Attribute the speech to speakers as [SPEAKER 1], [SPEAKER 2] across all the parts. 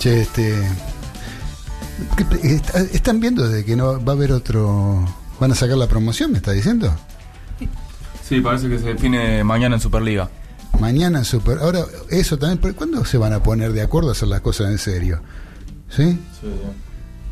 [SPEAKER 1] Che, este. ¿qué- está- ¿Están viendo de que no va a haber otro. ¿Van a sacar la promoción, me está diciendo?
[SPEAKER 2] Sí, parece que se define mañana en Superliga.
[SPEAKER 1] Mañana Super. Ahora, eso también. ¿Cuándo se van a poner de acuerdo a hacer las cosas en serio? ¿Sí?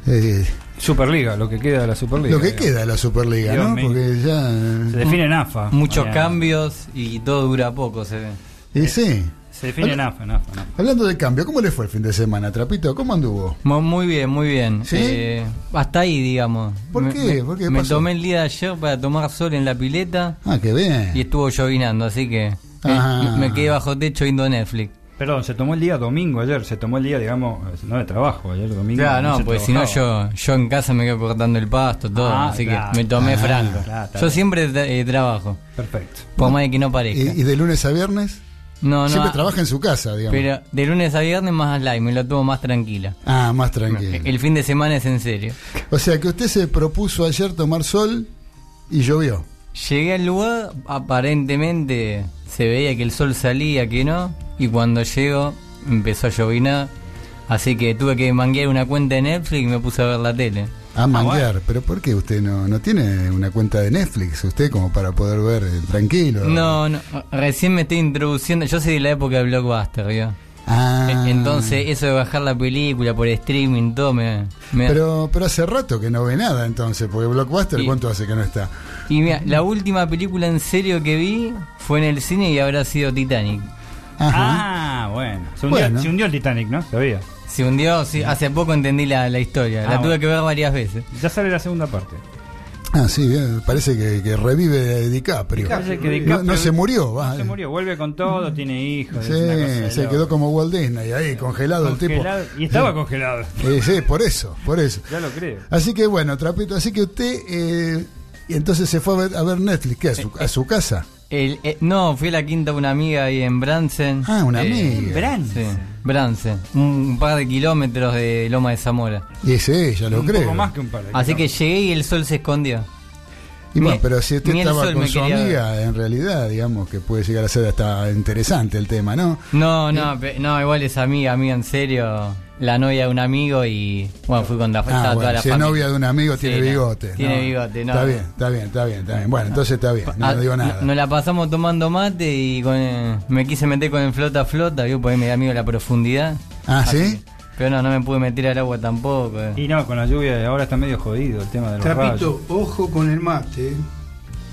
[SPEAKER 1] Eh,
[SPEAKER 3] Superliga, lo que queda de la Superliga.
[SPEAKER 1] lo que
[SPEAKER 3] digamos.
[SPEAKER 1] queda de la Superliga,
[SPEAKER 3] Dios
[SPEAKER 1] ¿no?
[SPEAKER 3] mío.
[SPEAKER 1] Porque ya.
[SPEAKER 3] Se define en AFA.
[SPEAKER 4] Muchos
[SPEAKER 3] mañana.
[SPEAKER 4] cambios y todo dura poco, se ve.
[SPEAKER 1] Y sí.
[SPEAKER 3] Se define en AFA, en AFA, en AFA.
[SPEAKER 1] Hablando de cambio, ¿cómo le fue el fin de semana, Trapito? ¿Cómo anduvo?
[SPEAKER 4] Mu- Muy bien, muy bien.
[SPEAKER 1] ¿Sí?
[SPEAKER 4] Eh, hasta ahí, digamos.
[SPEAKER 1] ¿Por
[SPEAKER 4] Me-
[SPEAKER 1] qué?
[SPEAKER 4] Me,
[SPEAKER 1] ¿Por qué
[SPEAKER 4] me
[SPEAKER 1] pasó?
[SPEAKER 4] tomé el día de ayer para tomar sol en la pileta
[SPEAKER 1] Ah, qué bien.
[SPEAKER 4] y estuvo llovinando, así que eh,
[SPEAKER 1] Ah.
[SPEAKER 4] me quedé bajo techo viendo Netflix.
[SPEAKER 3] Perdón, se tomó el día domingo ayer, se tomó el día, digamos, no de trabajo, ayer domingo.
[SPEAKER 4] Claro, no,
[SPEAKER 3] se
[SPEAKER 4] pues si no
[SPEAKER 3] trabajaba.
[SPEAKER 4] yo, yo en casa me quedo cortando el pasto, todo,
[SPEAKER 3] Ah,
[SPEAKER 4] así
[SPEAKER 3] claro.
[SPEAKER 4] que me tomé
[SPEAKER 1] Ah,
[SPEAKER 4] franco.
[SPEAKER 3] claro, está
[SPEAKER 4] yo
[SPEAKER 3] bien.
[SPEAKER 4] siempre eh, trabajo,
[SPEAKER 3] Perfecto.
[SPEAKER 4] por más de que no parezca.
[SPEAKER 1] ¿Y, y de lunes a viernes?
[SPEAKER 4] No, no,
[SPEAKER 1] Siempre
[SPEAKER 4] ah,
[SPEAKER 1] trabaja en su casa, digamos.
[SPEAKER 4] pero de lunes a viernes más light, me lo tomo más tranquila.
[SPEAKER 1] Ah, más tranquilo.
[SPEAKER 4] El fin de semana es en serio.
[SPEAKER 1] O sea que usted se propuso ayer tomar sol y llovió.
[SPEAKER 4] Llegué al lugar, aparentemente se veía que el sol salía, que no, y cuando llego empezó a llovinar, así que tuve que manguear una cuenta de Netflix y me puse a ver la tele.
[SPEAKER 1] A manguear. ¿Pero por qué usted no, no tiene una cuenta de Netflix? Usted como para poder ver eh, tranquilo.
[SPEAKER 4] No, no, recién me estoy introduciendo, yo soy de la época de Blockbuster, ¿vio?
[SPEAKER 1] Ah.
[SPEAKER 4] E- Entonces eso de bajar la película por streaming, todo me... me-
[SPEAKER 1] Pero, pero hace rato que no ve nada entonces, porque Blockbuster,
[SPEAKER 4] Y-
[SPEAKER 1] ¿cuánto hace que no está?
[SPEAKER 4] Y mira, la última película en serio que vi fue en el cine y habrá sido Titanic.
[SPEAKER 1] Ajá.
[SPEAKER 3] Ah, bueno. Se hundió,
[SPEAKER 1] Bueno.
[SPEAKER 3] se hundió el Titanic, ¿no? Sabía.
[SPEAKER 4] Se hundió, sí, hace poco entendí la, la historia,
[SPEAKER 3] Ah,
[SPEAKER 4] la tuve
[SPEAKER 3] bueno.
[SPEAKER 4] que ver varias veces.
[SPEAKER 3] Ya sale la segunda parte.
[SPEAKER 1] Ah, sí, bien, parece que, que revive DiCaprio.
[SPEAKER 3] Parece que
[SPEAKER 1] No-
[SPEAKER 3] DiCaprio-
[SPEAKER 1] no, se murió, va.
[SPEAKER 3] Se murió, vuelve con todo, tiene hijos.
[SPEAKER 1] Sí, se
[SPEAKER 3] loco.
[SPEAKER 1] quedó como Walt Disney ahí, congelado, el tipo.
[SPEAKER 3] Y estaba congelado.
[SPEAKER 1] Eh, sí, por eso, por eso.
[SPEAKER 3] Ya lo creo.
[SPEAKER 1] Así que bueno, Trapito, así que usted eh, y entonces se fue a ver, a ver Netflix, ¿qué? ¿A su, a su casa?
[SPEAKER 4] El, eh, no, fui a la quinta de una amiga ahí en Bransen.
[SPEAKER 1] Ah, una
[SPEAKER 4] Eh,
[SPEAKER 1] amiga.
[SPEAKER 3] Brance.
[SPEAKER 4] Sí, Bransen. Un, un par de kilómetros de Loma de Zamora.
[SPEAKER 1] Y sí, ya lo
[SPEAKER 3] un
[SPEAKER 1] creo.
[SPEAKER 3] poco más que un par de
[SPEAKER 4] Así que llegué y el sol se escondió.
[SPEAKER 1] Y bueno, pero si usted estaba con su amiga, en realidad, digamos que puede llegar a ser hasta interesante el tema, ¿no?
[SPEAKER 4] No, no, pe- no, igual es amiga, amiga en serio. La novia de un amigo y. Bueno, fui con la,
[SPEAKER 1] Ah,
[SPEAKER 4] toda
[SPEAKER 1] bueno,
[SPEAKER 4] la
[SPEAKER 1] si
[SPEAKER 4] familia.
[SPEAKER 1] novia de un amigo,
[SPEAKER 4] Sí,
[SPEAKER 1] tiene
[SPEAKER 4] no,
[SPEAKER 1] bigote.
[SPEAKER 4] Tiene
[SPEAKER 1] no.
[SPEAKER 4] bigote, no.
[SPEAKER 1] Está bien, está bien, está bien, está bien. Bueno, entonces está bien, no,
[SPEAKER 4] Ah,
[SPEAKER 1] digo nada.
[SPEAKER 4] Nos la pasamos tomando mate y con, eh, me quise meter con el flota flota, ¿vio? Porque me da miedo la profundidad.
[SPEAKER 1] Ah, ¿sí?
[SPEAKER 4] Pero no, no me pude meter al agua tampoco. eh.
[SPEAKER 3] Y no, con la lluvia de ahora está medio jodido el tema de los rayos.
[SPEAKER 5] Trapito, ojo con el mate,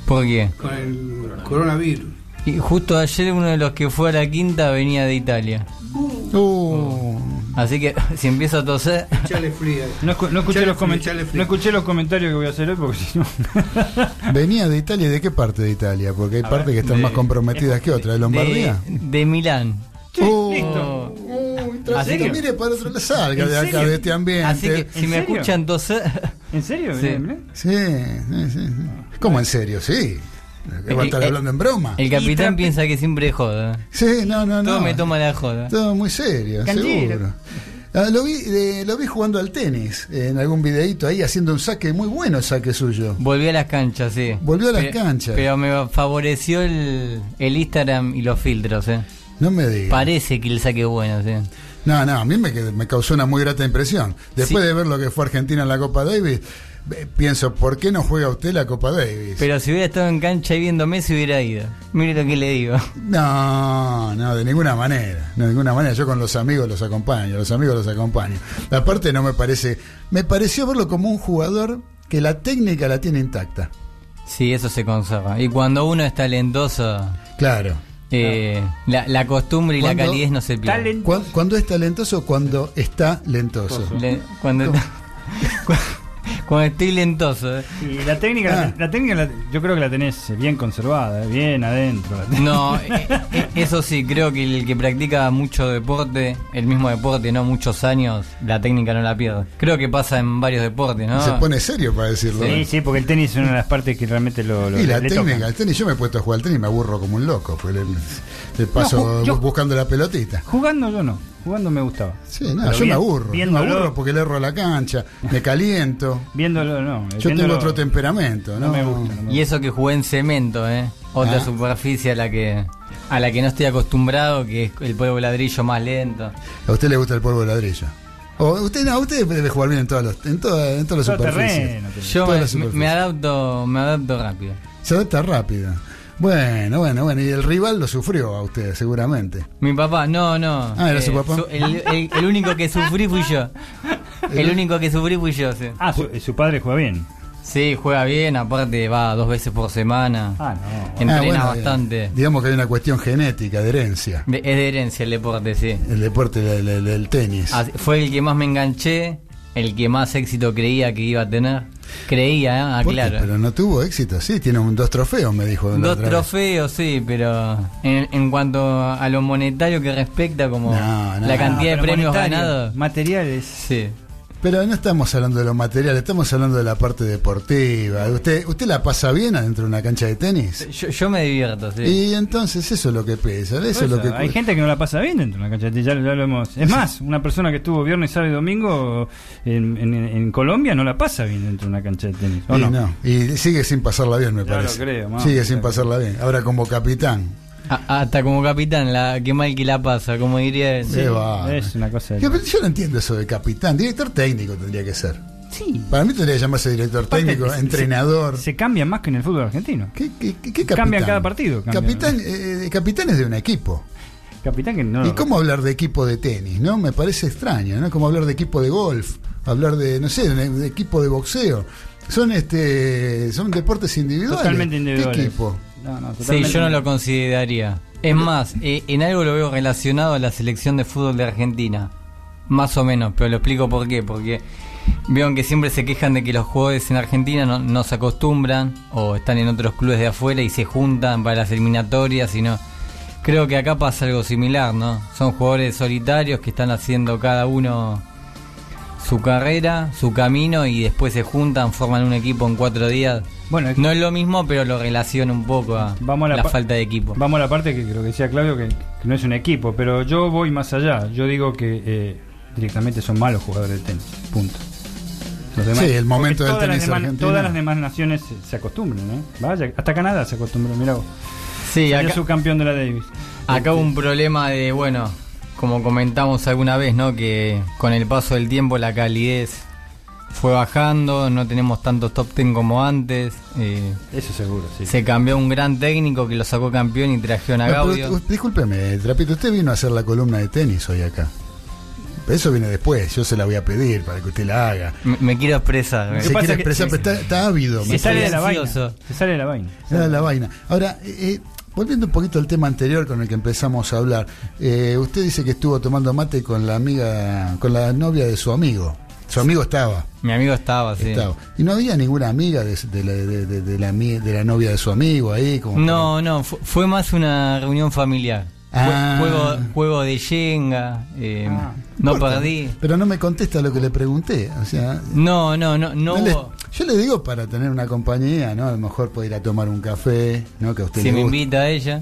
[SPEAKER 4] ¿Por qué?
[SPEAKER 5] con el coronavirus.
[SPEAKER 4] Y justo ayer uno de los que fue a la quinta venía de Italia.
[SPEAKER 1] Uh,
[SPEAKER 4] Así que si empiezo a toser,
[SPEAKER 5] fría.
[SPEAKER 3] No, escu- no escuché los no escuché comentarios que voy a hacer hoy porque si no.
[SPEAKER 1] venía de Italia, ¿y ¿de qué parte de Italia? Porque hay
[SPEAKER 3] A
[SPEAKER 1] partes
[SPEAKER 3] ver,
[SPEAKER 1] que están
[SPEAKER 3] de-
[SPEAKER 1] más comprometidas que otras. ¿De Lombardía?
[SPEAKER 4] de, de Milán.
[SPEAKER 1] Uh,
[SPEAKER 3] listo.
[SPEAKER 1] uy,
[SPEAKER 4] ¿En
[SPEAKER 1] Trapito,
[SPEAKER 4] serio?
[SPEAKER 1] mire para otro lado, salga
[SPEAKER 3] ¿En
[SPEAKER 1] de acá,
[SPEAKER 3] serio?
[SPEAKER 1] de este ambiente.
[SPEAKER 4] Así que si
[SPEAKER 3] ¿En
[SPEAKER 4] me
[SPEAKER 3] serio?
[SPEAKER 4] escuchan toser,
[SPEAKER 3] ¿En serio?
[SPEAKER 4] Sí,
[SPEAKER 1] sí, sí. sí. ¿Cómo en serio? Sí. ¿Va a
[SPEAKER 4] El-
[SPEAKER 1] estar
[SPEAKER 4] el-
[SPEAKER 1] hablando en broma?
[SPEAKER 4] el capitán piensa que siempre joda.
[SPEAKER 1] Sí, no, no, no.
[SPEAKER 4] Todo me toma la joda.
[SPEAKER 1] Todo muy serio,
[SPEAKER 3] Canchero.
[SPEAKER 1] seguro. Ah, lo, vi, eh, lo vi jugando al tenis eh, en algún videito ahí haciendo un saque muy bueno, saque suyo.
[SPEAKER 4] Volví a las canchas, sí.
[SPEAKER 1] Volvió a las
[SPEAKER 4] Pe-
[SPEAKER 1] canchas.
[SPEAKER 4] Pero me favoreció el, el Instagram y los filtros, eh.
[SPEAKER 1] No me digas.
[SPEAKER 4] Parece que el saque es bueno, sí.
[SPEAKER 1] No, no, a mí me, me causó una muy grata impresión. Después
[SPEAKER 4] Sí.
[SPEAKER 1] de ver lo que fue Argentina en la Copa Davis, eh, pienso, ¿por qué no juega usted la Copa Davis?
[SPEAKER 4] Pero si hubiera estado en cancha y viendo Messi hubiera ido. Mire lo que le digo.
[SPEAKER 1] No, no, de ninguna manera, no, de ninguna manera. Yo con los amigos los acompaño, los amigos los acompaño. Aparte no me parece, me pareció verlo como un jugador que la técnica la tiene intacta.
[SPEAKER 4] Sí, eso se conserva. Y cuando uno es talentoso,
[SPEAKER 1] Claro.
[SPEAKER 4] eh, la, la costumbre y la calidez no se pierde.
[SPEAKER 3] Talent-
[SPEAKER 1] Cuan- Cuando es talentoso, cuando está lentoso.
[SPEAKER 4] Le- cuando, cuando estoy lentoso. eh.
[SPEAKER 3] Y la técnica,
[SPEAKER 1] Ah.
[SPEAKER 3] la, la técnica la- yo creo que la tenés bien conservada, eh, bien adentro. la.
[SPEAKER 4] No, eh, eh, eso sí, creo que el que practica mucho deporte, el mismo deporte, no muchos años, la técnica no la pierde. Creo que pasa en varios deportes, ¿no?
[SPEAKER 1] Se pone serio para decirlo.
[SPEAKER 3] Sí, sí, porque el tenis es una de las partes que realmente lo, lo
[SPEAKER 1] y la
[SPEAKER 3] le
[SPEAKER 1] técnica,
[SPEAKER 3] toca.
[SPEAKER 1] el tenis, yo me he puesto a jugar al tenis y me aburro como un loco, le, le paso
[SPEAKER 3] No, yo-
[SPEAKER 1] buscando la pelotita.
[SPEAKER 3] Jugando yo no, jugando me gustaba.
[SPEAKER 1] Sí,
[SPEAKER 3] Pero
[SPEAKER 1] yo me aburro, me aburro porque le erro a la cancha, me caliento.
[SPEAKER 3] Viéndolo, no.
[SPEAKER 1] Yo
[SPEAKER 3] viéndolo-
[SPEAKER 1] tengo otro temperamento, ¿no?
[SPEAKER 3] No me gusta. no me
[SPEAKER 4] Y eso que jugué en cemento, ¿eh? Otra
[SPEAKER 1] Ah.
[SPEAKER 4] superficie a la que a la que no estoy acostumbrado, que es el polvo ladrillo más lento.
[SPEAKER 1] A usted le gusta el polvo de ladrillo. O usted, no, usted debe jugar bien en todos los, en toda, en todas las superficies.
[SPEAKER 3] terreno.
[SPEAKER 4] Yo
[SPEAKER 1] Todas
[SPEAKER 4] me,
[SPEAKER 1] las
[SPEAKER 4] me-
[SPEAKER 1] superficies.
[SPEAKER 4] me adapto, me adapto rápido.
[SPEAKER 1] Se adapta rápido. Bueno, bueno, bueno. Y el rival lo sufrió a usted, seguramente.
[SPEAKER 4] Mi papá, no, no.
[SPEAKER 1] Ah, ¿era su papá?
[SPEAKER 4] el, el- el único que sufrí fui yo. El único que sufrí fui yo, sí.
[SPEAKER 3] Ah, su, su padre juega bien.
[SPEAKER 4] Sí, juega bien, aparte va dos veces por semana.
[SPEAKER 3] Ah, no.
[SPEAKER 4] Entrena
[SPEAKER 1] Ah, bueno, eh,
[SPEAKER 4] bastante.
[SPEAKER 1] digamos que hay una cuestión genética, de herencia.
[SPEAKER 4] De- es de herencia el deporte, sí.
[SPEAKER 1] El deporte del, del- del tenis.
[SPEAKER 4] Así- Fue el que más me enganché, el que más éxito creía que iba a tener. Creía, ¿eh? Ah,
[SPEAKER 1] ¿Por qué?
[SPEAKER 4] claro.
[SPEAKER 1] Pero no tuvo éxito, sí, tiene un, dos trofeos, me dijo.
[SPEAKER 4] Dos trofeos, sí, pero en, en cuanto a lo monetario que respecta, como
[SPEAKER 1] No, no.
[SPEAKER 4] la cantidad
[SPEAKER 3] Ah,
[SPEAKER 4] de premios ganados.
[SPEAKER 3] Materiales.
[SPEAKER 4] Sí.
[SPEAKER 1] Pero no estamos hablando de los materiales, estamos hablando de la parte deportiva. ¿Usted, usted la pasa bien adentro de una cancha de tenis?
[SPEAKER 4] Yo, yo me divierto, sí.
[SPEAKER 1] Y entonces eso es lo que pesa, eso es lo que
[SPEAKER 3] hay gente que no la pasa bien dentro de una cancha de tenis, ya, ya lo hemos. Es más, una persona que estuvo viernes, sábado y domingo en, en- en Colombia no la pasa bien dentro de una cancha de tenis. ¿o
[SPEAKER 1] Y
[SPEAKER 3] no?
[SPEAKER 1] no, y sigue sin pasarla bien, me
[SPEAKER 3] Ya lo
[SPEAKER 1] parece.
[SPEAKER 3] creo, mamá.
[SPEAKER 1] sigue sin pasarla bien. Ahora como capitán.
[SPEAKER 4] A- hasta como capitán, la que mal que la pasa, como diría.
[SPEAKER 1] Qué va.
[SPEAKER 3] Es una cosa. de-
[SPEAKER 1] Yo, yo no entiendo eso de capitán, director técnico tendría que ser.
[SPEAKER 3] Sí.
[SPEAKER 1] Para mí tendría que llamarse director
[SPEAKER 3] Aparte,
[SPEAKER 1] técnico,
[SPEAKER 3] se-
[SPEAKER 1] entrenador.
[SPEAKER 3] Se cambia más que en el fútbol argentino.
[SPEAKER 1] ¿Qué, qué, qué- qué capitán?
[SPEAKER 3] Cambia cada partido.
[SPEAKER 1] Capitán, eh, capitán es de un equipo.
[SPEAKER 3] Capitán que no.
[SPEAKER 1] ¿Y cómo hablar de equipo de tenis? ¿No? Me parece extraño, ¿no? Como hablar de equipo de golf, hablar de, no sé, de, de equipo de boxeo. Son este son deportes individuales.
[SPEAKER 3] Totalmente
[SPEAKER 1] ¿Qué
[SPEAKER 3] individuales.
[SPEAKER 1] equipo?
[SPEAKER 3] No, no,
[SPEAKER 4] Sí, yo no lo consideraría. Es más, eh, en algo lo veo relacionado a la selección de fútbol de Argentina. Más o menos, pero lo explico por qué. Porque vieron que siempre se quejan de que los jugadores en Argentina no, no se acostumbran o están en otros clubes de afuera y se juntan para las eliminatorias y no. Creo que acá pasa algo similar, ¿no? Son jugadores solitarios que están haciendo cada uno su carrera, su camino y después se juntan, forman un equipo en cuatro días.
[SPEAKER 3] Bueno, es-
[SPEAKER 4] No es lo mismo, pero lo relaciona un poco a,
[SPEAKER 3] Vamos a la
[SPEAKER 4] falta de equipo.
[SPEAKER 3] Vamos a la parte que creo que decía Claudio, que, que no es un equipo, pero yo voy más allá. Yo digo que eh, directamente son malos jugadores de tenis. Punto. Los
[SPEAKER 1] Sí, el momento del
[SPEAKER 3] todas las
[SPEAKER 1] tenis
[SPEAKER 3] demás-
[SPEAKER 1] argentino.
[SPEAKER 3] Todas las demás naciones se, se acostumbran, ¿eh? Vaya, hasta Canadá se acostumbra, mira vos.
[SPEAKER 4] Sí, acá,
[SPEAKER 3] subcampeón de la Davis.
[SPEAKER 4] acá hubo un problema de, bueno, como comentamos alguna vez, ¿no? Que con el paso del tiempo la calidez fue bajando, no tenemos tantos top ten como antes. eh,
[SPEAKER 3] Eso seguro, sí.
[SPEAKER 4] se cambió un gran técnico que lo sacó campeón y trajeron a
[SPEAKER 1] No,
[SPEAKER 4] Gaudio.
[SPEAKER 1] discúlpeme, Trapito, usted vino a hacer la columna de tenis hoy acá. Eso viene después, yo se la voy a pedir para que usted la haga.
[SPEAKER 4] Me, me quiero expresar.
[SPEAKER 1] Se
[SPEAKER 3] pasa
[SPEAKER 1] quiere
[SPEAKER 3] que-
[SPEAKER 1] expresar, pero está, está ávido.
[SPEAKER 3] Se sale de la vaina. Se sale de la vaina.
[SPEAKER 1] Era la vaina. Ahora, eh, volviendo un poquito al tema anterior con el que empezamos a hablar, eh, usted dice que estuvo tomando mate con la amiga, con la novia de su amigo. Su amigo estaba,
[SPEAKER 4] Mi amigo estaba, sí.
[SPEAKER 1] estaba. Y no había ninguna amiga de, de la, de, de- de la, ami- de la novia de su amigo ahí. Como
[SPEAKER 4] No, no, fu- fue más una reunión familiar.
[SPEAKER 1] Ah.
[SPEAKER 4] Juego, juego de Jenga, eh,
[SPEAKER 3] Ah.
[SPEAKER 4] no
[SPEAKER 1] Importa,
[SPEAKER 4] perdí.
[SPEAKER 1] Pero no me contesta lo que le pregunté. O sea,
[SPEAKER 4] No, no, no, no
[SPEAKER 1] no le-
[SPEAKER 4] hubo-
[SPEAKER 1] yo le digo para tener una compañía, ¿no? A lo mejor puede ir a tomar un café, ¿no? Que a usted
[SPEAKER 4] Si
[SPEAKER 1] le
[SPEAKER 4] me
[SPEAKER 1] gusta.
[SPEAKER 4] invita a ella,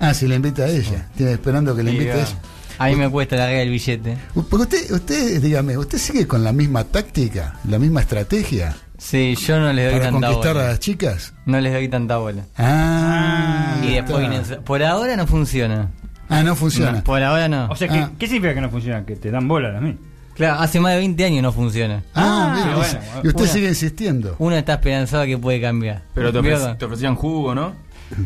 [SPEAKER 1] Ah, si le invita a ella. Tiene esperando que le invite a ella.
[SPEAKER 4] A mí me cuesta largar el billete.
[SPEAKER 1] Porque usted, usted, dígame, ¿usted sigue con la misma táctica, la misma estrategia
[SPEAKER 4] Sí, yo no les doy
[SPEAKER 1] para
[SPEAKER 4] tanta
[SPEAKER 1] conquistar a
[SPEAKER 4] bola.
[SPEAKER 1] las chicas?
[SPEAKER 4] No les doy tanta bola.
[SPEAKER 1] Ah,
[SPEAKER 4] y después
[SPEAKER 1] está.
[SPEAKER 4] vienen- Por ahora no funciona.
[SPEAKER 1] Ah, no funciona.
[SPEAKER 4] No, por ahora no.
[SPEAKER 3] O sea, ¿qué,
[SPEAKER 1] Ah.
[SPEAKER 3] ¿qué significa que no funciona? Que te dan bola a mí.
[SPEAKER 4] Claro, hace más de 20 años no funciona.
[SPEAKER 1] Ah,
[SPEAKER 3] Ah, bueno,
[SPEAKER 1] y- usted
[SPEAKER 4] una-
[SPEAKER 1] sigue insistiendo.
[SPEAKER 4] Uno está esperanzado que puede cambiar.
[SPEAKER 2] Pero te, ofrec- te ofrecían jugo, ¿no?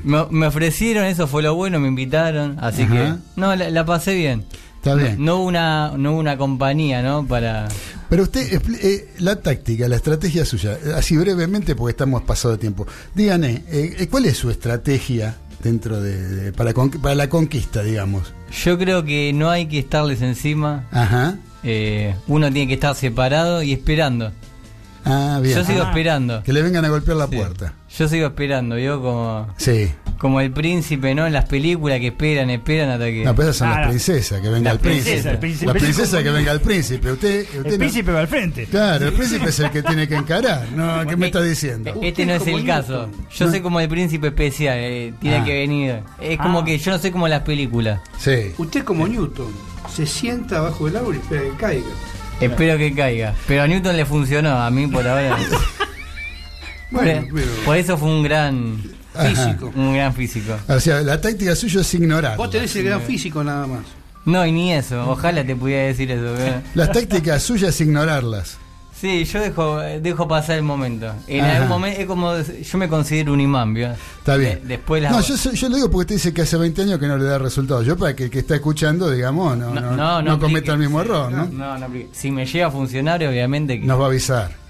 [SPEAKER 4] Me, me ofrecieron, eso fue lo bueno, me invitaron, así
[SPEAKER 1] Ajá.
[SPEAKER 4] que... No, la, la pasé bien.
[SPEAKER 1] Está bien.
[SPEAKER 4] No hubo una, no una compañía, ¿no? Para...
[SPEAKER 1] Pero usted, eh, la táctica, la estrategia suya, eh, así brevemente porque estamos pasado de tiempo. Dígame, eh, eh, ¿cuál es su estrategia dentro de, de- para, para la conquista, digamos?
[SPEAKER 4] Yo creo que no hay que estarles encima.
[SPEAKER 1] Ajá.
[SPEAKER 4] eh, uno tiene que estar separado y esperando.
[SPEAKER 1] Ah, bien.
[SPEAKER 4] Yo sigo
[SPEAKER 3] Ah.
[SPEAKER 4] esperando.
[SPEAKER 1] Que le vengan a golpear la
[SPEAKER 4] Sí.
[SPEAKER 1] puerta.
[SPEAKER 4] Yo sigo esperando, yo como,
[SPEAKER 1] Sí.
[SPEAKER 4] como el príncipe, ¿no? En las películas que esperan, esperan hasta que...
[SPEAKER 1] No, pero esas son
[SPEAKER 3] Ah,
[SPEAKER 1] las
[SPEAKER 3] la-
[SPEAKER 1] princesas, que venga
[SPEAKER 4] la
[SPEAKER 1] el príncipe.
[SPEAKER 3] princesa, el príncipe.
[SPEAKER 1] La princesa que venga el príncipe. Usted, usted
[SPEAKER 3] El
[SPEAKER 1] no-
[SPEAKER 3] príncipe va al frente.
[SPEAKER 1] Claro, el príncipe es el que tiene que encarar. No, ¿qué me está diciendo?
[SPEAKER 4] Este no es el caso. Yo
[SPEAKER 1] No.
[SPEAKER 4] soy como el príncipe especial, eh, tiene
[SPEAKER 1] Ah.
[SPEAKER 4] que venir. Es como
[SPEAKER 3] Ah.
[SPEAKER 4] que yo no soy como las películas.
[SPEAKER 1] Sí.
[SPEAKER 5] Usted como Newton se sienta abajo del agua y espera que caiga.
[SPEAKER 4] Espero que caiga. Pero a Newton le funcionó, a mí por ahora.
[SPEAKER 5] Bueno,
[SPEAKER 4] por,
[SPEAKER 5] pero
[SPEAKER 4] por eso fue un gran,
[SPEAKER 1] Ajá.
[SPEAKER 5] físico.
[SPEAKER 4] un gran físico.
[SPEAKER 1] O sea, la táctica suya es ignorar.
[SPEAKER 5] Vos tenés el gran físico nada más.
[SPEAKER 4] No, y ni eso. Ojalá te pudiera decir eso. pero-
[SPEAKER 1] Las tácticas suyas ignorarlas.
[SPEAKER 4] Sí, yo dejo, dejo pasar el momento. En
[SPEAKER 1] Ajá.
[SPEAKER 4] algún momento es como yo me considero un imán, ¿vio?
[SPEAKER 1] Está bien.
[SPEAKER 4] De- después las
[SPEAKER 1] No, yo, yo lo digo porque usted dice que hace 20 años que no le da resultados. Yo para que el que está escuchando, digamos, no, no, no, cometa
[SPEAKER 4] aplique.
[SPEAKER 1] el mismo error, ¿no?
[SPEAKER 4] No, no. Si me llega a funcionar, obviamente que
[SPEAKER 1] Nos va a avisar.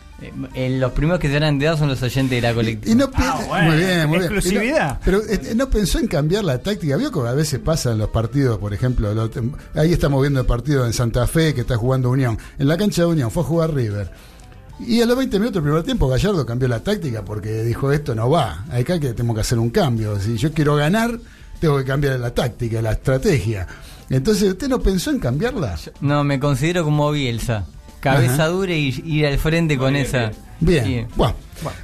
[SPEAKER 4] Eh, los primeros que se van a enterar son los oyentes de la colectiva.
[SPEAKER 1] Y no
[SPEAKER 3] Ah, bueno,
[SPEAKER 1] muy bien, muy bien.
[SPEAKER 3] exclusividad.
[SPEAKER 1] Pero eh, no pensó en cambiar la táctica. Vio que a veces pasa en los partidos, por ejemplo, lo- ahí estamos viendo el partido en Santa Fe que está jugando Unión. En la cancha de Unión fue a jugar River. Y a los 20 minutos del primer tiempo Gallardo cambió la táctica porque dijo esto no va. Acá que tenemos que hacer un cambio. Si yo quiero ganar, tengo que cambiar la táctica, la estrategia. Entonces, ¿usted no pensó en cambiarla?
[SPEAKER 4] No, me considero como Bielsa. Cabeza
[SPEAKER 1] Ajá.
[SPEAKER 4] dura y ir al frente con
[SPEAKER 2] bien,
[SPEAKER 4] esa.
[SPEAKER 1] Bien. Bueno,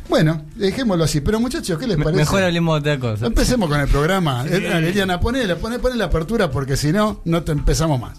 [SPEAKER 1] bueno, dejémoslo así. Pero muchachos, ¿qué les parece?
[SPEAKER 4] Mejor hablemos de otra cosa.
[SPEAKER 1] Empecemos con el programa. Eh, Eliana, ponele, ponele, ponele la apertura porque si no, no te empezamos más.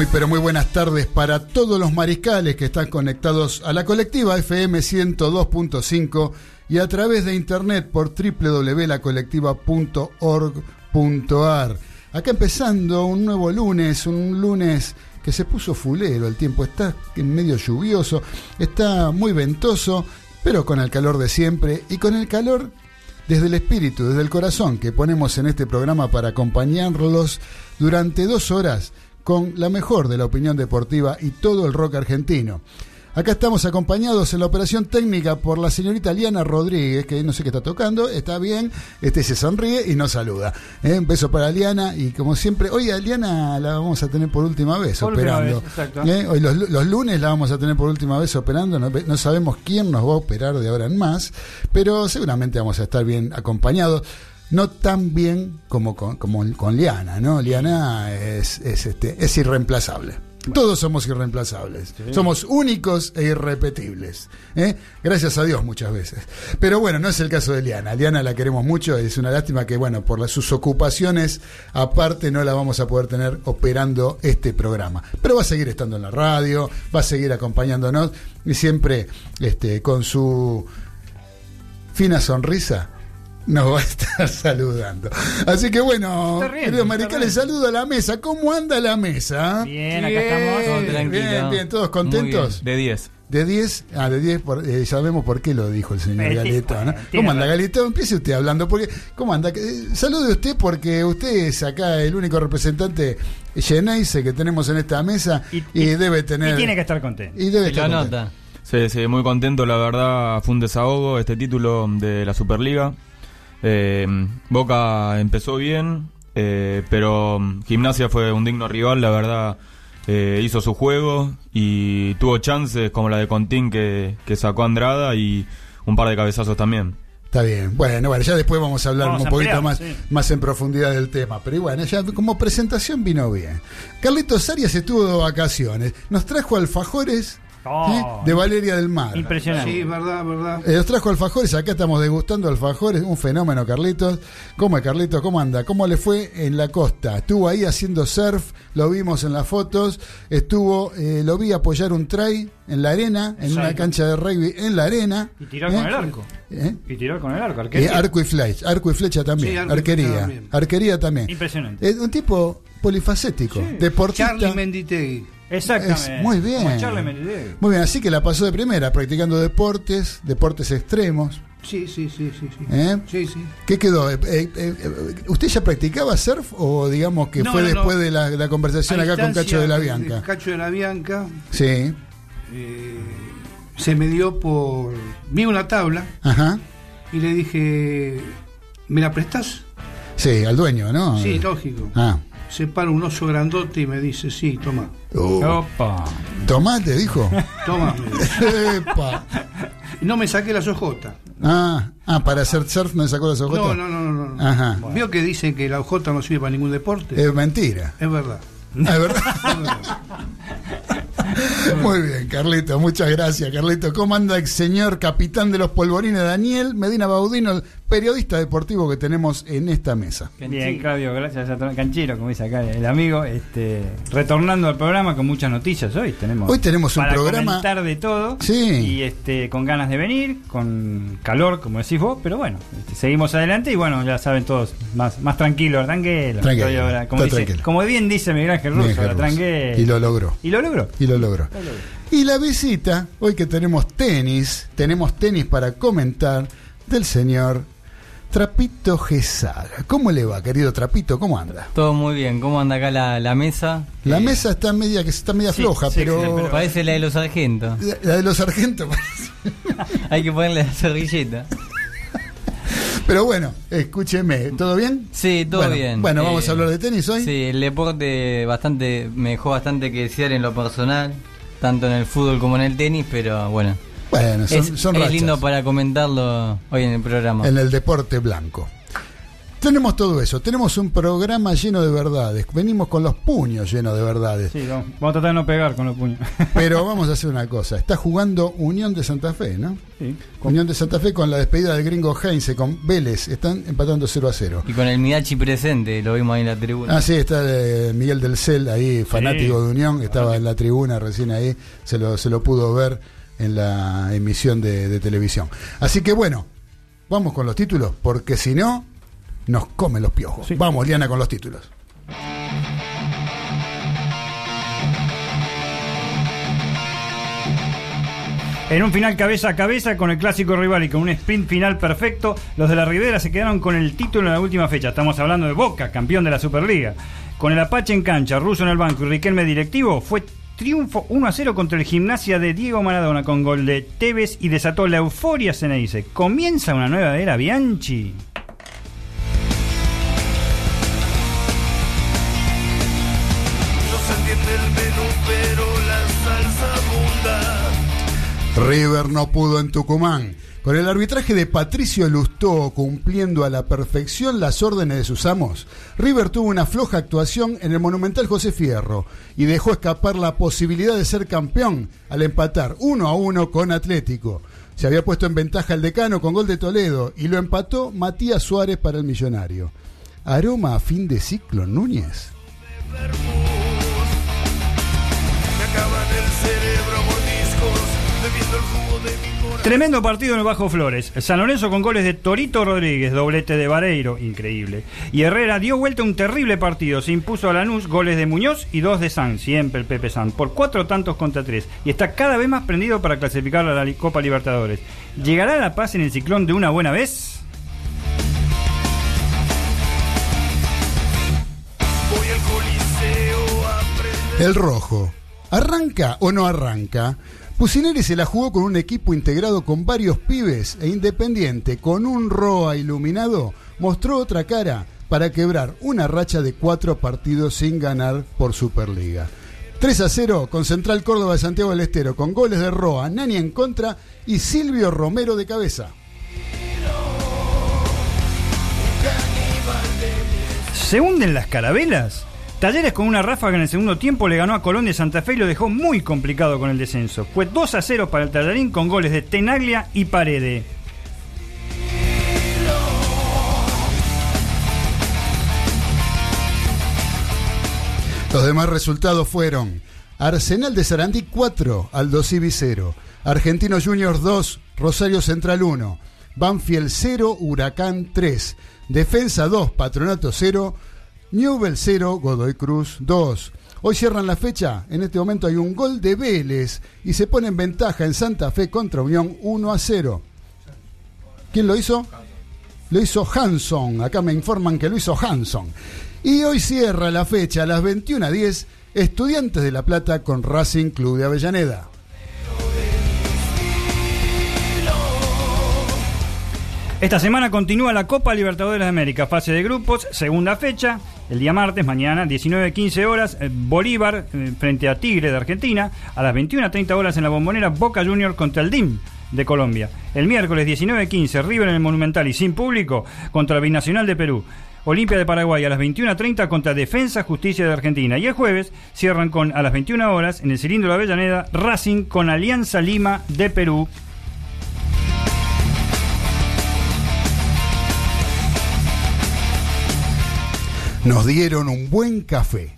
[SPEAKER 1] Muy pero muy buenas tardes para todos los mariscales que están conectados a la colectiva FM 102.5 y a través de internet por www.lacolectiva.org.ar. Acá empezando un nuevo lunes, un lunes que se puso fulero, el tiempo está en medio lluvioso, está muy ventoso, pero con el calor de siempre y con el calor desde el espíritu, desde el corazón que ponemos en este programa para acompañarlos durante dos horas con la mejor de la opinión deportiva y todo el rock argentino. Acá estamos acompañados en la operación técnica por la señorita Liana Rodríguez, que no sé qué está tocando, está bien, este se sonríe y nos saluda. ¿eh? Un beso para Liana y como siempre, hoy a Liana la vamos a tener por última vez
[SPEAKER 3] Por última
[SPEAKER 1] operando.
[SPEAKER 3] vez, exacto.
[SPEAKER 1] ¿eh? Hoy los, los lunes la vamos a tener por última vez operando, no, no sabemos quién nos va a operar de ahora en más, pero seguramente vamos a estar bien acompañados. No tan bien como con, como con Liana, ¿no? Liana es, es, este, es irreemplazable. Todos somos irreemplazables. Somos únicos e irrepetibles. ¿eh? Gracias a Dios muchas veces. Pero bueno, no es el caso de Liana. Liana la queremos mucho. Es una lástima que, bueno, por las, sus ocupaciones, aparte no la vamos a poder tener operando este programa. Pero va a seguir estando en la radio, va a seguir acompañándonos y siempre este, con su fina sonrisa nos va a estar saludando. Así que bueno, queridos maricales, saludo a la mesa. ¿Cómo anda la mesa?
[SPEAKER 3] Bien, acá
[SPEAKER 4] Todo
[SPEAKER 3] estamos.
[SPEAKER 4] tranquilo.
[SPEAKER 1] Bien, bien, todos
[SPEAKER 4] Muy
[SPEAKER 1] contentos.
[SPEAKER 2] De 10.
[SPEAKER 1] De 10, ah, de 10, por, eh, sabemos por qué lo dijo el señor
[SPEAKER 3] Eh,
[SPEAKER 1] Galeto. ¿no? ¿Cómo anda. Galeto? Empiece usted hablando, porque, ¿cómo anda? Eh, salude usted porque usted es acá el único representante Geneise que tenemos en esta mesa y,
[SPEAKER 3] Y- y-
[SPEAKER 1] debe tener...
[SPEAKER 3] Y tiene que estar contento.
[SPEAKER 1] y debe
[SPEAKER 4] Y
[SPEAKER 1] estar contento.
[SPEAKER 4] nota.
[SPEAKER 2] Sí, sí, muy contento, la verdad, fue un desahogo este título de la Superliga. Eh, Boca empezó bien, eh, pero Gimnasia fue un digno rival, la verdad, eh, hizo su juego y tuvo chances como la de Contín que, que sacó Andrada y un par de cabezazos también.
[SPEAKER 1] Está bien. Bueno, bueno, ya después vamos a hablar
[SPEAKER 3] Vamos
[SPEAKER 1] un
[SPEAKER 3] a
[SPEAKER 1] poquito
[SPEAKER 3] ampliar,
[SPEAKER 1] más,
[SPEAKER 3] sí.
[SPEAKER 1] más en profundidad del tema. Pero bueno, ya como presentación vino bien. Carlitos Arias estuvo de vacaciones. Nos trajo alfajores
[SPEAKER 3] Oh.
[SPEAKER 1] ¿eh? de Valeria del Mar.
[SPEAKER 3] Impresionante.
[SPEAKER 5] Sí, verdad, verdad.
[SPEAKER 1] Eh, nos trajo alfajores, acá estamos degustando alfajores, un fenómeno, Carlitos. ¿Cómo es, Carlitos? ¿Cómo anda? ¿Cómo le fue en la costa? Estuvo ahí haciendo surf, lo vimos en las fotos, estuvo, eh, lo vi apoyar un try en la arena, en una cancha de rugby en la arena.
[SPEAKER 3] Y tirar
[SPEAKER 1] ¿eh?
[SPEAKER 3] con el arco.
[SPEAKER 1] ¿Eh?
[SPEAKER 3] Y tirar con el arco.
[SPEAKER 1] Eh,
[SPEAKER 3] arquería.
[SPEAKER 1] arco y flecha, arco y flecha también,
[SPEAKER 5] Sí, arco y
[SPEAKER 1] arquería,
[SPEAKER 5] flecha también.
[SPEAKER 1] arquería también.
[SPEAKER 3] Impresionante.
[SPEAKER 1] Es un tipo polifacético, deportista.
[SPEAKER 5] Charlie Menditegui.
[SPEAKER 3] Exactamente.
[SPEAKER 1] Es muy bien. Muy bien, así que la pasó de primera, practicando deportes, deportes extremos.
[SPEAKER 5] Sí, sí, sí, sí. Sí,
[SPEAKER 1] ¿Eh?
[SPEAKER 5] sí. sí.
[SPEAKER 1] ¿Qué quedó? Eh, eh, eh, ¿Usted ya practicaba surf o digamos que
[SPEAKER 5] No,
[SPEAKER 1] fue
[SPEAKER 5] no,
[SPEAKER 1] después
[SPEAKER 5] no.
[SPEAKER 1] de la, la conversación
[SPEAKER 5] A
[SPEAKER 1] acá con Cacho de la
[SPEAKER 5] de-
[SPEAKER 1] Bianca?
[SPEAKER 5] Cacho de la Bianca
[SPEAKER 1] Sí,
[SPEAKER 5] se me dio por. Vi una tabla
[SPEAKER 1] ajá.
[SPEAKER 5] y le dije: ¿Me la prestás?
[SPEAKER 1] Sí, al dueño, ¿no?
[SPEAKER 5] Sí, lógico.
[SPEAKER 1] Ah.
[SPEAKER 5] Se para un oso grandote y me dice: Sí, toma.
[SPEAKER 1] Uh,
[SPEAKER 3] Opa.
[SPEAKER 1] ¿Tomate, dijo?
[SPEAKER 5] Toma. me no me saqué las ojotas.
[SPEAKER 1] Ah, ah, para hacer surf no sacó las ojotas.
[SPEAKER 5] No, no, no, no. no.
[SPEAKER 1] Ajá.
[SPEAKER 5] ¿Vio que dicen que la ojota no sirve para ningún deporte?
[SPEAKER 1] Es mentira.
[SPEAKER 5] Es verdad.
[SPEAKER 1] ¿Es verdad? Muy bien, Carlito, muchas gracias, Carlito. ¿Cómo anda el señor capitán de los polvorines, Daniel Medina Baudino, periodista deportivo que tenemos en esta mesa?
[SPEAKER 3] Bien, Claudio, gracias a Canchero, como dice acá el amigo. Este, retornando al programa con muchas noticias hoy. Tenemos
[SPEAKER 1] Hoy tenemos un
[SPEAKER 3] para
[SPEAKER 1] programa-
[SPEAKER 3] comentar de todo.
[SPEAKER 1] Sí.
[SPEAKER 3] Y este, con ganas de venir, con calor, como decís vos. Pero bueno, este, seguimos adelante y bueno, ya saben todos, más, más.
[SPEAKER 1] Tranquilo,
[SPEAKER 3] ahora, como, dice-
[SPEAKER 1] tranquilo.
[SPEAKER 3] como bien dice Miguel Ángel Russo,
[SPEAKER 1] Miguel
[SPEAKER 3] ahora,
[SPEAKER 1] Russo.
[SPEAKER 3] tranquilo.
[SPEAKER 1] Y lo logró.
[SPEAKER 3] Y lo logró.
[SPEAKER 1] Y lo logró. Y la visita, hoy que tenemos tenis, tenemos tenis para comentar del señor Trapito Gesaga. ¿Cómo le va, querido Trapito? ¿Cómo anda?
[SPEAKER 4] Todo muy bien. ¿Cómo anda acá la, la mesa?
[SPEAKER 1] La
[SPEAKER 4] Eh,
[SPEAKER 1] mesa está media que está media
[SPEAKER 3] sí,
[SPEAKER 1] floja,
[SPEAKER 3] sí,
[SPEAKER 1] pero,
[SPEAKER 3] sí, pero-
[SPEAKER 4] Parece la de los sargentos.
[SPEAKER 1] la la de los sargentos parece.
[SPEAKER 4] Hay que ponerle la servilleta.
[SPEAKER 1] Pero bueno, escúcheme, ¿todo bien?
[SPEAKER 4] Sí, todo
[SPEAKER 1] Bueno,
[SPEAKER 4] bien.
[SPEAKER 1] Bueno, vamos
[SPEAKER 4] Eh,
[SPEAKER 1] a hablar de tenis hoy.
[SPEAKER 4] Sí, el deporte bastante me dejó bastante que desear en lo personal, tanto en el fútbol como en el tenis, pero bueno,
[SPEAKER 1] Bueno, son,
[SPEAKER 4] es,
[SPEAKER 1] son
[SPEAKER 4] es
[SPEAKER 1] rachas
[SPEAKER 4] lindo para comentarlo hoy en el programa.
[SPEAKER 1] en el deporte blanco. Tenemos todo eso, tenemos un programa lleno de verdades, venimos con los puños llenos de verdades,
[SPEAKER 3] Sí, vamos, vamos a tratar de no pegar con los puños.
[SPEAKER 1] pero vamos a hacer una cosa, está jugando Unión de Santa Fe, ¿no?
[SPEAKER 3] Sí.
[SPEAKER 1] Unión de Santa Fe con la despedida del gringo Heinze, con Vélez, están empatando 0 a 0.
[SPEAKER 4] Y con el Midachi presente, lo vimos ahí en la tribuna.
[SPEAKER 1] Ah, sí, está eh, Miguel del Cel ahí, fanático de Unión, estaba en la tribuna recién ahí, se lo, se lo pudo ver en la emisión de, de televisión. Así que bueno, vamos con los títulos, porque si no, nos comen los piojos.
[SPEAKER 3] Sí.
[SPEAKER 1] Vamos, Liana, con los títulos.
[SPEAKER 3] En un final cabeza a cabeza con el clásico rival y con un sprint final perfecto, los de la Ribera se quedaron con el título en la última fecha. Estamos hablando de Boca, campeón de la Superliga. Con el Apache en cancha, Russo en el banco y Riquelme directivo, fue triunfo 1 a 0 contra el Gimnasia de Diego Maradona con gol de Tevez y desató la euforia Ceneice. ¿Comienza una nueva era Bianchi?
[SPEAKER 1] River no pudo en Tucumán. Con el arbitraje de Patricio Lustó cumpliendo a la perfección las órdenes de sus amos, River tuvo una floja actuación en el monumental José Fierro y dejó escapar la posibilidad de ser campeón al empatar uno a uno con Atlético. Se había puesto en ventaja el decano con gol de Toledo y lo empató Matías Suárez para el millonario. Aroma a fin de ciclo, Núñez.
[SPEAKER 6] Acaban el cerebro bebiendo el jugo de mi.
[SPEAKER 3] Tremendo partido en el Bajo Flores. San Lorenzo con goles de Torito Rodríguez, doblete de Vareiro, increíble. Y Herrera dio vuelta un terrible partido. Se impuso a Lanús, goles de Muñoz y dos de San, siempre el Pepe San, por cuatro tantos contra tres. Y está cada vez más prendido para clasificar a la Copa Libertadores. ¿Llegará la paz en el ciclón de una buena vez?
[SPEAKER 1] El rojo. ¿Arranca o no arranca? Pusineri se la jugó con un equipo integrado con varios pibes e Independiente, con un Roa iluminado, mostró otra cara para quebrar una racha de cuatro partidos sin ganar por Superliga. 3 a 0 con Central Córdoba de Santiago del Estero, con goles de Roa, Nani en contra y Silvio Romero de cabeza.
[SPEAKER 3] ¿Se hunden las carabelas? Talleres con una ráfaga en el segundo tiempo le ganó a Colón de Santa Fe y lo dejó muy complicado con el descenso. Fue 2 a 0 para el Tallarín con goles de Tenaglia y Parede.
[SPEAKER 1] Los demás resultados fueron Arsenal de Sarandí 4, Aldo Civi 0, Argentinos Juniors 2, Rosario Central 1, Banfield 0, Huracán 3, Defensa 2, Patronato 0, Newell 0, Godoy Cruz 2. Hoy cierran la fecha, en este momento hay un gol de Vélez y se pone en ventaja en Santa Fe contra Unión 1 a 0. ¿Quién lo hizo? Lo hizo Hanson, acá me informan que lo hizo Hanson. Y hoy cierra la fecha a las 21.10 Estudiantes de La Plata con Racing Club de Avellaneda.
[SPEAKER 3] Esta semana continúa la Copa Libertadores de América, fase de grupos, segunda fecha, el día martes, mañana, 19.15 horas, eh, Bolívar eh, frente a Tigre de Argentina, a las 21.30 horas en la bombonera Boca Junior contra el DIM de Colombia. El miércoles 19.15, River en el Monumental y sin público contra el Binacional de Perú. Olimpia de Paraguay a las 21.30 contra Defensa Justicia de Argentina. Y el jueves cierran con a las 21 horas en el cilindro de Avellaneda Racing con Alianza Lima de Perú.
[SPEAKER 1] Nos dieron un buen café.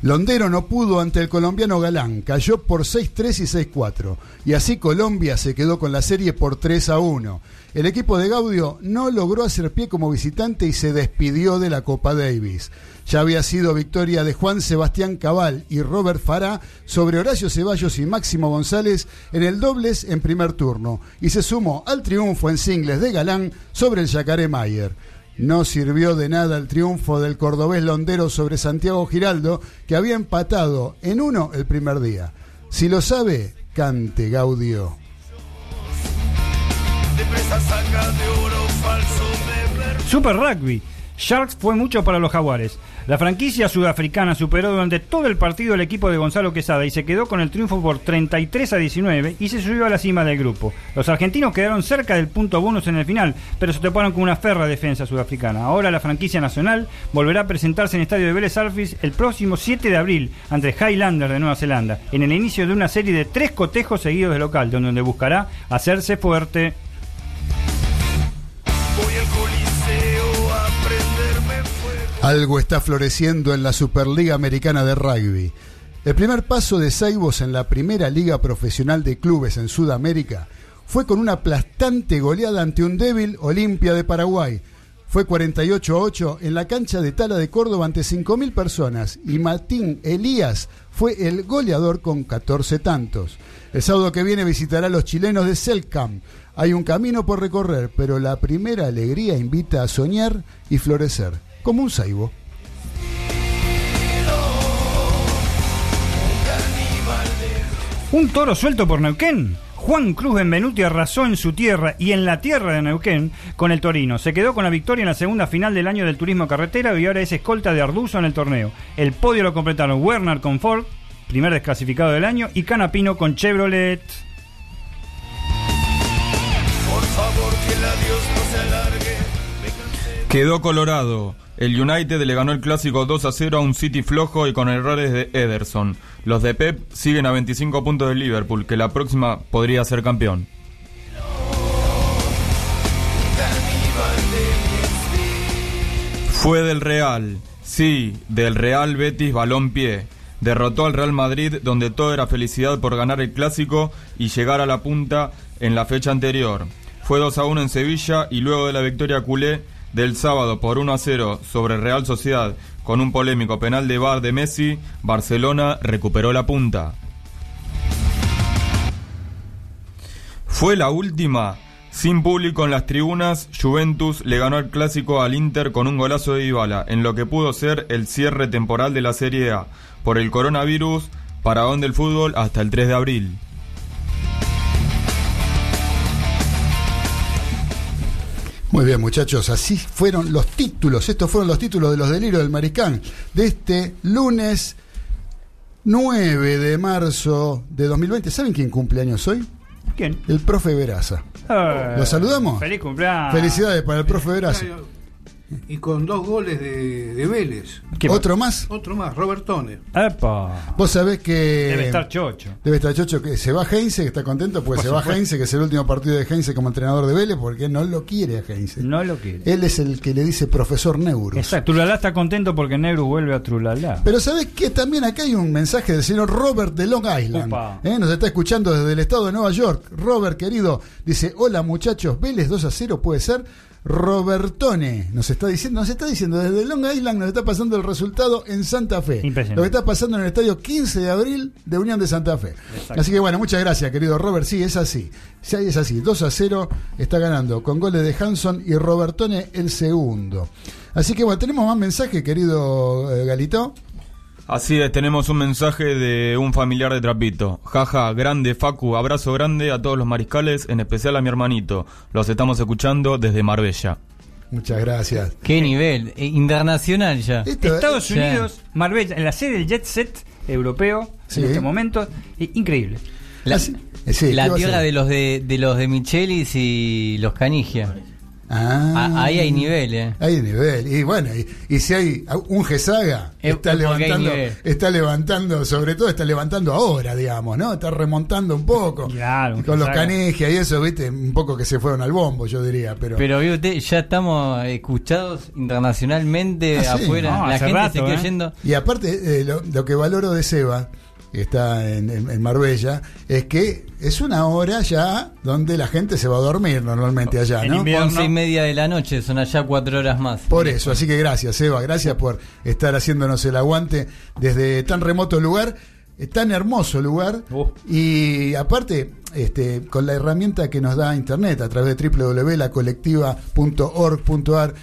[SPEAKER 1] Londero no pudo ante el colombiano Galán, cayó por 6-3 y 6-4. Y así Colombia se quedó con la serie por 3 a 1. El equipo de Gaudio no logró hacer pie como visitante y se despidió de la Copa Davis. Ya había sido victoria de Juan Sebastián Cabal y Robert Fará sobre Horacio Ceballos y Máximo González en el dobles en primer turno. Y se sumó al triunfo en singles de Galán sobre el Yacaré Mayer. No sirvió de nada el triunfo del cordobés Londero sobre Santiago Giraldo, que había empatado en uno el primer día. Si lo sabe, cante Gaudio.
[SPEAKER 3] Super Rugby. Sharks fue mucho para los jaguares. La franquicia sudafricana superó durante todo el partido el equipo de Gonzalo Quesada y se quedó con el triunfo por 33 a 19 y se subió a la cima del grupo. Los argentinos quedaron cerca del punto bonus en el final, pero se toparon con una ferra defensa sudafricana. Ahora la franquicia nacional volverá a presentarse en el estadio de Vélez Arfis el próximo 7 de abril ante Highlander de Nueva Zelanda, en el inicio de una serie de tres cotejos seguidos de local, donde buscará hacerse fuerte.
[SPEAKER 1] Algo está floreciendo en la Superliga Americana de Rugby. El primer paso de Saibos en la primera liga profesional de clubes en Sudamérica fue con una aplastante goleada ante un débil Olimpia de Paraguay. Fue 48 a 8 en la cancha de Tala de Córdoba ante 5.000 personas y Martín Elías fue el goleador con 14 tantos. El sábado que viene visitará a los chilenos de Selcam. Hay un camino por recorrer, pero la primera alegría invita a soñar y florecer, como un saibo.
[SPEAKER 3] Un toro suelto por Neuquén. Juan Cruz Benvenuti arrasó en su tierra y en la tierra de Neuquén con el Torino. Se quedó con la victoria en la segunda final del año del turismo carretera y ahora es escolta de Arduzo en el torneo. El podio lo completaron Werner con Ford, primer desclasificado del año, y Canapino con Chevrolet.
[SPEAKER 6] Por favor, que el adiós no se alargue. Me cansé.
[SPEAKER 2] Quedó colorado. El United le ganó el clásico 2 a 0 a un City flojo y con errores de Ederson. Los de Pep siguen a 25 puntos del Liverpool, que la próxima podría ser campeón. Fue del Real, sí, del Real Betis Balón-Pie. Derrotó al Real Madrid, donde todo era felicidad por ganar el clásico y llegar a la punta en la fecha anterior. Fue 2 a 1 en Sevilla y luego de la victoria culé del sábado por 1 a 0 sobre Real Sociedad con un polémico penal de bar de Messi, Barcelona recuperó la punta. Fue la última. Sin público en las tribunas, Juventus le ganó el clásico al Inter con un golazo de Dybala, en lo que pudo ser el cierre temporal de la Serie A. Por el coronavirus, Paragón del fútbol hasta el 3 de abril.
[SPEAKER 1] Muy bien, muchachos, así fueron los títulos. Estos fueron los títulos de los delirios del Mariscán de este lunes 9 de marzo de 2020. ¿Saben quién cumple años hoy?
[SPEAKER 3] ¿Quién?
[SPEAKER 1] El profe Veraza.
[SPEAKER 3] Eh,
[SPEAKER 1] ¿Lo saludamos?
[SPEAKER 3] Feliz cumpleaños.
[SPEAKER 1] Felicidades para el profe Veraza.
[SPEAKER 5] Y con dos goles de, de Vélez.
[SPEAKER 3] ¿Qué
[SPEAKER 1] ¿Otro más?
[SPEAKER 5] Otro más, Robertone.
[SPEAKER 3] Epa.
[SPEAKER 1] Vos sabés que.
[SPEAKER 3] Debe estar chocho.
[SPEAKER 1] Debe estar chocho que se va Heinze, que está contento, pues se va. Heinze, que es el último partido de Heinze como entrenador de Vélez, porque no lo quiere a Heinze.
[SPEAKER 3] No lo quiere.
[SPEAKER 1] Él es el que le dice profesor Neurus.
[SPEAKER 3] Exacto. Trulalá está contento porque Negro vuelve a Trulalá.
[SPEAKER 1] Pero sabés que también acá hay un mensaje del señor Robert de Long Island. ¿eh? Nos está escuchando desde el estado de Nueva York. Robert, querido, dice: Hola muchachos, Vélez 2 a 0 puede ser. Robertone nos está diciendo, nos está diciendo desde Long Island nos está pasando el resultado en Santa Fe. Lo que está pasando en el estadio 15 de abril de Unión de Santa Fe.
[SPEAKER 3] Exacto.
[SPEAKER 1] Así que bueno, muchas gracias, querido Robert. Sí, es así. Sí, es así. 2 a 0 está ganando con goles de Hanson y Robertone el segundo. Así que bueno, tenemos más mensajes, querido eh, Galito.
[SPEAKER 2] Así es, tenemos un mensaje de un familiar de Trapito. Jaja, grande Facu, abrazo grande a todos los mariscales, en especial a mi hermanito. Los estamos escuchando desde Marbella.
[SPEAKER 1] Muchas gracias.
[SPEAKER 4] Qué nivel, eh, internacional ya.
[SPEAKER 1] Esto-
[SPEAKER 3] Estados. Unidos, Marbella, en la sede del Jet Set europeo
[SPEAKER 1] Sí.
[SPEAKER 3] en este momento. eh, increíble.
[SPEAKER 4] La,
[SPEAKER 1] eh, sí, ¿qué
[SPEAKER 4] la
[SPEAKER 1] va a
[SPEAKER 4] tierra de los de, de los de Michelis y los Canigia.
[SPEAKER 1] Ah,
[SPEAKER 4] A- ahí hay nivel, eh.
[SPEAKER 1] Hay nivel. Y bueno, y, y si hay un Gesaga,
[SPEAKER 4] Es
[SPEAKER 1] está levantando, está levantando, sobre todo está levantando ahora, digamos, ¿no? Está remontando un poco.
[SPEAKER 3] Claro, un
[SPEAKER 1] con los. Canigia y eso, viste, un poco que se fueron al bombo, yo diría, pero.
[SPEAKER 4] Pero vio usted, ya estamos escuchados internacionalmente
[SPEAKER 1] Ah, sí.
[SPEAKER 4] afuera.
[SPEAKER 3] No,
[SPEAKER 4] la gente
[SPEAKER 3] rato,
[SPEAKER 4] se quedó
[SPEAKER 3] eh.
[SPEAKER 4] yendo.
[SPEAKER 1] Y aparte, eh, lo, lo que valoro de Seba, que está en, en- en Marbella, es que es una hora ya donde la gente se va a dormir normalmente allá,
[SPEAKER 3] En
[SPEAKER 1] ¿no?
[SPEAKER 3] invierno.
[SPEAKER 4] Once y media de la noche, son allá cuatro horas más.
[SPEAKER 1] Por eso, así que gracias, Eva, gracias por estar haciéndonos el aguante desde tan remoto lugar, eh, tan hermoso lugar,
[SPEAKER 3] Uh.
[SPEAKER 1] y aparte, este, con la herramienta que nos da Internet a través de www.lacolectiva.org.ar,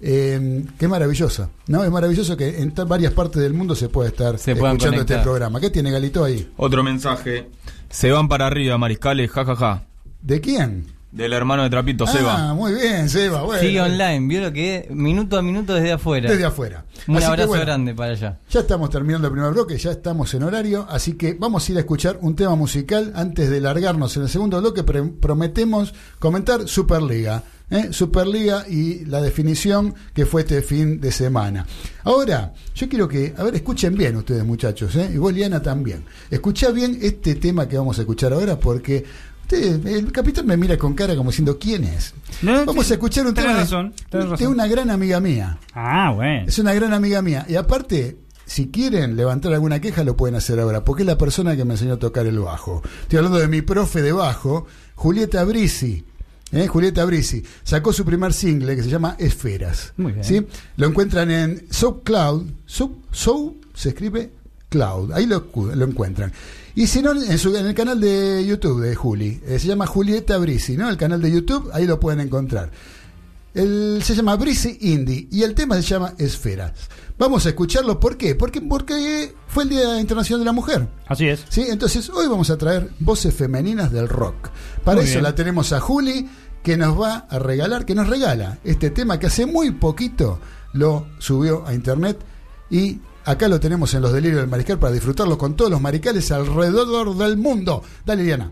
[SPEAKER 1] eh, qué maravillosa, ¿no? Es maravilloso que en varias partes del mundo se pueda estar
[SPEAKER 4] Se
[SPEAKER 1] escuchando este programa. ¿Qué tiene Galito ahí?
[SPEAKER 2] Otro mensaje. Se van para arriba, mariscales, jajaja.
[SPEAKER 1] ¿De quién?
[SPEAKER 2] Del hermano de Trapito, Seba.
[SPEAKER 1] Ah, muy bien, Seba. Bueno,
[SPEAKER 4] Sigue online, vio lo que es, minuto a minuto desde afuera.
[SPEAKER 1] Desde afuera.
[SPEAKER 4] Un
[SPEAKER 1] Así
[SPEAKER 4] abrazo
[SPEAKER 1] bueno,
[SPEAKER 4] grande para allá.
[SPEAKER 1] Ya estamos terminando el primer bloque, ya estamos en horario, así que vamos a ir a escuchar un tema musical antes de largarnos en el segundo bloque. prometemos comentar Superliga, ¿eh? Superliga y la definición que fue este fin de semana. Ahora, yo quiero que, a ver, escuchen bien ustedes muchachos, ¿eh? y vos Liana también. Escuchá bien este tema que vamos a escuchar ahora porque... usted- el capitán me mira con cara como diciendo quién es.
[SPEAKER 3] No,
[SPEAKER 1] Vamos a escuchar un tema de-
[SPEAKER 3] razón,
[SPEAKER 1] de una gran amiga mía.
[SPEAKER 3] Ah, bueno.
[SPEAKER 1] Es una gran amiga mía. Y aparte, si quieren levantar alguna queja, lo pueden hacer ahora, porque es la persona que me enseñó a tocar el bajo. Estoy hablando de mi profe de bajo, Julieta Brisi. ¿Eh? Julieta Brisi sacó su primer single que se llama Esferas.
[SPEAKER 3] Muy bien.
[SPEAKER 1] ¿sí? Lo encuentran en SoundCloud. Soul, Soul se escribe Cloud. Ahí lo encuentran. Y si no, en, su- en el canal de YouTube de Juli. eh, se llama Julieta Brisi, ¿no? El canal de YouTube, ahí lo pueden encontrar. El- se llama Breezy Indie y el tema se llama Esferas. Vamos a escucharlo, ¿por qué? Porque, porque fue el Día Internacional de la Mujer.
[SPEAKER 3] Así es.
[SPEAKER 1] ¿sí? Entonces hoy vamos a traer voces femeninas del rock. Para
[SPEAKER 3] Muy
[SPEAKER 1] eso
[SPEAKER 3] bien.
[SPEAKER 1] la tenemos a Juli, que nos va a regalar, que nos regala este tema que hace muy poquito lo subió a internet y acá lo tenemos en los delirios del mariscal para disfrutarlo con todos los maricales alrededor del mundo. Dale, Diana.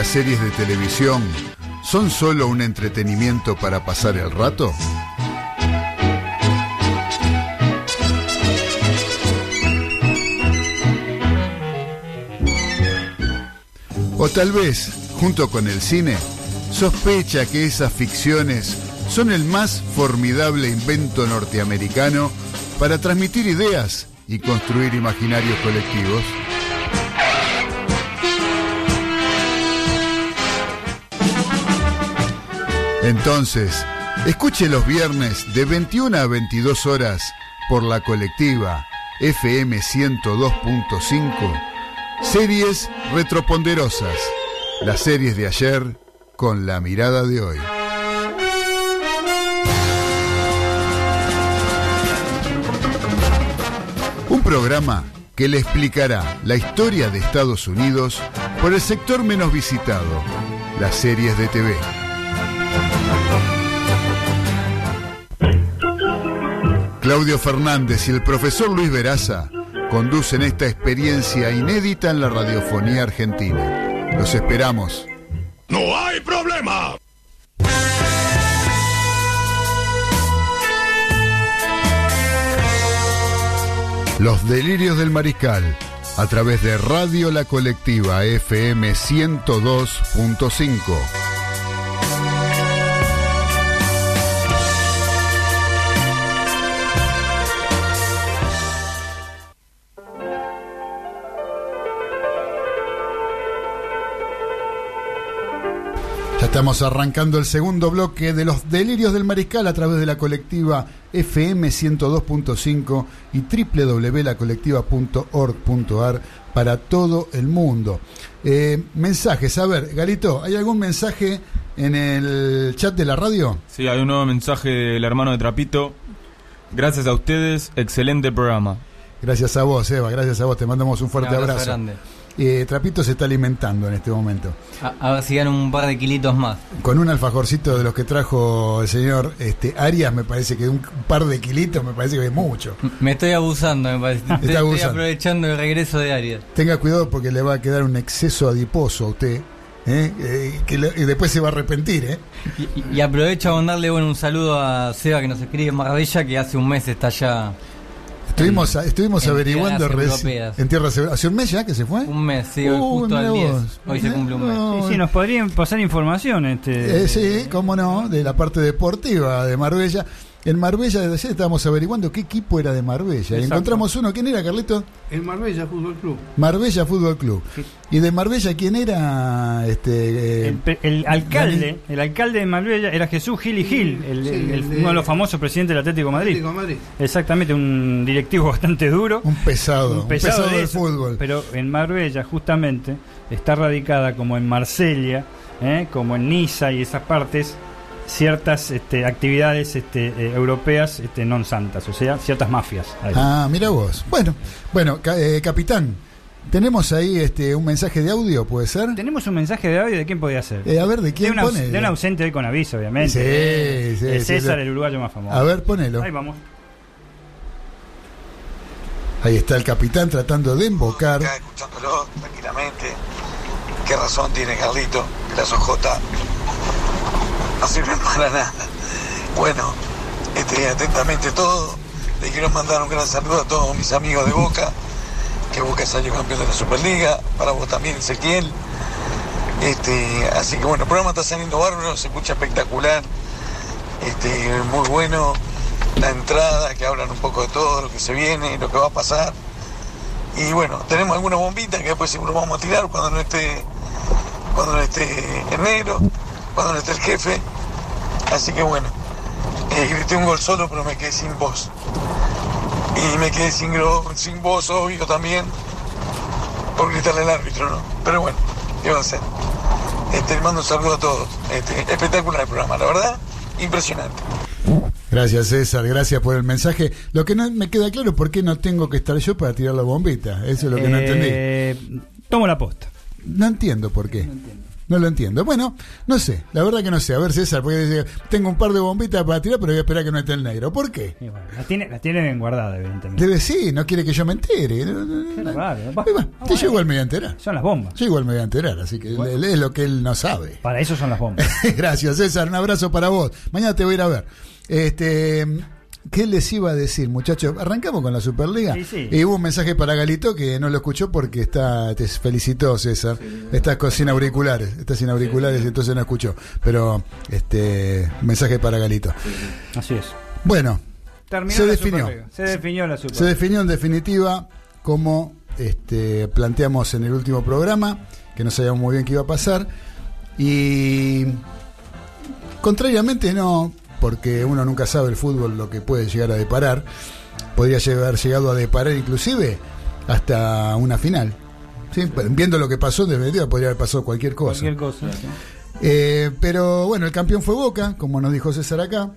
[SPEAKER 7] Las
[SPEAKER 1] series de televisión son solo un entretenimiento para pasar el rato? O tal vez, junto con el cine, sospecha que esas ficciones son el más formidable invento norteamericano para transmitir ideas y construir imaginarios colectivos. Entonces, escuche los viernes de 21 a 22 horas por la colectiva FM 102.5 Series retroponderosas. Las series de ayer con la mirada de hoy. Un programa que le explicará la historia de Estados Unidos por el sector menos visitado, las series de TV. Claudio Fernández y el profesor Luis Veraza conducen esta experiencia inédita en la radiofonía argentina. Los esperamos.
[SPEAKER 6] ¡No hay problema!
[SPEAKER 1] Los delirios del mariscal a través de Radio La Colectiva FM 102.5. estamos arrancando el segundo bloque de los delirios del mariscal a través de la colectiva FM 102.5 y www.lacolectiva.org.ar para todo el mundo. Eh, mensajes, a ver, Galito, ¿hay algún mensaje en el chat de la radio?
[SPEAKER 2] Sí, hay un nuevo mensaje del hermano de Trapito. Gracias a ustedes, excelente programa.
[SPEAKER 1] Gracias a vos, Eva, gracias a vos, te mandamos un fuerte
[SPEAKER 4] Un abrazo
[SPEAKER 1] abrazo. Eh, Trapito se está alimentando en este momento.
[SPEAKER 4] A, a ver si ganan un par de kilitos más.
[SPEAKER 1] Con un alfajorcito de los que trajo el señor este, Arias, me parece que un par de kilitos me parece que es mucho.
[SPEAKER 4] Me estoy abusando, me parece. Estoy, estoy aprovechando el regreso de Arias.
[SPEAKER 1] Tenga cuidado porque le va a quedar un exceso adiposo a usted, ¿eh? Eh, que le- y después se va a arrepentir. ¿eh?
[SPEAKER 4] Y, y- aprovecho a mandarle bueno, un saludo a Seba que nos escribe en Marbella, que hace un mes está allá.
[SPEAKER 1] Estuvimos, estuvimos
[SPEAKER 4] en
[SPEAKER 1] averiguando en tierras europeas. ¿Hace un mes ya que se fue?
[SPEAKER 4] Un mes, sí, hoy
[SPEAKER 1] Uy,
[SPEAKER 4] justo al 10.
[SPEAKER 1] vos.
[SPEAKER 4] Hoy se cumple un mes.
[SPEAKER 3] sí, nos podrían pasar información. Este,
[SPEAKER 1] Eh, sí, cómo no, de la parte deportiva de Marbella. En Marbella, desde ayer estábamos averiguando qué equipo era de Marbella. Y encontramos uno. ¿Quién era, Carlito?
[SPEAKER 5] El Marbella Fútbol Club.
[SPEAKER 1] Marbella Fútbol Club. ¿Y de Marbella quién era? Este, eh,
[SPEAKER 3] El, alcalde, el alcalde de Marbella era Jesús Gil y Gil, el-
[SPEAKER 5] Sí,
[SPEAKER 3] uno de los famosos presidentes del Atlético de Madrid.
[SPEAKER 5] Atlético Madrid.
[SPEAKER 3] Exactamente, un directivo bastante duro.
[SPEAKER 1] un pesado, un pesado,
[SPEAKER 3] de
[SPEAKER 1] del
[SPEAKER 3] eso.
[SPEAKER 1] fútbol.
[SPEAKER 3] Pero en Marbella, justamente, está radicada como en Marsella, ¿eh? como en Niza y esas partes, ciertas este, actividades este, eh, europeas este, non santas, o sea, ciertas mafias. ahí.
[SPEAKER 1] Ah, mira vos. Bueno, bueno, ca- eh, capitán, tenemos ahí este un mensaje de audio, ¿puede ser?
[SPEAKER 3] Tenemos un mensaje de audio de quién podía ser.
[SPEAKER 1] Eh, a ver, ¿de
[SPEAKER 3] de,
[SPEAKER 1] quién
[SPEAKER 3] aus-
[SPEAKER 1] pone?
[SPEAKER 3] de un ausente hoy con aviso, obviamente.
[SPEAKER 1] Sí,
[SPEAKER 3] Eh,
[SPEAKER 1] sí,
[SPEAKER 3] es
[SPEAKER 1] sí,
[SPEAKER 3] César,
[SPEAKER 1] sí.
[SPEAKER 3] el uruguayo más famoso.
[SPEAKER 1] A ver, ponelo.
[SPEAKER 3] Ahí vamos.
[SPEAKER 1] Ahí está el capitán tratando de embocar.
[SPEAKER 8] acá escuchándolo tranquilamente. ¿Qué razón tiene Carlito? Que las OJ no sirven para nada. Bueno, este, atentamente todo. Le quiero mandar un gran saludo a todos mis amigos de Boca, que Boca salió campeón de la Superliga, para vos también, Ezequiel. Este, así que bueno, el programa está saliendo bárbaro, se escucha espectacular, este, muy bueno. La entrada, que hablan un poco de todo lo que se viene, lo que va a pasar. Y bueno, tenemos algunas bombitas que después seguro vamos a tirar cuando no esté, cuando no esté el negro, cuando no esté el jefe. Así que bueno, eh, grité un gol solo, pero me quedé sin voz. Y me quedé sin, sin voz, obvio, también, por gritarle al árbitro, ¿no? Pero bueno, ¿qué va a hacer? Este, le mando un saludo a todos. Este, espectacular el programa, la verdad, impresionante.
[SPEAKER 1] Gracias, César, gracias por el mensaje. Lo que no me queda claro es por qué no tengo que estar yo para tirar la bombita. Eso es lo que no entendí.
[SPEAKER 3] Eh, Tomo la posta.
[SPEAKER 1] No entiendo por qué. No lo entiendo. Bueno, no sé, la verdad que no sé. A ver, César, porque tengo un par de bombitas para tirar, pero voy a esperar que no esté el negro. ¿Por qué?
[SPEAKER 3] Y bueno, la, tiene, la tiene bien guardada, evidentemente.
[SPEAKER 1] Debe sí, no quiere que yo me entere. No, no, no,
[SPEAKER 3] Qué
[SPEAKER 1] no.
[SPEAKER 3] raro.
[SPEAKER 1] Bueno,
[SPEAKER 3] Ah,
[SPEAKER 1] yo
[SPEAKER 3] bueno.
[SPEAKER 1] igual me voy a enterar.
[SPEAKER 3] Son las bombas.
[SPEAKER 1] Yo igual me voy a enterar, así que es lo que él no sabe.
[SPEAKER 3] Para eso son las bombas.
[SPEAKER 1] Gracias, César. Un abrazo para vos. Mañana te voy a ir a ver. Este, ¿Qué les iba a decir, muchachos? Arrancamos con la Superliga.
[SPEAKER 3] Sí, sí.
[SPEAKER 1] Y hubo un mensaje para Galito que no lo escuchó porque está te felicitó, César. Estás con- sin auriculares. Estás sin auriculares y entonces no escuchó. Pero, este, mensaje para Galito.
[SPEAKER 3] Así es.
[SPEAKER 1] Bueno,
[SPEAKER 3] Terminó
[SPEAKER 1] Se
[SPEAKER 3] la
[SPEAKER 1] definió.
[SPEAKER 3] Superliga. Se definió la
[SPEAKER 1] se
[SPEAKER 3] Superliga.
[SPEAKER 1] definió en definitiva como este, planteamos en el último programa, que no sabíamos muy bien qué iba a pasar. Y contrariamente no, porque uno nunca sabe el fútbol lo que puede llegar a deparar. Podría haber llegado a deparar inclusive hasta una final. ¿sí? Viendo lo que pasó, en definitiva podría haber pasado cualquier cosa.
[SPEAKER 3] Cualquier cosa. sí.
[SPEAKER 1] Eh, pero bueno, el campeón fue Boca, como nos dijo César acá.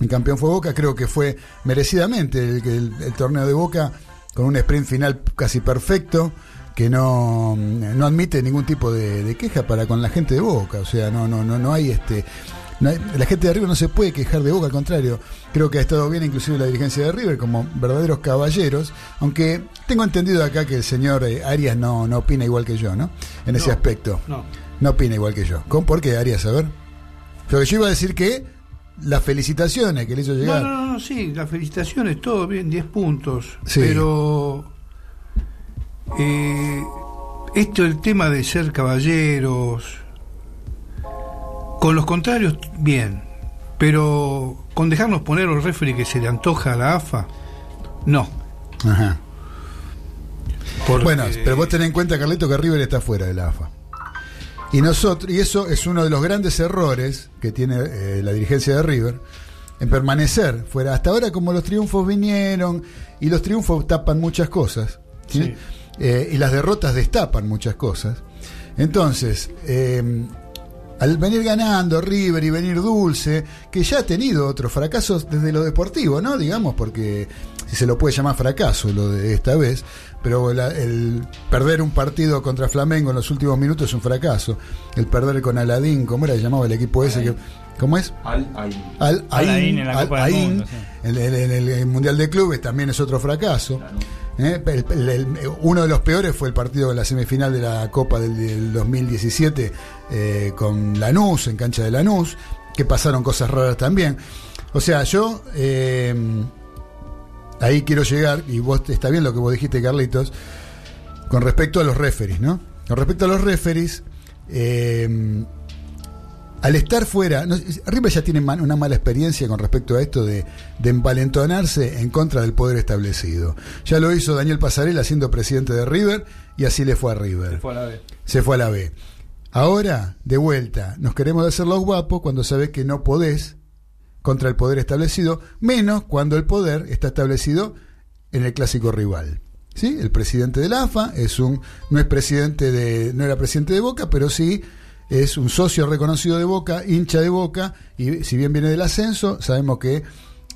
[SPEAKER 1] El campeón fue Boca, creo que fue merecidamente el, el- el torneo de Boca con un sprint final casi perfecto que no, no admite ningún tipo de, de queja para con la gente de Boca. O sea, no, no, no, no hay este. La gente de River no se puede quejar de Boca, al contrario, creo que ha estado bien inclusive la dirigencia de River como verdaderos caballeros, aunque tengo entendido acá que el señor eh, Arias no, no opina igual que yo, ¿no? En ese aspecto.
[SPEAKER 5] No.
[SPEAKER 1] No opina igual que yo. ¿Con por qué, Arias? A ver. Pero yo iba a decir que las felicitaciones que le hizo
[SPEAKER 5] No,
[SPEAKER 1] llegar.
[SPEAKER 5] no, no, no, sí, las felicitaciones, todo bien, 10 puntos.
[SPEAKER 1] Sí.
[SPEAKER 5] Pero eh, esto, el tema de ser caballeros, con los contrarios, bien. Pero con dejarnos poner los referee que se le antoja a la AFA, no.
[SPEAKER 1] Ajá.
[SPEAKER 5] Porque-
[SPEAKER 1] Bueno, pero vos tenés en cuenta, Carlito, que River está fuera de la AFA. Y nosotros, y eso es uno de los grandes errores que tiene eh, la dirigencia de River, en permanecer fuera. Hasta ahora, como los triunfos vinieron, y los triunfos tapan muchas cosas, ¿sí?
[SPEAKER 5] Sí.
[SPEAKER 1] Eh, y las derrotas destapan muchas cosas. Entonces, eh, al venir ganando River y venir dulce, que ya ha tenido otros fracasos desde lo deportivo, ¿no? Digamos, porque si se lo puede llamar fracaso lo de esta vez, pero la- el perder un partido contra Flamengo en los últimos minutos es un fracaso. El perder con Aladín, ¿cómo era llamaba el equipo ese? Que, ¿Cómo es?
[SPEAKER 2] Al, ahí.
[SPEAKER 1] Al
[SPEAKER 3] Al
[SPEAKER 1] Ain,
[SPEAKER 3] Ain en la
[SPEAKER 1] Al
[SPEAKER 3] Copa del
[SPEAKER 1] Ain,
[SPEAKER 3] Mundo, sí.
[SPEAKER 1] el, el Mundial de Clubes también es otro fracaso. ¿Eh? Uno de los peores fue el partido en la semifinal de la Copa del, del 2017 eh, con Lanús, en cancha de Lanús, que pasaron cosas raras también. O sea, yo eh, ahí quiero llegar, y vos está bien lo que vos dijiste, Carlitos, con respecto a los referees, ¿no? Con respecto a los referees, al estar fuera, no, River ya tiene man- una mala experiencia con respecto a esto de, de envalentonarse en contra del poder establecido. Ya lo hizo Daniel Pasarela siendo presidente de River y así le fue a River.
[SPEAKER 3] Fue a la vez.
[SPEAKER 1] Se fue a la B. Ahora, de vuelta, nos queremos hacer los guapos cuando sabés que no podés contra el poder establecido, menos cuando el poder está establecido en el clásico rival. ¿Sí? El presidente de la AFA es un, no es presidente de, no era presidente de Boca, pero sí es un socio reconocido de Boca, hincha de Boca, y si bien viene del ascenso, sabemos que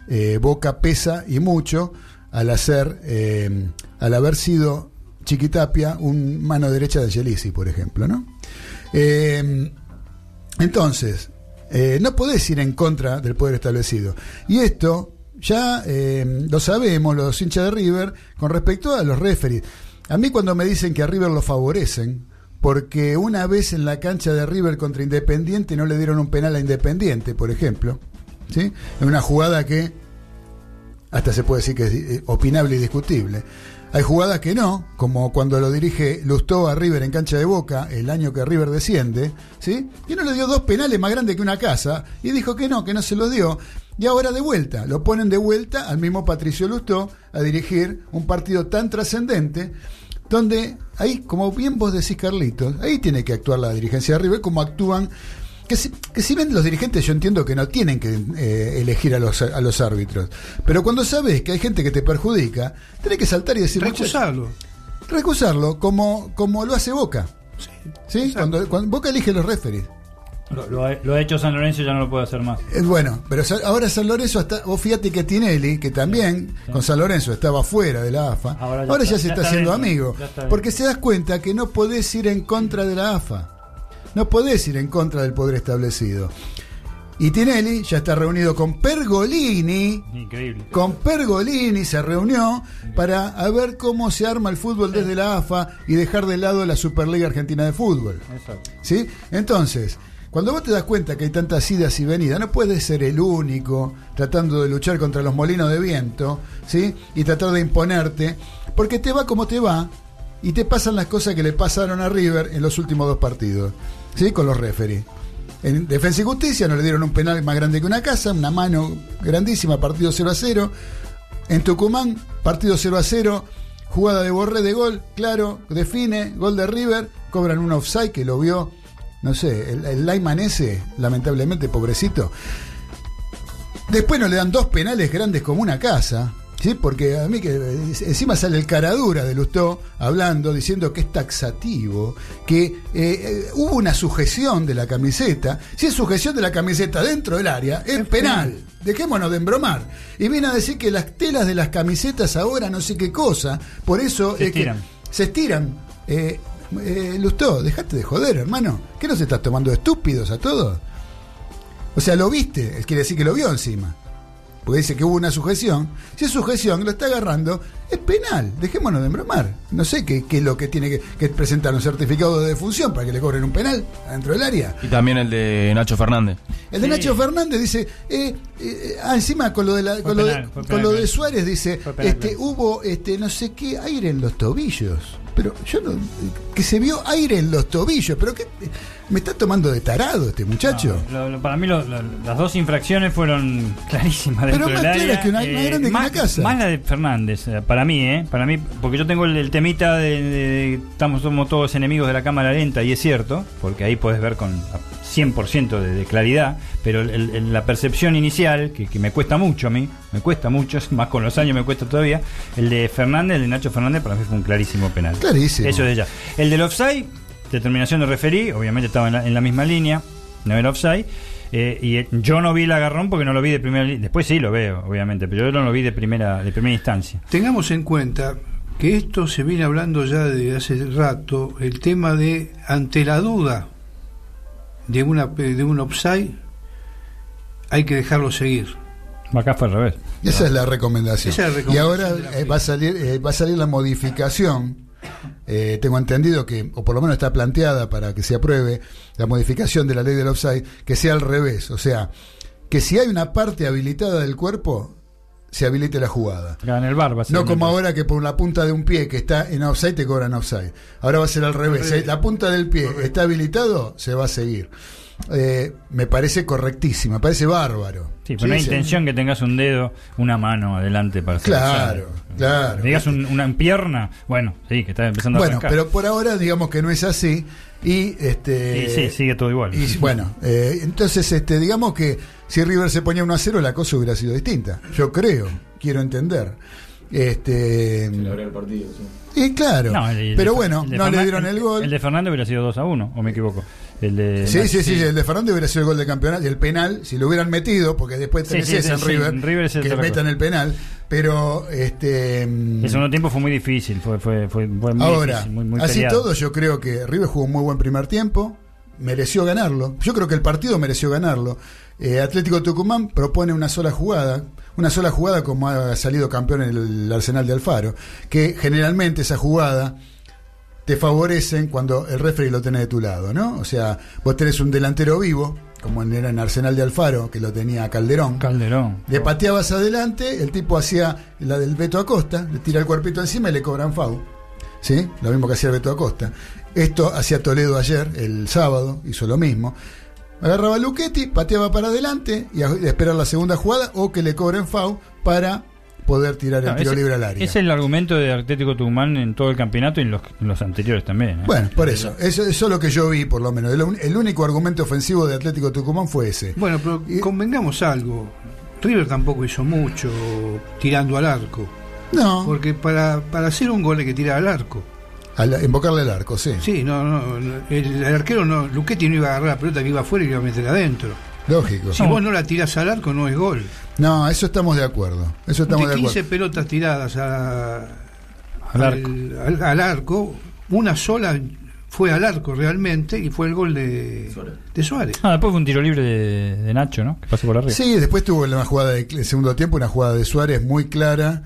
[SPEAKER 1] eh, Boca pesa y mucho al hacer, eh, al haber sido Chiquitapia un mano derecha de Gelisi, por ejemplo, ¿no? Eh, entonces, eh, no podés ir en contra del poder establecido. Y esto ya eh, lo sabemos los hinchas de River con respecto a los referees. A mí cuando me dicen que a River lo favorecen, porque una vez en la cancha de River contra Independiente no le dieron un penal a Independiente, por ejemplo, ¿sí? En una jugada que hasta se puede decir que es eh, opinable y discutible. Hay jugadas que no, como cuando lo dirige Lustó a River en cancha de Boca, el año que River desciende, ¿sí? Y no le dio dos penales más grandes que una casa, y dijo que no, que no se los dio. Y ahora de vuelta, lo ponen de vuelta al mismo Patricio Lustó a dirigir un partido tan trascendente, donde ahí, como bien vos decís, Carlitos, ahí tiene que actuar la dirigencia de River, como actúan que si, que si bien los dirigentes yo entiendo que no tienen que eh, elegir a los, a los árbitros, pero cuando sabes que hay gente que te perjudica, tenés que saltar y decir,
[SPEAKER 5] Recusarlo.
[SPEAKER 1] Recusarlo, como, como lo hace Boca. ¿Sí? Cuando, cuando Boca elige los referees.
[SPEAKER 3] Lo, lo ha, lo ha hecho San Lorenzo y ya no lo puede hacer más.
[SPEAKER 1] Eh, bueno, pero ahora San Lorenzo está, vos fíjate que Tinelli, que también con San Lorenzo estaba fuera de la AFA,
[SPEAKER 3] Ahora
[SPEAKER 1] ahora
[SPEAKER 3] ya
[SPEAKER 1] se
[SPEAKER 3] ya
[SPEAKER 1] está
[SPEAKER 3] está
[SPEAKER 1] haciendo amigo, porque se das cuenta que no podés ir en contra de la AFA. No podés ir en contra del poder establecido. Y Tinelli ya está reunido con Pergolini.
[SPEAKER 3] Increíble.
[SPEAKER 1] Con Pergolini se reunió para a ver cómo se arma el fútbol desde la AFA y dejar de lado la Superliga Argentina de Fútbol.
[SPEAKER 3] Exacto.
[SPEAKER 1] ¿Sí? Entonces, cuando vos te das cuenta que hay tantas idas y venidas, no puedes ser el único tratando de luchar contra los molinos de viento, ¿sí? Y tratar de imponerte, porque te va como te va y te pasan las cosas que le pasaron a River en los últimos dos partidos, ¿sí? Con los referees. En Defensa y Justicia no le dieron un penal más grande que una casa, una mano grandísima, partido 0 a 0. En Tucumán, partido 0 a 0, jugada de Borré de gol, claro, define, gol de River, cobran un offside que lo vio, no sé, el, el Lyman ese, lamentablemente, pobrecito. Después nos le dan dos penales grandes como una casa, ¿sí? Porque a mí que eh, encima sale el caradura de Lustó hablando, diciendo que es taxativo, que eh, eh, hubo una sujeción de la camiseta. Si es sujeción de la camiseta dentro del área, es penal. Dejémonos de embromar. Y viene a decir que las telas de las camisetas ahora no sé qué cosa, por eso
[SPEAKER 3] Se
[SPEAKER 1] es que
[SPEAKER 3] estiran.
[SPEAKER 1] se estiran. Eh, eh, Lustó, dejate de joder, hermano. ¿Qué nos estás tomando estúpidos a todos? O sea, lo viste, quiere decir que lo vio encima. Porque dice que hubo una sujeción. Si es sujeción, lo está agarrando, es penal. Dejémonos de embromar. No sé qué, qué es lo que tiene que, que presentar un certificado de defunción para que le cobren un penal adentro del área.
[SPEAKER 2] Y también el de Nacho Fernández.
[SPEAKER 1] El de
[SPEAKER 3] Sí.
[SPEAKER 1] Nacho Fernández dice, eh, eh, ah, encima con lo de la- con, lo de,
[SPEAKER 3] penal, fue
[SPEAKER 1] con
[SPEAKER 3] penal,
[SPEAKER 1] lo de
[SPEAKER 3] claro.
[SPEAKER 1] Suárez dice,
[SPEAKER 3] penal,
[SPEAKER 1] este, hubo este, no sé qué aire en los tobillos. Pero yo no, que se vio aire en los tobillos, pero qué me está tomando de tarado este muchacho.
[SPEAKER 3] No, lo- lo- para mí lo- las dos infracciones fueron clarísimas
[SPEAKER 1] Pero más
[SPEAKER 3] del área.
[SPEAKER 1] que una- más grande que
[SPEAKER 3] más,
[SPEAKER 1] una casa.
[SPEAKER 3] Más la de Fernández, eh, para mí, ¿eh? Para mí, porque yo tengo el, el temita de, de- estamos somos todos enemigos de la cámara lenta y es cierto, porque ahí puedes ver con 100% de, de claridad, pero el- la percepción inicial, que, que me cuesta mucho a mí, me cuesta mucho, más con los años me cuesta todavía, el de Fernández, el de Nacho Fernández, para mí fue un clarísimo penal.
[SPEAKER 1] Clarísimo.
[SPEAKER 3] Eso de ya. El del offside, determinación de referí, obviamente estaba en la, en la misma línea, no era offside. eh, y eh, yo no vi el agarrón porque no lo vi de primera Después sí lo veo, obviamente, pero yo no lo vi de primera, de primera instancia.
[SPEAKER 5] Tengamos en cuenta que esto se viene hablando ya desde hace rato, el tema de ante la duda de una de un offside hay que dejarlo seguir.
[SPEAKER 3] Acá fue al revés.
[SPEAKER 1] Esa es la recomendación.
[SPEAKER 5] Esa es la
[SPEAKER 1] y ahora eh, va a salir eh, va a salir la modificación. Eh, tengo entendido que, o por lo menos está planteada para que se apruebe la modificación de la ley del offside, que sea al revés. O sea, que si hay una parte habilitada del cuerpo, se habilite la jugada.
[SPEAKER 3] En el bar
[SPEAKER 1] No como ahora que por la punta de un pie que está en offside te cobran offside. Ahora va a ser al revés.
[SPEAKER 5] revés.
[SPEAKER 1] Si La punta del pie está habilitado, se va a seguir. Eh, me parece correctísimo, me parece bárbaro.
[SPEAKER 3] Sí, pero no hay intención que tengas un dedo, una mano adelante para hacer
[SPEAKER 1] Claro,
[SPEAKER 3] offside.
[SPEAKER 1] claro.
[SPEAKER 3] Digas un- una pierna, bueno, sí, que está empezando a
[SPEAKER 1] Bueno, pero por ahora digamos que no es así. Y este.
[SPEAKER 3] Sí, sí, sigue todo igual.
[SPEAKER 1] Y bueno, eh, entonces este, digamos que si River se ponía 1 a 0, la cosa hubiera sido distinta. Yo creo, quiero entender. Este.
[SPEAKER 2] el partido, sí.
[SPEAKER 1] Y claro,
[SPEAKER 3] No, el- el
[SPEAKER 1] pero
[SPEAKER 3] de-
[SPEAKER 1] bueno, no le dieron el gol.
[SPEAKER 3] El de Fernando hubiera sido 2 a 1, o me equivoco. El de
[SPEAKER 1] Sí, sí, sí,
[SPEAKER 3] sí.
[SPEAKER 1] el de Fernández hubiera sido el gol de campeonato y el penal, si lo hubieran metido, porque después
[SPEAKER 3] Sí,
[SPEAKER 1] tenés
[SPEAKER 3] sí,
[SPEAKER 1] esa en
[SPEAKER 3] sí,
[SPEAKER 1] River,
[SPEAKER 3] en River es
[SPEAKER 1] que metan el penal, pero este mm,
[SPEAKER 3] El segundo tiempo fue muy difícil, fue, fue, fue, fue muy
[SPEAKER 1] ahora,
[SPEAKER 3] difícil, muy, muy
[SPEAKER 1] así
[SPEAKER 3] peleado.
[SPEAKER 1] todo yo creo que River jugó un muy buen primer tiempo, mereció ganarlo, yo creo que el partido mereció ganarlo. Eh, Atlético Tucumán propone una sola jugada, una sola jugada como ha salido campeón en el Arsenal de Alfaro, que generalmente esa jugada te favorecen cuando el referee lo tenés de tu lado, ¿no? O sea, vos tenés un delantero vivo, como en- era en Arsenal de Alfaro, que lo tenía Calderón.
[SPEAKER 3] Calderón.
[SPEAKER 1] Le pateabas adelante, el tipo hacía la del Beto Acosta, le tira el cuerpito encima y le cobran FAU. ¿Sí? Lo mismo que hacía el Beto Acosta. Esto hacía Toledo ayer, el sábado, hizo lo mismo. Agarraba a Luchetti, pateaba para adelante y a- esperar la segunda jugada o que le cobren FAU para poder tirar el
[SPEAKER 3] No,
[SPEAKER 1] tiro
[SPEAKER 3] ese-
[SPEAKER 1] libre al área.
[SPEAKER 3] Es el argumento de Atlético Tucumán en todo el campeonato y en los, en los anteriores también. ¿eh?
[SPEAKER 1] Bueno, por eso. Eso, eso es lo que yo vi, por lo menos. El, único argumento ofensivo de Atlético Tucumán fue ese.
[SPEAKER 5] Bueno, pero
[SPEAKER 1] Y-
[SPEAKER 5] convengamos algo. River tampoco hizo mucho tirando al arco.
[SPEAKER 1] No,
[SPEAKER 5] Porque para, para hacer un gol hay que tirar al arco.
[SPEAKER 1] Al invocarle el arco, sí.
[SPEAKER 5] Sí, no, no, el, el arquero no, Luchetti no iba a agarrar la pelota que iba afuera y iba a meter adentro.
[SPEAKER 1] Lógico.
[SPEAKER 5] Si vos no la tirás al arco no es gol.
[SPEAKER 1] No, eso estamos de acuerdo. Eso estamos
[SPEAKER 5] de
[SPEAKER 1] de
[SPEAKER 5] 15
[SPEAKER 1] acuerdo.
[SPEAKER 5] pelotas tiradas a-
[SPEAKER 3] Al arco.
[SPEAKER 5] al, al- arco, una sola fue al arco realmente y fue el gol de, de Suárez.
[SPEAKER 3] Ah, después fue un tiro libre de, de Nacho, ¿no? Que pasó por arriba.
[SPEAKER 1] Sí, después tuvo en la jugada de de segundo tiempo, una jugada de Suárez muy clara,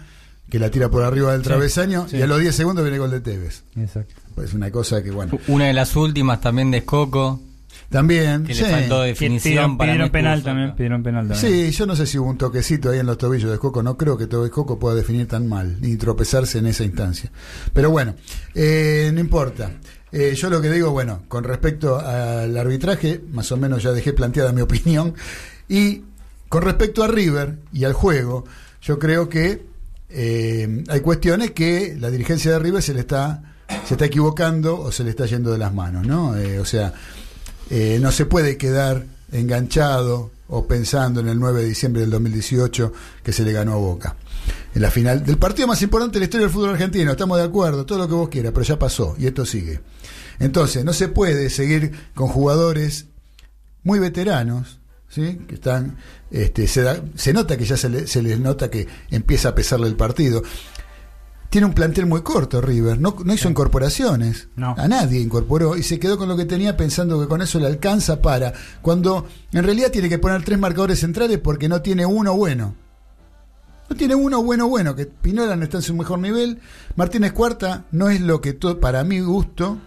[SPEAKER 1] que la tira por arriba del
[SPEAKER 3] Sí,
[SPEAKER 1] travesaño,
[SPEAKER 3] sí.
[SPEAKER 1] y a los 10 segundos viene el gol de Tevez.
[SPEAKER 3] Exacto.
[SPEAKER 1] Pues una cosa que, bueno,
[SPEAKER 4] Una de las últimas también de Escoco,
[SPEAKER 1] también.
[SPEAKER 4] que
[SPEAKER 1] sí.
[SPEAKER 4] le faltó definición
[SPEAKER 3] Pidieron,
[SPEAKER 4] para
[SPEAKER 3] pidieron
[SPEAKER 4] mí
[SPEAKER 3] penal también, pidieron penal también.
[SPEAKER 1] Sí, yo no sé si hubo un toquecito ahí en los tobillos de Coco, no creo que todo Coco pueda definir tan mal, ni tropezarse en esa instancia. Pero bueno, eh, no importa. Eh, yo lo que digo, bueno, con respecto al arbitraje, más o menos ya dejé planteada mi opinión, y con respecto a River y al juego, yo creo que eh, hay cuestiones que la dirigencia de River se le está, se está equivocando o se le está yendo de las manos, ¿no? Eh, o sea, eh, no se puede quedar enganchado o pensando en el 9 de diciembre del 2018 que se le ganó a Boca. En la final del partido más importante de la historia del fútbol argentino, estamos de acuerdo, todo lo que vos quieras, pero ya pasó y esto sigue. Entonces, no se puede seguir con jugadores muy veteranos, ¿sí? que están, este, se, da- se nota que ya se, le- se les nota que empieza a pesarle el partido. Tiene un plantel muy corto River, no, no hizo incorporaciones,
[SPEAKER 3] No.
[SPEAKER 1] a nadie incorporó y se quedó con lo que tenía pensando que con eso le alcanza para, cuando en realidad tiene que poner tres marcadores centrales porque no tiene uno bueno. No tiene uno bueno bueno, que Pinola no está en su mejor nivel, Martínez Cuarta no es lo que to- para mi gusto,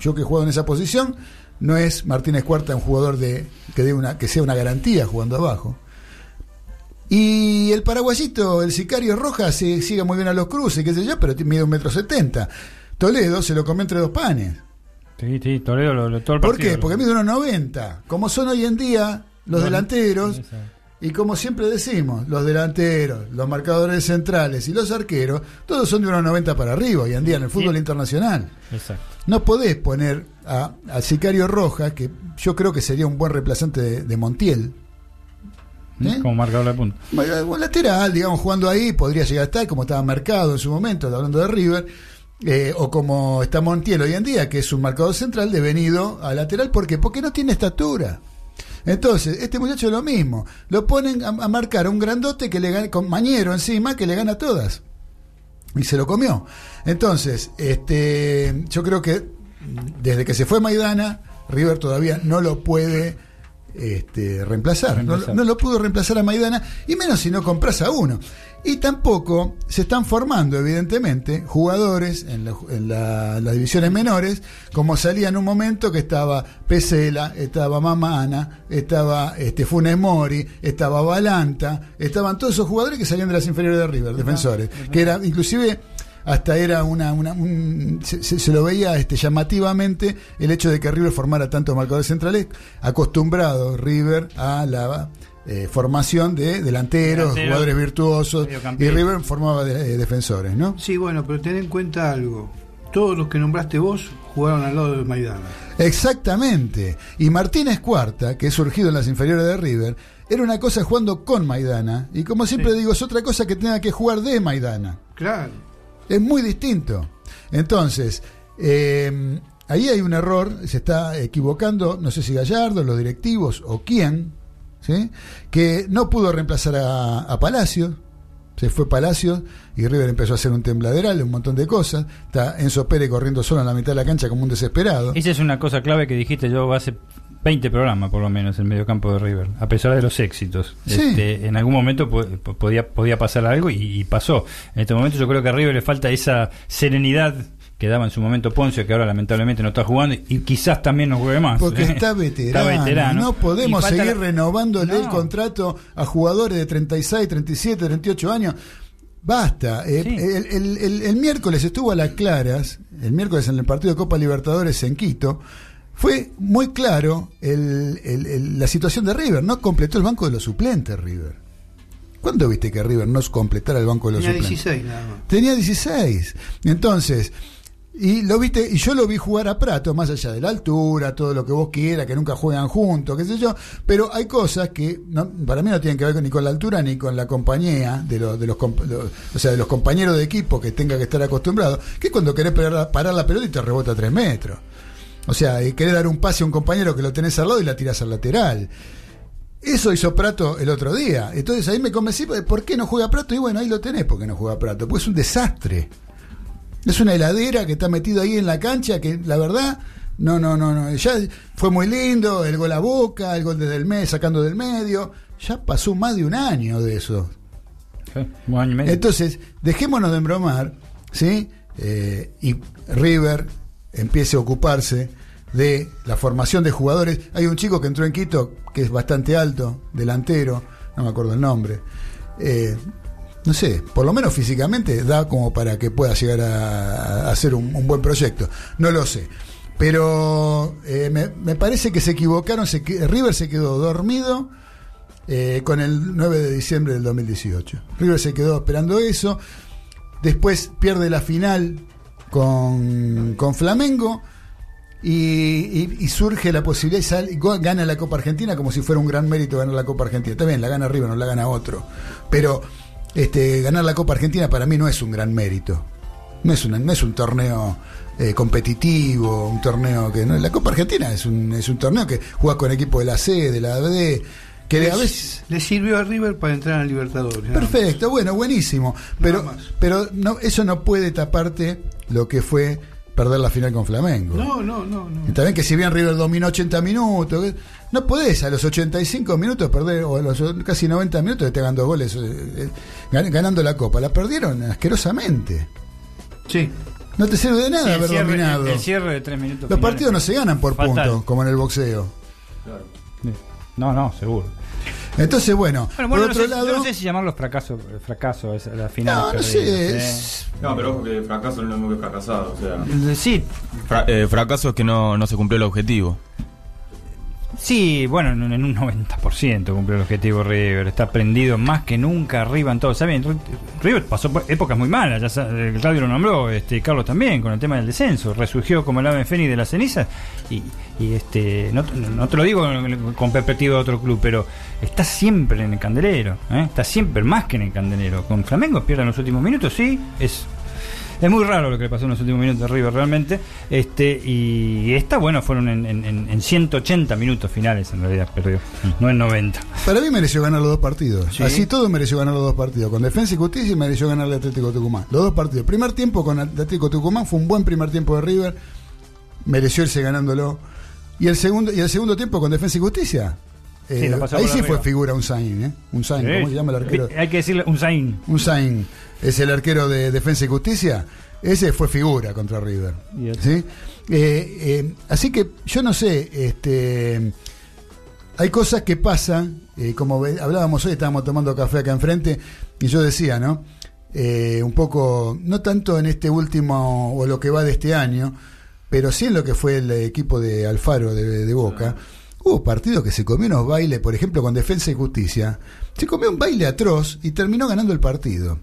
[SPEAKER 1] yo que juego en esa posición, no es Martínez Cuarta un jugador de que dé una que sea una garantía jugando abajo. Y el paraguayito, el sicario Rojas, se sigue muy bien a los cruces, qué sé yo, pero mide un metro setenta. Toledo se lo comió entre dos panes.
[SPEAKER 3] Sí, sí, Toledo lo, lo- todo el
[SPEAKER 1] ¿Por
[SPEAKER 3] partido
[SPEAKER 1] qué?
[SPEAKER 3] lo-
[SPEAKER 1] Porque mide unos 90. Como son hoy en día los
[SPEAKER 3] No,
[SPEAKER 1] delanteros. Y como siempre decimos, los delanteros, los marcadores centrales y los arqueros, todos son de unos 90 para arriba hoy en día en el fútbol
[SPEAKER 3] Sí.
[SPEAKER 1] internacional.
[SPEAKER 3] Exacto.
[SPEAKER 1] No podés poner a, al sicario Rojas, que yo creo que sería un buen reemplazante de, de Montiel. ¿Eh?
[SPEAKER 3] Como marcador de punta.
[SPEAKER 1] Bueno, un lateral, digamos, jugando ahí, podría llegar a estar, como estaba Mercado en su momento, hablando de River, eh, o como está Montiel hoy en día, que es un marcador central devenido a lateral, ¿por qué? Porque no tiene estatura. Entonces, este muchacho es lo mismo, lo ponen a, a marcar un grandote que le gana, con Mañero encima, que le gana a todas. Y se lo comió. Entonces, este, yo creo que desde que se fue Maidana, River todavía no lo puede este, reemplazar. No,
[SPEAKER 3] Reemplazar.
[SPEAKER 1] no lo pudo reemplazar a Maidana, y menos si no compras a uno. Y tampoco se están formando, evidentemente, jugadores en, la- en la- las divisiones menores, como salía en un momento que estaba Pesela, estaba Mamana, estaba este, Funes Mori, estaba Balanta, estaban todos esos jugadores que salían de las inferiores de River, defensores, que era inclusive hasta era una, una- un- se, lo veía este, llamativamente el hecho de que River formara tantos marcadores centrales, acostumbrado River a la eh, formación de delanteros,
[SPEAKER 3] Delantero,
[SPEAKER 1] jugadores virtuosos, y. River formaba de- eh, defensores, ¿no?
[SPEAKER 5] Sí, bueno, pero ten en cuenta algo. Todos los que nombraste vos jugaron al lado de Maidana.
[SPEAKER 1] Exactamente. Y Martínez Cuarta, que es surgido en las inferiores de River, era una cosa jugando con Maidana, y como siempre
[SPEAKER 3] Sí.
[SPEAKER 1] digo, es otra cosa que tenga que jugar de Maidana.
[SPEAKER 5] Claro.
[SPEAKER 1] Es muy distinto. Entonces, eh, ahí hay un error, se está equivocando, no sé si Gallardo, los directivos o quién, ¿sí? que no pudo reemplazar a, a Palacios. Se fue Palacios y River empezó a hacer un tembladeral, un montón de cosas. Está Enzo Pérez corriendo solo en la mitad de la cancha como un desesperado.
[SPEAKER 3] Esa es una cosa clave que dijiste yo hace 20 programas, por lo menos, en medio campo de River. A pesar de los éxitos.
[SPEAKER 1] Sí.
[SPEAKER 3] Este, en algún momento po- po- podía, podía pasar algo y, y pasó. En este momento yo creo que a River le falta esa serenidad que daba en su momento Ponce, que ahora lamentablemente no está jugando y quizás también no juegue más.
[SPEAKER 1] Porque
[SPEAKER 3] ¿eh?
[SPEAKER 1] está veterano.
[SPEAKER 3] Está veterano.
[SPEAKER 1] No podemos seguir
[SPEAKER 3] la-
[SPEAKER 1] renovándole el contrato a jugadores de 36, 37, 38 años. Basta. Eh,
[SPEAKER 3] Sí.
[SPEAKER 1] el, el- el- el miércoles estuvo a las claras, el miércoles en el partido de Copa Libertadores en Quito. Fue muy claro el- el- el- la situación de River. No completó el banco de los suplentes, River. ¿Cuándo viste que River no completara el banco de los
[SPEAKER 5] Tenía
[SPEAKER 1] suplentes?
[SPEAKER 5] 16 nada más.
[SPEAKER 1] Tenía 16. Entonces, y lo viste, y yo lo vi jugar a Prato, más allá de la altura, todo lo que vos quieras, que nunca juegan juntos, qué sé yo, pero hay cosas que no- para mí no tienen que ver ni con la altura ni con la compañía de los, de los, o sea, de los compañeros de equipo que tenga que estar acostumbrados, que es cuando querés parar, la- parar la pelota y te rebota a tres metros. O sea, y querés dar un pase a un compañero que lo tenés al lado y la tirás al lateral. Eso hizo Prato el otro día. Entonces ahí me convencí, ¿por qué no juega Prato? Y bueno, ahí lo tenés, porque no juega Prato. Pues es un desastre. Es una heladera que está metido ahí en la cancha que la verdad No, no, no, no. Ya fue muy lindo, el gol a boca, el gol desde el mes, sacando del medio. Ya pasó más de un año de eso.
[SPEAKER 3] Un año y medio.
[SPEAKER 1] Entonces, dejémonos de embromar, ¿sí? Eh, y River empiece a ocuparse de la formación de jugadores. Hay un chico que entró en Quito que es bastante alto, delantero, no me acuerdo el nombre. Eh, no sé, por lo menos físicamente da como para que pueda llegar a, hacer un, buen proyecto. No lo sé. Pero eh, me, parece que se equivocaron. River se quedó dormido eh, con el 9 de diciembre del 2018. River se quedó esperando eso. Después pierde la final con, con Flamengo. Y, y- y surge la posibilidad y sale- gana la Copa Argentina como si fuera un gran mérito ganar la Copa Argentina. Está bien, la gana River, no la gana otro. Pero este, ganar la Copa Argentina para mí no es un gran mérito. No es, una- no es un torneo eh, competitivo, un torneo que... No, la Copa Argentina es un, es un torneo que juega con equipos de la C, de la B, que a veces...
[SPEAKER 5] Le sirvió a River para entrar a Libertadores.
[SPEAKER 1] Perfecto, bueno, buenísimo. Pero, pero no, eso no puede taparte lo que fue perder la final con Flamengo.
[SPEAKER 5] No, no, no, no.
[SPEAKER 1] Y también que si bien River dominó 80 minutos, no podés a los 85 minutos perder, o a los casi 90 minutos que te hagan dos goles eh, eh, gan- ganando la Copa. La perdieron asquerosamente.
[SPEAKER 5] Sí.
[SPEAKER 1] No te sirve de nada
[SPEAKER 3] Sí,
[SPEAKER 1] haber
[SPEAKER 3] cierre,
[SPEAKER 1] dominado.
[SPEAKER 3] el- el cierre de tres minutos.
[SPEAKER 1] Los
[SPEAKER 3] finales
[SPEAKER 1] partidos no se ganan por
[SPEAKER 3] fatal.
[SPEAKER 1] puntos, como en el boxeo.
[SPEAKER 3] No, no, seguro.
[SPEAKER 1] Entonces, bueno,
[SPEAKER 3] Bueno,
[SPEAKER 1] por
[SPEAKER 3] bueno,
[SPEAKER 1] otro
[SPEAKER 3] no sé,
[SPEAKER 1] lado...
[SPEAKER 3] yo no sé si llamarlos fracasos, fracaso es la final.
[SPEAKER 1] No, no sé,
[SPEAKER 3] ¿eh?
[SPEAKER 1] es-
[SPEAKER 2] No, pero ojo que fracaso no es lo mismo que fracasado. O sea,
[SPEAKER 3] Eh, Sí,
[SPEAKER 2] fra- eh, fracaso es que no, no se cumplió el objetivo.
[SPEAKER 3] Sí, bueno, en, un- en un 90% cumplió el objetivo River. Está prendido más que nunca arriba en todo. ¿Saben? River pasó por épocas muy malas. Ya Claudio lo nombró, este Carlos también, con el tema del descenso. Resurgió como el ave fénix de las cenizas. Y, y, este no, no te lo digo con perspectiva de otro club, pero está siempre en el candelero. ¿eh? Está siempre más que en el candelero. Con Flamengo pierde en los últimos minutos, sí, es es muy raro lo que le pasó en los últimos minutos de River realmente. Este, y esta, bueno, fueron en, en- en- en 180 minutos finales en realidad, perdió. No en 90.
[SPEAKER 1] Para mí mereció ganar los dos partidos.
[SPEAKER 3] Sí.
[SPEAKER 1] Así todo mereció ganar los dos partidos. Con Defensa y Justicia mereció ganar el Atlético Tucumán. Los dos partidos. Primer tiempo con Atlético Tucumán fue un buen primer tiempo de River. Mereció irse ganándolo. Y el segundo, y el segundo tiempo con Defensa y Justicia. Eh, ahí sí
[SPEAKER 3] arriba.
[SPEAKER 1] fue figura un Zain, ¿eh? Un Zain, ¿cómo se llama el arquero?
[SPEAKER 3] Hay que decirle un Zain.
[SPEAKER 1] Un Zain es el arquero de Defensa y Justicia. Ese fue figura contra River. ¿sí? Eh, eh, así que yo no sé, este, hay cosas que pasan, eh, como hablábamos hoy, estábamos tomando café acá enfrente, y yo decía, ¿no? Un poco, no tanto en este último o lo que va de este año, pero sí en lo que fue el equipo de Alfaro de, de Boca. Hubo partidos que se comió unos bailes, por ejemplo, con Defensa y Justicia. Se comió un baile atroz y terminó ganando el partido.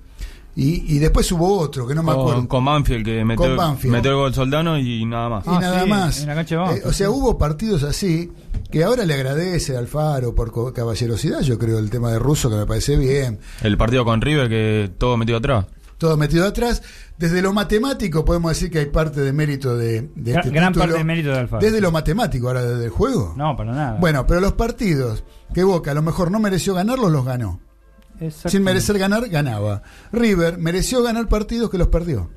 [SPEAKER 1] Y, y después hubo otro, que no me acuerdo.
[SPEAKER 2] Con, con Banfield, que metió,
[SPEAKER 1] Con Banfield.
[SPEAKER 2] metió el gol Soldano y nada más.
[SPEAKER 1] y
[SPEAKER 3] Ah,
[SPEAKER 1] nada
[SPEAKER 3] sí,
[SPEAKER 1] más.
[SPEAKER 3] en la cancha de Banfield,
[SPEAKER 1] Eh, o sea,
[SPEAKER 3] sí.
[SPEAKER 1] hubo partidos así que ahora le agradece al Faro por co- caballerosidad, yo creo, el tema de Russo, que me parece bien.
[SPEAKER 2] El partido con River, que todo metido atrás.
[SPEAKER 1] Todo metido atrás. Desde lo matemático podemos decir que hay parte de mérito de, de
[SPEAKER 3] Gra-
[SPEAKER 1] este
[SPEAKER 3] gran
[SPEAKER 1] título.
[SPEAKER 3] parte de mérito de Alfaro.
[SPEAKER 1] Desde lo matemático, ahora desde el juego.
[SPEAKER 3] No, para nada.
[SPEAKER 1] Bueno, pero los partidos que Boca a lo mejor no mereció ganarlos, los ganó. Sin merecer ganar, ganaba. River mereció ganar partidos que los perdió.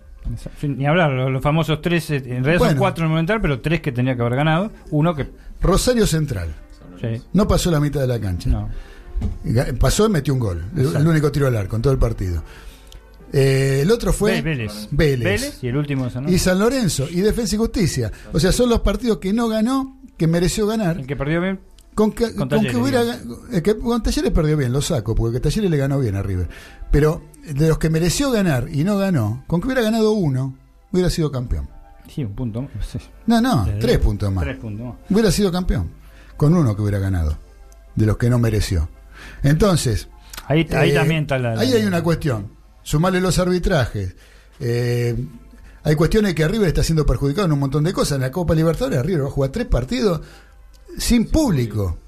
[SPEAKER 3] Ni hablar, los, famosos tres, eh, en realidad
[SPEAKER 1] Bueno.
[SPEAKER 3] son cuatro en el momental, pero tres que tenía que haber ganado. Uno que.
[SPEAKER 1] Rosario Central.
[SPEAKER 3] Sí,
[SPEAKER 1] No pasó la mitad de la cancha.
[SPEAKER 3] no.
[SPEAKER 1] Pasó y metió un gol. El, único tiro al arco en todo el partido. Eh, el otro fue
[SPEAKER 3] Vélez.
[SPEAKER 1] Vélez.
[SPEAKER 3] y el último San
[SPEAKER 1] y San Lorenzo y Defensa y Justicia. O sea, son los partidos que no ganó, que mereció ganar.
[SPEAKER 3] El que perdió bien.
[SPEAKER 1] Con que,
[SPEAKER 3] Con
[SPEAKER 1] con que hubiera eh, que con Talleres perdió bien, lo saco, porque Talleres le ganó bien a River. Pero de los que mereció ganar y no ganó, con que hubiera ganado uno, hubiera sido campeón.
[SPEAKER 3] Sí, un punto. Sí.
[SPEAKER 1] No, no, tres puntos más.
[SPEAKER 3] Tres puntos más.
[SPEAKER 1] Hubiera sido campeón. Con uno que hubiera ganado. De los que no mereció. Entonces,
[SPEAKER 3] Ahí, ahí
[SPEAKER 1] Eh,
[SPEAKER 3] también está la.
[SPEAKER 1] Ahí hay una cuestión. Sumarle los arbitrajes. Eh, hay cuestiones que River está siendo perjudicado en un montón de cosas. En la Copa Libertadores, River va a jugar tres partidos sin público.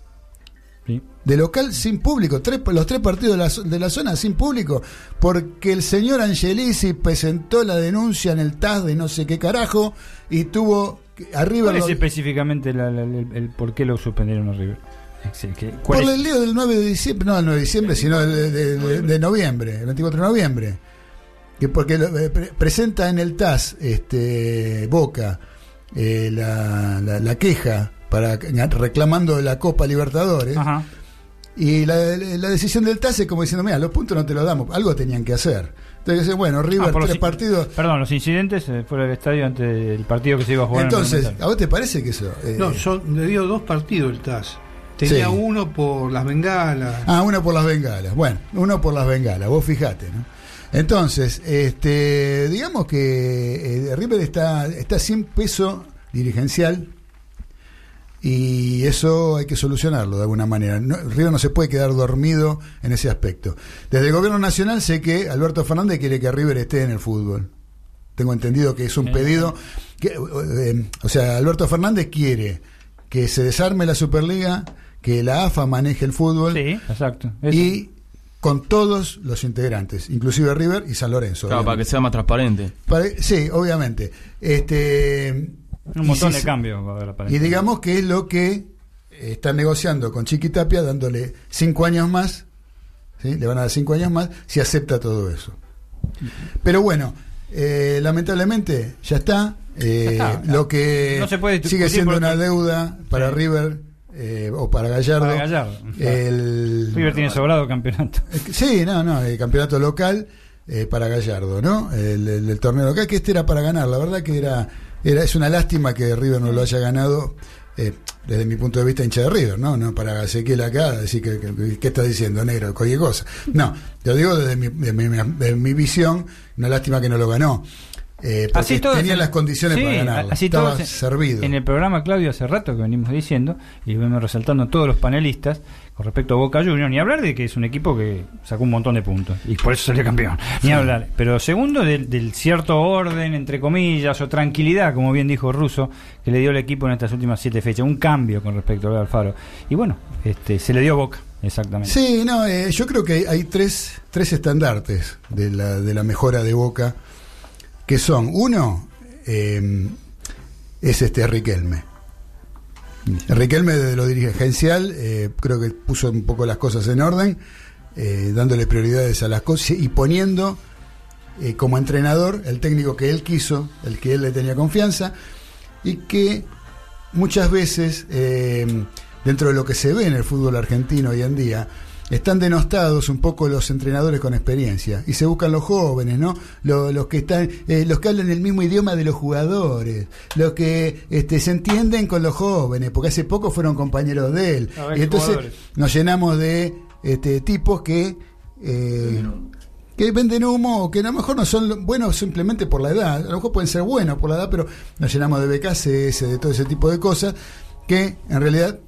[SPEAKER 3] Sí.
[SPEAKER 1] De local sin público. Tres, los tres partidos de la, de la zona sin público. Porque el señor Angelisi presentó la denuncia en el TAS de no sé qué carajo y tuvo que- a River.
[SPEAKER 3] ¿Cuál es específicamente la- la- el, el por qué lo suspendieron a River? Sí, que-
[SPEAKER 1] por el lío del 9 de diciembre, no el 9 de diciembre, sino de, de- de- de noviembre, el 24 de noviembre. Que porque lo- eh, pre- presenta en el TAS este, Boca eh, la, la- la queja para reclamando la Copa Libertadores.
[SPEAKER 3] Ajá.
[SPEAKER 1] Y la, la decisión del TAS es como diciendo, mira, los puntos no te los damos, algo tenían que hacer. Entonces bueno, River,
[SPEAKER 3] Ah, por los
[SPEAKER 1] tres partidos.
[SPEAKER 3] Perdón, los incidentes eh, fuera del estadio antes del partido que se iba a jugar. en el
[SPEAKER 1] Entonces. ¿a vos te parece que eso? eh,
[SPEAKER 5] No, son, le dio dos partidos el TAS. Tenía
[SPEAKER 1] Sí.
[SPEAKER 5] uno por las bengalas.
[SPEAKER 1] Ah, uno por las bengalas. Bueno, uno por las bengalas, vos fijate, ¿no? Entonces, este, digamos que eh, River está, está sin peso dirigencial y eso hay que solucionarlo de alguna manera. No- River no se puede quedar dormido en ese aspecto. Desde el gobierno nacional sé que Alberto Fernández quiere que River esté en el fútbol. Tengo entendido que es un
[SPEAKER 3] Eh.
[SPEAKER 1] pedido. Que, eh, o sea, Alberto Fernández quiere que se desarme la Superliga, que la AFA maneje el fútbol
[SPEAKER 3] Sí, exacto. Eso.
[SPEAKER 1] y con todos los integrantes, inclusive River y San Lorenzo.
[SPEAKER 2] Claro, para que sea más transparente.
[SPEAKER 1] Para- sí, obviamente. Este,
[SPEAKER 3] Un montón
[SPEAKER 1] si
[SPEAKER 3] de cambios
[SPEAKER 1] Y digamos que es lo que eh, están negociando con Chiquitapia, dándole cinco años más, ¿sí? le van a dar cinco años más, si acepta todo eso. Pero bueno, eh, lamentablemente ya está. eh. Lo que
[SPEAKER 3] No se puede discutir
[SPEAKER 1] sigue siendo una deuda para
[SPEAKER 3] Sí.
[SPEAKER 1] River eh, o para Gallardo.
[SPEAKER 3] Para Gallardo.
[SPEAKER 1] El,
[SPEAKER 3] River tiene sobrado campeonato.
[SPEAKER 1] que- Sí, no, no, el campeonato local eh, para Gallardo, ¿no? El, el- el torneo local, que este era para ganar, la verdad que era, era es una lástima que River no lo haya ganado, eh, desde mi punto de vista hincha de River, ¿no? No para Ezequiel acá, decir que, que- ¿qué está diciendo, negro? Cualquier cosa. No, lo digo desde mi, de mi, de mi visión, una lástima que no lo ganó. Eh, porque tenía
[SPEAKER 3] en-
[SPEAKER 1] las condiciones
[SPEAKER 3] sí,
[SPEAKER 1] para ganarlo.
[SPEAKER 3] Así
[SPEAKER 1] Estaba servido.
[SPEAKER 3] En el programa, Claudio, hace rato que venimos diciendo, y vemos resaltando todos los panelistas, con respecto a Boca Juniors, ni hablar de que es un equipo que sacó un montón de puntos, y por eso salió campeón, ni hablar. Pero segundo, del, del cierto orden, entre comillas, o tranquilidad, como bien dijo Russo, que le dio el equipo en estas últimas siete fechas, un cambio con respecto al Alfaro. Y bueno, este, se le dio Boca, exactamente.
[SPEAKER 1] Sí, no, eh, yo creo que hay, hay tres, tres estandartes de la, de la mejora de Boca, que son, uno, eh, es este Riquelme. Riquelme desde lo dirigencial eh, creo que puso un poco las cosas en orden, eh, dándole prioridades a las cosas y poniendo eh, como entrenador el técnico que él quiso, el que él le tenía confianza, y que muchas veces, eh, dentro de lo que se ve en el fútbol argentino hoy en día, están denostados un poco los entrenadores con experiencia y se buscan los jóvenes, ¿no? Los, los que están, eh, los que hablan el mismo idioma de los jugadores, los que este, se entienden con los jóvenes, porque hace poco fueron compañeros de él.
[SPEAKER 3] A ver,
[SPEAKER 1] y entonces
[SPEAKER 3] jugadores.
[SPEAKER 1] nos llenamos de este, tipos que eh, que venden humo que a lo mejor no son buenos simplemente por la edad, a lo mejor pueden ser buenos por la edad, pero nos llenamos de BKCS, de todo ese tipo de cosas que en realidad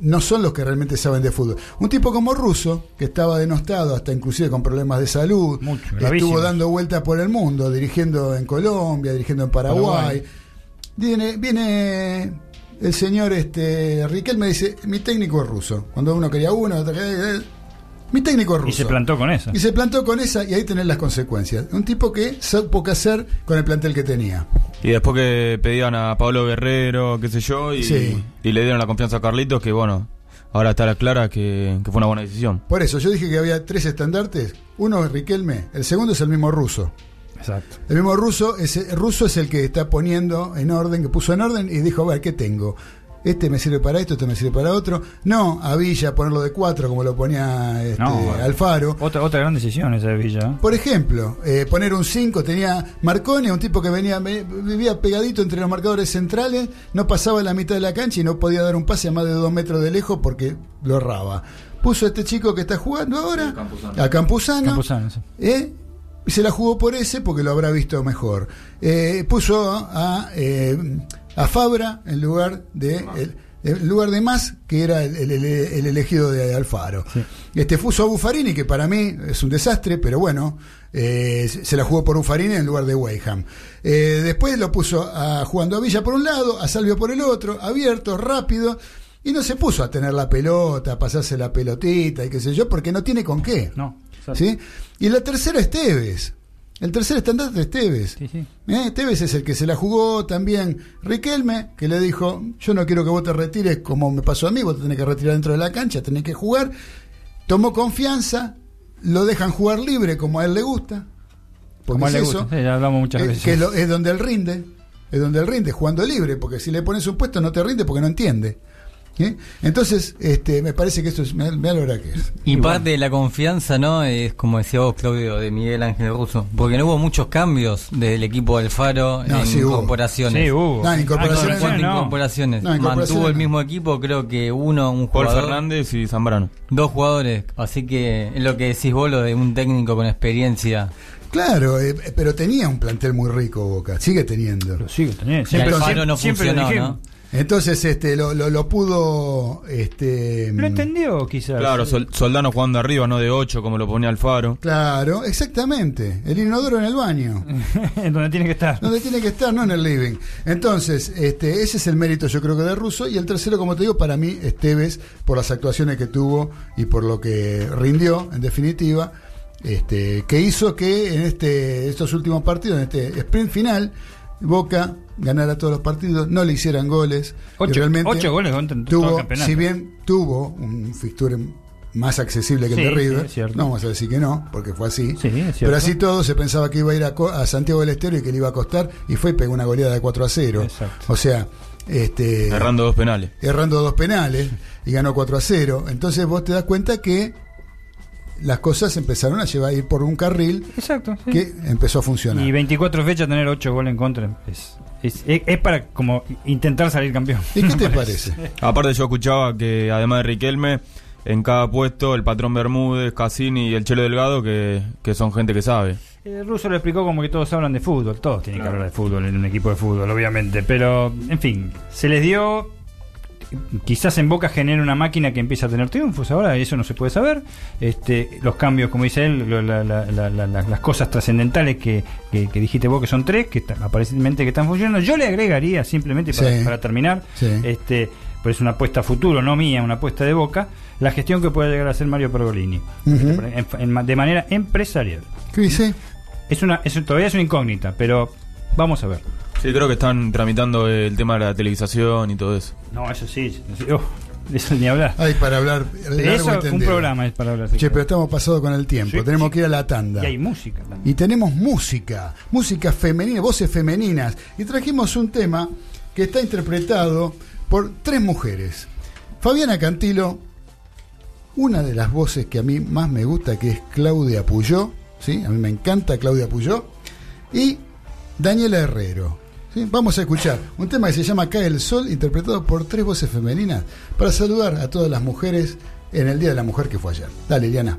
[SPEAKER 1] no son los que realmente saben de fútbol. Un tipo como Russo, que estaba denostado hasta inclusive con problemas de salud,
[SPEAKER 3] Mucho,
[SPEAKER 1] estuvo
[SPEAKER 3] gravísimos.
[SPEAKER 1] dando vueltas por el mundo, dirigiendo en Colombia, dirigiendo en Paraguay.
[SPEAKER 3] Paraguay.
[SPEAKER 1] Viene, viene el señor este Riquelme dice, mi técnico es ruso. Cuando uno quería uno, otro quería- mi técnico es ruso.
[SPEAKER 3] Y se plantó con eso.
[SPEAKER 1] Y se plantó con esa y ahí tenés las consecuencias. Un tipo que supo qué hacer con el plantel que tenía.
[SPEAKER 2] Y después que pedían a Pablo Guerrero, qué sé yo, y,
[SPEAKER 1] Sí.
[SPEAKER 2] y le dieron la confianza a Carlitos, que bueno, ahora está clara que, que fue una buena decisión.
[SPEAKER 1] Por eso yo dije que había tres estandartes. Uno es Riquelme, el segundo es el mismo ruso.
[SPEAKER 3] Exacto.
[SPEAKER 1] El mismo ruso es, el ruso es el que está poniendo en orden, que puso en orden y dijo, a ver, ¿qué tengo? Este me sirve para esto, este me sirve para otro. No, a Villa ponerlo de cuatro como lo ponía este,
[SPEAKER 3] No.
[SPEAKER 1] Alfaro.
[SPEAKER 3] Otra, otra gran decisión esa de Villa. ¿eh?
[SPEAKER 1] Por ejemplo, eh, poner un 5, tenía Marcone, un tipo que venía ve- vivía pegadito entre los marcadores centrales, no pasaba la mitad de la cancha y no podía dar un pase a más de dos metros de lejos porque lo erraba. Puso a este chico que está jugando ahora, a Campuzano,
[SPEAKER 3] Campuzano, sí.
[SPEAKER 1] ¿eh? y se la jugó por ese porque lo habrá visto mejor. Eh, puso a, eh, a Fabra en lugar de... el- en lugar de más, que era el, el- el- el elegido de Alfaro. Este puso a Buffarini, que para mí es un desastre, pero bueno, eh, se la jugó por Buffarini en lugar de Weyham. Eh, después lo puso a, jugando a Villa por un lado, a Salvio por el otro, abierto, rápido, y no se puso a tener la pelota, a pasarse la pelotita y qué sé yo, porque no tiene con qué.
[SPEAKER 3] No. exacto.
[SPEAKER 1] ¿Sí? Y la tercera es Tevez. El tercer estandarte es Tevez.
[SPEAKER 3] Sí, sí.
[SPEAKER 1] ¿Eh? Tevez es el que se la jugó también Riquelme, que le dijo, yo no quiero que vos te retires como me pasó a mí, vos te tenés que retirar dentro de la cancha, tenés que jugar. Tomó confianza, lo dejan jugar libre como a él le gusta. porque
[SPEAKER 3] Como a él
[SPEAKER 1] es
[SPEAKER 3] le
[SPEAKER 1] eso,
[SPEAKER 3] gusta. Sí, ya hablamos muchas
[SPEAKER 1] eh,
[SPEAKER 3] veces.
[SPEAKER 1] que es, lo- es donde él rinde. es donde él rinde, jugando libre, porque si le pones un puesto no te rinde porque no entiende. ¿Sí? Entonces, este, me parece que esto es, me hora que es.
[SPEAKER 4] Y parte de la confianza, ¿no? Es como decía vos, Claudio, de Miguel Ángel Russo. Porque no hubo muchos cambios desde el equipo del Faro
[SPEAKER 1] No,
[SPEAKER 4] en
[SPEAKER 1] sí hubo.
[SPEAKER 4] incorporaciones.
[SPEAKER 3] Sí, hubo.
[SPEAKER 1] No, incorporaciones
[SPEAKER 4] En cuanto a
[SPEAKER 3] no.
[SPEAKER 4] incorporaciones.
[SPEAKER 1] No, incorporaciones
[SPEAKER 4] Mantuvo el mismo equipo, creo que uno, un
[SPEAKER 2] Paul
[SPEAKER 4] jugador.
[SPEAKER 2] Fernández y Zambrano.
[SPEAKER 4] Dos jugadores. Así que es lo que decís vos, lo de un técnico con experiencia.
[SPEAKER 1] Claro, eh, pero tenía un plantel muy rico Boca, sigue teniendo.
[SPEAKER 3] Lo sigue teniendo. Siempre,
[SPEAKER 4] Faro
[SPEAKER 3] siempre,
[SPEAKER 4] no
[SPEAKER 3] siempre lo
[SPEAKER 4] funcionó,
[SPEAKER 3] dijimos.
[SPEAKER 4] ¿no?
[SPEAKER 1] Entonces, este, lo, lo, lo pudo, este,
[SPEAKER 3] Lo entendió, quizás.
[SPEAKER 2] Claro, Sol- Soldano jugando arriba, no de 8 como lo ponía Alfaro.
[SPEAKER 1] Claro, exactamente. El inodoro en el baño.
[SPEAKER 3] en donde tiene que estar.
[SPEAKER 1] Donde tiene que estar, no en el living. Entonces, este, ese es el mérito, yo creo que de Russo. Y el tercero, como te digo, para mí, Esteves, por las actuaciones que tuvo y por lo que rindió, en definitiva, este, que hizo que en este, estos últimos partidos, en este sprint final, Boca ganara todos los partidos, no le hicieran goles.
[SPEAKER 3] Ocho-
[SPEAKER 1] realmente
[SPEAKER 3] ocho goles contra en todo el
[SPEAKER 1] tuvo,
[SPEAKER 3] campeonato.
[SPEAKER 1] si bien tuvo un fixture más accesible que el de
[SPEAKER 3] sí,
[SPEAKER 1] River, no vamos a decir que no, porque fue así.
[SPEAKER 3] Sí, es cierto.
[SPEAKER 1] Pero así todo se pensaba que iba a ir a, a Santiago del Estero y que le iba a costar, y fue y pegó una goleada de 4 a 0.
[SPEAKER 3] Exacto.
[SPEAKER 1] O sea, este,
[SPEAKER 2] Errando dos penales.
[SPEAKER 1] errando dos penales y ganó 4 a 0. Entonces vos te das cuenta que las cosas empezaron a llevar a ir por un carril
[SPEAKER 3] Exacto. sí.
[SPEAKER 1] que empezó a funcionar.
[SPEAKER 3] Y 24 fechas tener 8 goles en contra es, es, es- es para como intentar salir campeón.
[SPEAKER 1] ¿Y qué te parece?
[SPEAKER 2] Aparte yo escuchaba que además de Riquelme, en cada puesto el patrón Bermúdez, Cassini y el Chelo Delgado, que, que son gente que sabe.
[SPEAKER 3] Eh, Russo lo explicó como que todos hablan de fútbol, todos tienen que hablar de fútbol en un equipo de fútbol, obviamente, pero en fin, se les dio, quizás en Boca genere una máquina que empieza a tener triunfos, ahora eso no se puede saber, este, los cambios, como dice él, lo- la- la- la- la- la- las cosas trascendentales que, que- que dijiste vos que son tres, que está- aparentemente que están funcionando, yo le agregaría simplemente para,
[SPEAKER 1] Sí.
[SPEAKER 3] para terminar,
[SPEAKER 1] Sí.
[SPEAKER 3] este, pero es una apuesta a futuro, no mía, una apuesta de Boca, la gestión que puede llegar a hacer Mario Pergolini,
[SPEAKER 1] Ujú.
[SPEAKER 3] en- en- de manera empresarial.
[SPEAKER 1] ¿Qué dice?
[SPEAKER 3] Es una, es, todavía es una incógnita, pero vamos a ver.
[SPEAKER 2] Sí, creo que están tramitando el tema de la televisación y todo eso.
[SPEAKER 3] No, eso sí, eso, oh, de eso ni hablar.
[SPEAKER 1] Ay, para hablar. largo y
[SPEAKER 3] eso, un programa es para hablar.
[SPEAKER 1] Che, pero estamos pasados con el tiempo.
[SPEAKER 3] Sí,
[SPEAKER 1] Tenemos
[SPEAKER 3] sí.
[SPEAKER 1] que ir a la tanda.
[SPEAKER 3] Y hay música también.
[SPEAKER 1] Y tenemos música, música femenina, voces femeninas. Y trajimos un tema que está interpretado por tres mujeres. Fabiana Cantilo, una de las voces que a mí más me gusta, que es Claudia Puyó, ¿sí? A mí me encanta Claudia Puyó. Y Daniela Herrero. Vamos a escuchar un tema que se llama Cae el Sol, interpretado por tres voces femeninas, para saludar a todas las mujeres en el Día de la Mujer que fue ayer. Dale, Liana.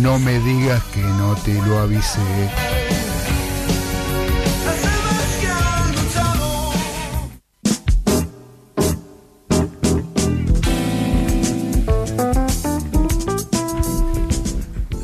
[SPEAKER 1] No me digas que no te lo avisé.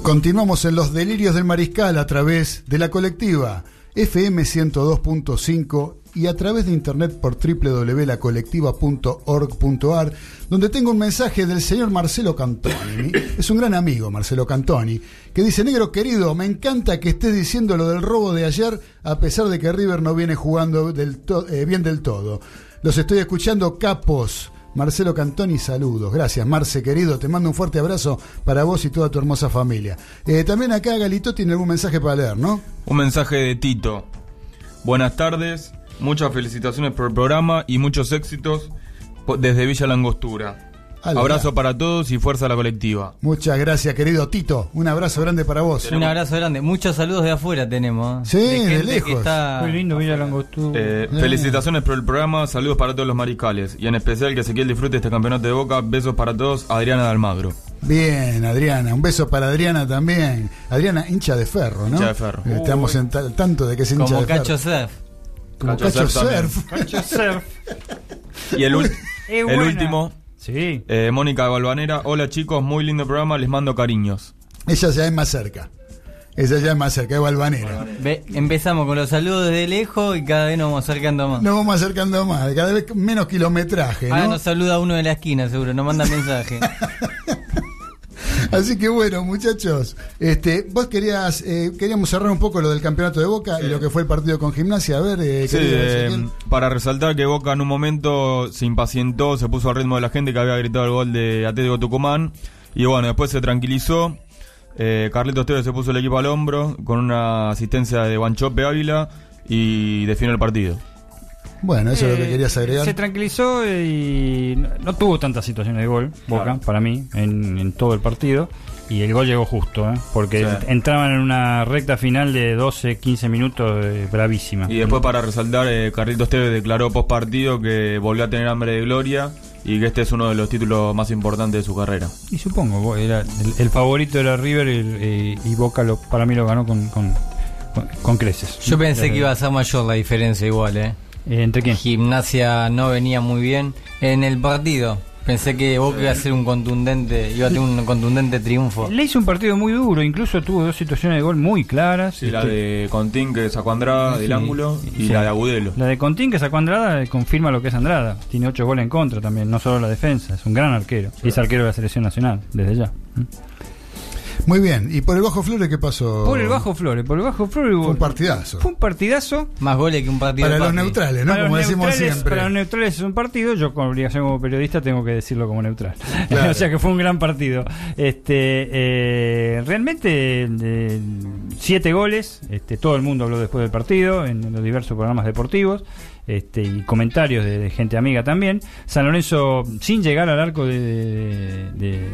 [SPEAKER 1] Continuamos en los delirios del mariscal a través de la colectiva FM 102.5 y a través de internet por www.lacolectiva.org.ar, donde tengo un mensaje del señor Marcelo Cantoni. Es un gran amigo, Marcelo Cantoni, que dice, negro querido, me encanta que estés diciendo lo del robo de ayer, a pesar de que River no viene jugando eh, bien del todo. Los estoy escuchando capos. Marcelo Cantoni, saludos. Gracias, Marce, querido. Te mando un fuerte abrazo para vos y toda tu hermosa familia. Eh, también acá Galito tiene algún mensaje para leer, ¿no?
[SPEAKER 2] Un mensaje de Tito. Buenas tardes, muchas felicitaciones por el programa y muchos éxitos desde Villa Langostura. Abrazo para todos y fuerza a la colectiva.
[SPEAKER 1] Muchas gracias, querido Tito. Un abrazo grande para vos.
[SPEAKER 4] Un abrazo grande. Muchos saludos de afuera tenemos.
[SPEAKER 1] Sí, de
[SPEAKER 4] gente
[SPEAKER 1] lejos.
[SPEAKER 4] Que está...
[SPEAKER 3] Muy lindo Villa Langostura.
[SPEAKER 2] Eh, felicitaciones por el programa, saludos para todos los mariscales y en especial que Ezequiel disfrute este campeonato de Boca. Besos para todos, Adriana de Almagro.
[SPEAKER 1] Bien, Adriana. Un beso para Adriana también. Adriana, hincha de ferro, ¿no?
[SPEAKER 2] Hincha de ferro.
[SPEAKER 1] Eh, Estamos en ta- tanto de que es hincha
[SPEAKER 4] Como
[SPEAKER 1] de ferro.
[SPEAKER 4] Cacho Surf.
[SPEAKER 1] Como
[SPEAKER 2] Cacho
[SPEAKER 1] Cacho,
[SPEAKER 2] Surf.
[SPEAKER 1] Surf.
[SPEAKER 3] Cacho Surf.
[SPEAKER 2] Y el, el
[SPEAKER 3] buena.
[SPEAKER 2] último,
[SPEAKER 3] Sí.
[SPEAKER 2] eh, Mónica Balvanera. Hola chicos, muy lindo programa, les mando cariños.
[SPEAKER 1] Ella ya es más cerca. Ella ya es más cerca, es Balvanera.
[SPEAKER 4] Ve- empezamos con los saludos desde lejos y cada vez nos vamos acercando más.
[SPEAKER 1] Nos vamos acercando más, cada vez menos kilometraje,
[SPEAKER 4] Ahora
[SPEAKER 1] ¿no?
[SPEAKER 4] nos saluda uno de la esquina, seguro, nos manda mensaje.
[SPEAKER 1] Así que bueno, muchachos, este, vos querías, eh, queríamos cerrar un poco lo del campeonato de Boca y lo que fue el partido con Gimnasia. A ver, eh,
[SPEAKER 2] Sí, eh, para resaltar que Boca en un momento se impacientó, se puso al ritmo de la gente que había gritado el gol de Atlético Tucumán y bueno, después se tranquilizó. Eh, Carlitos Tevez se puso el equipo al hombro con una asistencia de Guanchope Ávila y definió el partido.
[SPEAKER 1] Bueno, eso es lo que
[SPEAKER 3] Eh,
[SPEAKER 1] querías agregar.
[SPEAKER 3] Se tranquilizó y no, no tuvo tantas situaciones de gol, Boca,
[SPEAKER 2] Claro.
[SPEAKER 3] para mí, en, en todo el partido. Y el gol llegó justo, ¿eh? porque
[SPEAKER 2] Sí.
[SPEAKER 3] entraban en una recta final de 12, 15 minutos eh, bravísima.
[SPEAKER 2] Y después para resaltar, eh, Carlitos Tevez declaró post partido que volvió a tener hambre de gloria y que este es uno de los títulos más importantes de su carrera.
[SPEAKER 3] Y supongo, era el, el favorito era River y, eh, y Boca lo, para mí lo ganó con, con, con- con creces.
[SPEAKER 4] Yo pensé que iba a ser mayor la diferencia igual, ¿eh?
[SPEAKER 3] Eh, ¿Entre quién?
[SPEAKER 4] Gimnasia no venía muy bien en el partido. Pensé que Boca iba a ser un contundente, iba a tener un contundente triunfo.
[SPEAKER 3] Le hizo un partido muy duro, incluso tuvo dos situaciones de gol muy claras.
[SPEAKER 2] La
[SPEAKER 3] Este,
[SPEAKER 2] de Contín que sacó Andrada del
[SPEAKER 3] Sí,
[SPEAKER 2] ángulo y
[SPEAKER 3] sí.
[SPEAKER 2] la de Agudelo.
[SPEAKER 3] La de Contín que sacó Andrada eh, confirma lo que es Andrada. Tiene ocho goles en contra también, no solo la defensa. Es un gran arquero. Y es arquero de la selección nacional, desde ya.
[SPEAKER 1] Muy bien. ¿Y por el Bajo Flores qué pasó?
[SPEAKER 3] Por el Bajo Flores, por el Bajo Flores hubo-
[SPEAKER 1] Fue un partidazo.
[SPEAKER 3] Fue un partidazo.
[SPEAKER 4] Más goles que un partido
[SPEAKER 1] Para los neutrales, ¿no?
[SPEAKER 3] Para
[SPEAKER 1] Como decimos siempre.
[SPEAKER 3] Para los neutrales es un partido, yo con obligación como periodista tengo que decirlo como neutral.
[SPEAKER 1] Claro.
[SPEAKER 3] o sea que fue un gran partido. Este, eh, realmente eh, siete goles, este, todo el mundo habló después del partido en los diversos programas deportivos. Este, y comentarios de, gente amiga también. San Lorenzo, sin llegar al arco de, de, de-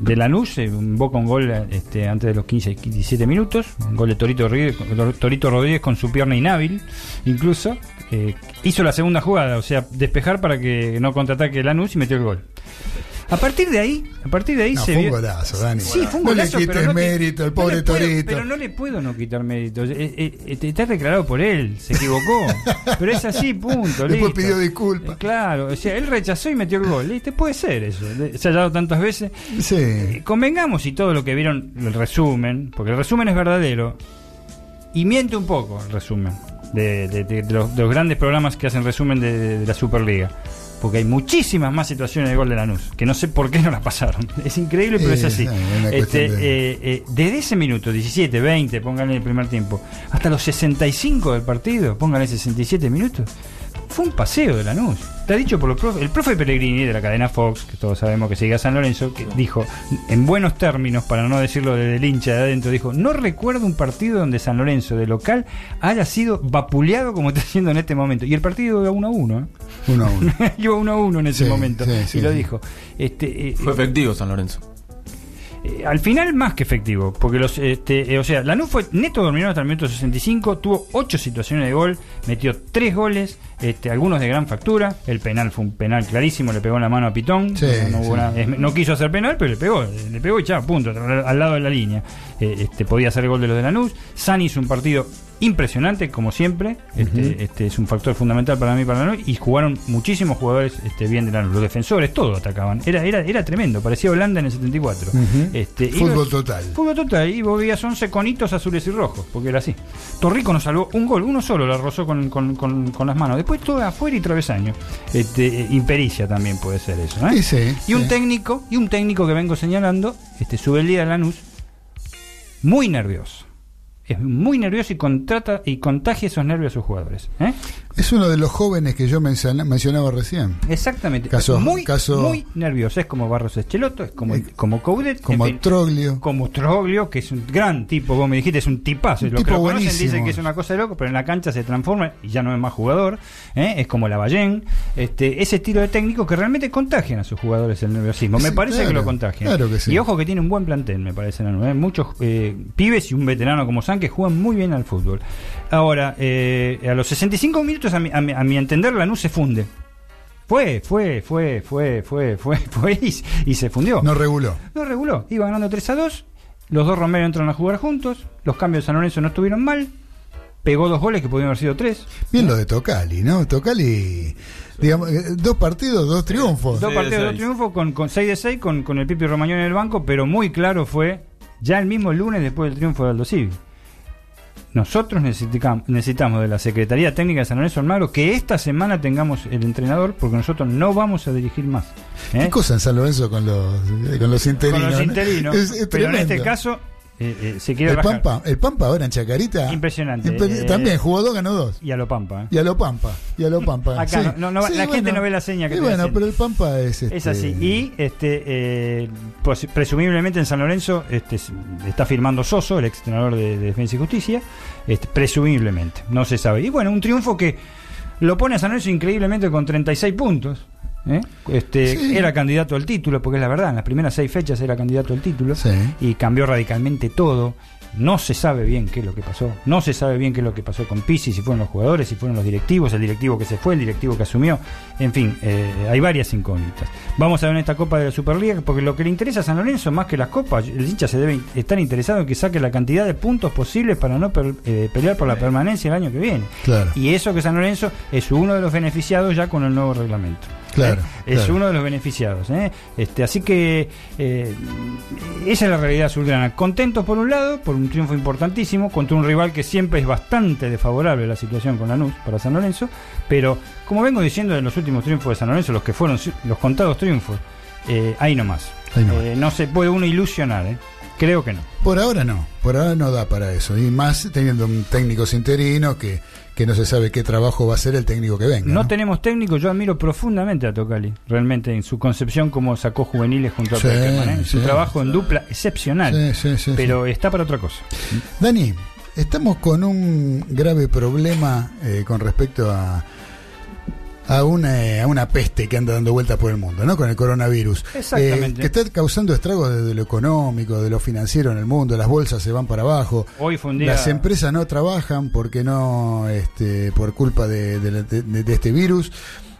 [SPEAKER 3] de Lanús, eh, un gol este, antes de los 15 y 17 minutos. Un gol de Torito Rodríguez, Torito Rodríguez con su pierna inhábil, incluso. Eh, hizo la segunda jugada, o sea, despejar para que no contraataque Lanús y metió el gol. A partir de ahí, a partir de ahí
[SPEAKER 1] No,
[SPEAKER 3] se
[SPEAKER 1] fue un golazo, Dani.
[SPEAKER 3] Sí, fue un
[SPEAKER 1] No le quites
[SPEAKER 3] pero no
[SPEAKER 1] mérito
[SPEAKER 3] no
[SPEAKER 1] pobre
[SPEAKER 3] puedo-
[SPEAKER 1] Torito.
[SPEAKER 3] Pero no le puedo no quitar mérito. Eh, eh, eh, está declarado por él, se equivocó. pero es así, punto.
[SPEAKER 1] Después
[SPEAKER 3] listo.
[SPEAKER 1] pidió disculpas.
[SPEAKER 3] Eh, Claro, o sea, él rechazó y metió el gol. ¿Viste? Puede ser eso. Se ha dado tantas veces.
[SPEAKER 1] Sí.
[SPEAKER 3] Eh, Convengamos y todo lo que vieron, el resumen, porque el resumen es verdadero, y miente un poco el resumen de, de- de- de los, de los grandes programas que hacen resumen de la Superliga. Porque hay muchísimas más situaciones de gol de Lanús, que no sé por qué no las pasaron. Es increíble, pero es así. Este, eh, eh, desde ese minuto, 17, 20, pónganle el primer tiempo, hasta los 65 del partido, pónganle 67 minutos, fue un paseo de Lanús. Está dicho por los profe- el profe Pellegrini de la cadena Fox, que todos sabemos que sigue a San Lorenzo, que dijo, en buenos términos, para no decirlo del hincha de adentro, dijo, no recuerdo un partido donde San Lorenzo de local haya sido vapuleado como está haciendo en este momento. Y el partido iba 1 a 1.
[SPEAKER 1] Uno a uno.
[SPEAKER 3] iba 1 a 1 en ese
[SPEAKER 1] Sí,
[SPEAKER 3] momento.
[SPEAKER 1] sí, sí,
[SPEAKER 3] y lo
[SPEAKER 1] sí.
[SPEAKER 3] dijo. Este, eh,
[SPEAKER 2] Fue efectivo San Lorenzo.
[SPEAKER 3] Eh, al final más que efectivo, porque los, este, eh, o sea, Lanús fue neto dominado hasta el minuto 65, tuvo 8 situaciones de gol, metió 3 goles, este, algunos de gran factura, el penal fue un penal clarísimo, le pegó en la mano a Pitón,
[SPEAKER 1] Sí,
[SPEAKER 3] no, no hubo
[SPEAKER 1] sí.
[SPEAKER 3] nada- es- no quiso hacer penal, pero le pegó, le pegó y ya, punto, al, al lado de la línea. Eh, este, podía hacer el gol de los de Lanús, Sani hizo un partido impresionante, como siempre, este, este es un factor fundamental para mí, para Lanús, y jugaron muchísimos jugadores este, bien de Lanús, los defensores, todos atacaban, era, era, era tremendo, parecía Holanda en el 74.
[SPEAKER 1] Ujú.
[SPEAKER 3] Este, y
[SPEAKER 1] Fútbol
[SPEAKER 3] los-
[SPEAKER 1] total.
[SPEAKER 3] Fútbol total. Y vos veías 11 conitos azules y rojos, porque era así. Torrico nos salvó un gol, uno solo la rozó con, con- con- con las manos. Después todo afuera y travesaño. Este, eh, impericia también puede ser eso. ¿eh?
[SPEAKER 1] Sí, sí,
[SPEAKER 3] y un
[SPEAKER 1] sí.
[SPEAKER 3] técnico, y un técnico que vengo señalando, este, sube el día de Lanús, muy nervioso. Es muy nervioso y contrata y contagia esos nervios a sus jugadores. ¿eh?
[SPEAKER 1] Es uno de los jóvenes que yo menciona- mencionaba recién.
[SPEAKER 3] Exactamente.
[SPEAKER 1] Caso-
[SPEAKER 3] muy,
[SPEAKER 1] caso-
[SPEAKER 3] muy nervioso. Es como Barros Echeloto, es como,
[SPEAKER 1] Eh,
[SPEAKER 3] como Coudet.
[SPEAKER 1] Como
[SPEAKER 3] en fin.
[SPEAKER 1] Troglio.
[SPEAKER 3] como Troglio, que es un gran tipo, vos me dijiste, es un tipazo.
[SPEAKER 1] Un
[SPEAKER 3] que
[SPEAKER 1] tipo
[SPEAKER 3] lo conocen
[SPEAKER 1] buenísimo.
[SPEAKER 3] dicen que es una cosa de loco, pero en la cancha se transforma y ya no es más jugador. ¿eh? Es como la Ballén. Este, ese estilo de técnico que realmente contagian a sus jugadores el nerviosismo. Me parece
[SPEAKER 1] claro,
[SPEAKER 3] que lo contagian.
[SPEAKER 1] claro que sí.
[SPEAKER 3] Y ojo que tiene un buen plantel, me parece. ¿eh? Muchos eh, pibes y un veterano como San que juegan muy bien al fútbol. Ahora, eh, a los 65 minutos, a mi, a mi- a mi entender, Lanús se funde. Fue, fue, fue, fue, fue, fue, fue y, y se fundió.
[SPEAKER 1] No reguló.
[SPEAKER 3] No reguló. Iba ganando 3 a 2. Los dos Romero entraron a jugar juntos. Los cambios de San Lorenzo no estuvieron mal. Pegó dos goles que podían haber sido tres.
[SPEAKER 1] Bien lo de Tocali, ¿no? Tocali, digamos, eh, dos partidos, dos triunfos.
[SPEAKER 3] Dos partidos de
[SPEAKER 2] seis.
[SPEAKER 3] triunfo con, con 6 de 6 con, con el Pipi Romagnoli en el banco, pero muy claro fue ya el mismo lunes después del triunfo de Aldo Civi. Nosotros necesitamos, necesitamos de la Secretaría Técnica de San Lorenzo Almagro que esta semana tengamos el entrenador porque nosotros no vamos a dirigir más. ¿eh?
[SPEAKER 1] ¿Qué cosa en San Lorenzo con los, eh, con los interinos?
[SPEAKER 3] Con los
[SPEAKER 1] ¿no?
[SPEAKER 3] interinos.
[SPEAKER 1] Es- es
[SPEAKER 3] pero en este caso eh, eh, se quiere
[SPEAKER 1] El. Pampa, el Pampa ahora en Chacarita.
[SPEAKER 3] Impresionante. Eh,
[SPEAKER 1] También jugó dos, ganó dos.
[SPEAKER 3] Y a lo Pampa. ¿eh?
[SPEAKER 1] Y a lo Pampa, y a lo Pampa.
[SPEAKER 3] Acá
[SPEAKER 1] sí.
[SPEAKER 3] no- no-
[SPEAKER 1] Sí,
[SPEAKER 3] la gente no ve la seña que
[SPEAKER 1] Y bueno, pero el Pampa es este,
[SPEAKER 3] Es así. Y este, eh, pues, presumiblemente en San Lorenzo este, está firmando Soso, el ex entrenador de, de Defensa y Justicia. Este, presumiblemente, no se sabe. Y bueno, un triunfo que lo pone a San Lorenzo increíblemente con 36 puntos. ¿Eh? Este,
[SPEAKER 1] Sí.
[SPEAKER 3] Era candidato al título, porque es la verdad, en las primeras seis fechas era candidato al título.
[SPEAKER 1] Sí.
[SPEAKER 3] Y cambió radicalmente todo. No se sabe bien qué es lo que pasó. No se sabe bien qué es lo que pasó con Pisi, si fueron los jugadores, si fueron los directivos, el directivo que se fue, el directivo que asumió. En fin, eh, hay varias incógnitas. Vamos a ver en esta Copa de la Superliga, porque lo que le interesa a San Lorenzo, más que las copas, el hincha se debe estar interesado en que saque la cantidad de puntos posibles para no per- eh, pelear por la permanencia el año que viene.
[SPEAKER 1] Claro.
[SPEAKER 3] Y eso que San Lorenzo es uno de los beneficiados ya con el nuevo reglamento.
[SPEAKER 1] Claro,
[SPEAKER 3] ¿Eh? Es
[SPEAKER 1] claro.
[SPEAKER 3] uno de los beneficiados. ¿eh? Este, así que eh, esa es la realidad azulgrana. Contentos por un lado, por un triunfo importantísimo, contra un rival que siempre es bastante desfavorable la situación con Lanús para San Lorenzo, pero como vengo diciendo de los últimos triunfos de San Lorenzo, los que fueron los contados triunfos, eh, ahí nomás.
[SPEAKER 1] Ahí nomás.
[SPEAKER 3] No se puede uno ilusionar, ¿eh? creo que no.
[SPEAKER 1] Por ahora no, por ahora no da para eso. Y más teniendo un técnico interino que, que no se sabe qué trabajo va a hacer el técnico que venga.
[SPEAKER 3] No
[SPEAKER 1] ¿no?
[SPEAKER 3] tenemos técnico, yo admiro profundamente a Tocali, realmente en su concepción como sacó juveniles junto a
[SPEAKER 1] Sí,
[SPEAKER 3] ¿eh? su
[SPEAKER 1] sí.
[SPEAKER 3] trabajo en dupla excepcional,
[SPEAKER 1] sí,
[SPEAKER 3] pero está para otra cosa.
[SPEAKER 1] Dani, estamos con un grave problema eh, con respecto a, a, una, a una peste que anda dando vueltas por el mundo, ¿no? Con el coronavirus.
[SPEAKER 3] Exactamente.
[SPEAKER 1] Eh, que está causando estragos desde lo económico, de lo financiero en el mundo, las bolsas se van para abajo.
[SPEAKER 3] Hoy fue un día...
[SPEAKER 1] Las empresas no trabajan porque no, este, por culpa de, de- de- de este virus.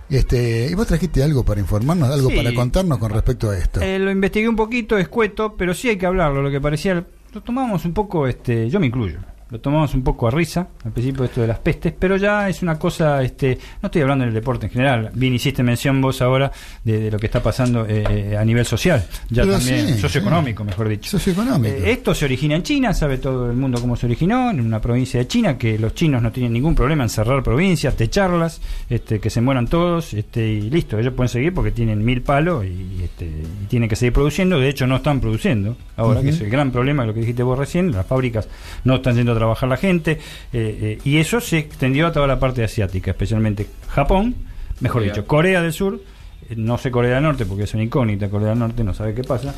[SPEAKER 1] Este, y vos trajiste algo para informarnos, algo
[SPEAKER 3] Sí.
[SPEAKER 1] para contarnos con respecto a esto.
[SPEAKER 3] Eh, lo investigué un poquito, escueto, pero sí hay que hablarlo. Lo que parecía, lo tomamos un poco, este, yo me incluyo, lo tomamos un poco a risa al principio esto de las pestes, pero ya es una cosa, este, no estoy hablando del deporte en general. Bien hiciste mención vos ahora de, de lo que está pasando eh, a nivel social, ya
[SPEAKER 1] Pero
[SPEAKER 3] también
[SPEAKER 1] sí,
[SPEAKER 3] socioeconómico, mejor dicho.
[SPEAKER 1] Socioeconómico.
[SPEAKER 3] Eh, esto se origina en China, sabe todo el mundo cómo se originó, en una provincia de China, que los chinos no tienen ningún problema en cerrar provincias, techarlas, este, que se mueran todos, este, y listo, ellos pueden seguir porque tienen mil palos y, este, y tienen que seguir produciendo, de hecho no están produciendo, ahora que es el gran problema, lo que dijiste vos recién, las fábricas no están yendo a trabajar la gente, eh, eh, y eso se extendió a toda la parte asiática, especialmente Japón, mejor
[SPEAKER 2] Corea.
[SPEAKER 3] dicho, Corea del Sur, eh, no sé Corea del Norte porque es una incógnita, Corea del Norte no sabe qué pasa,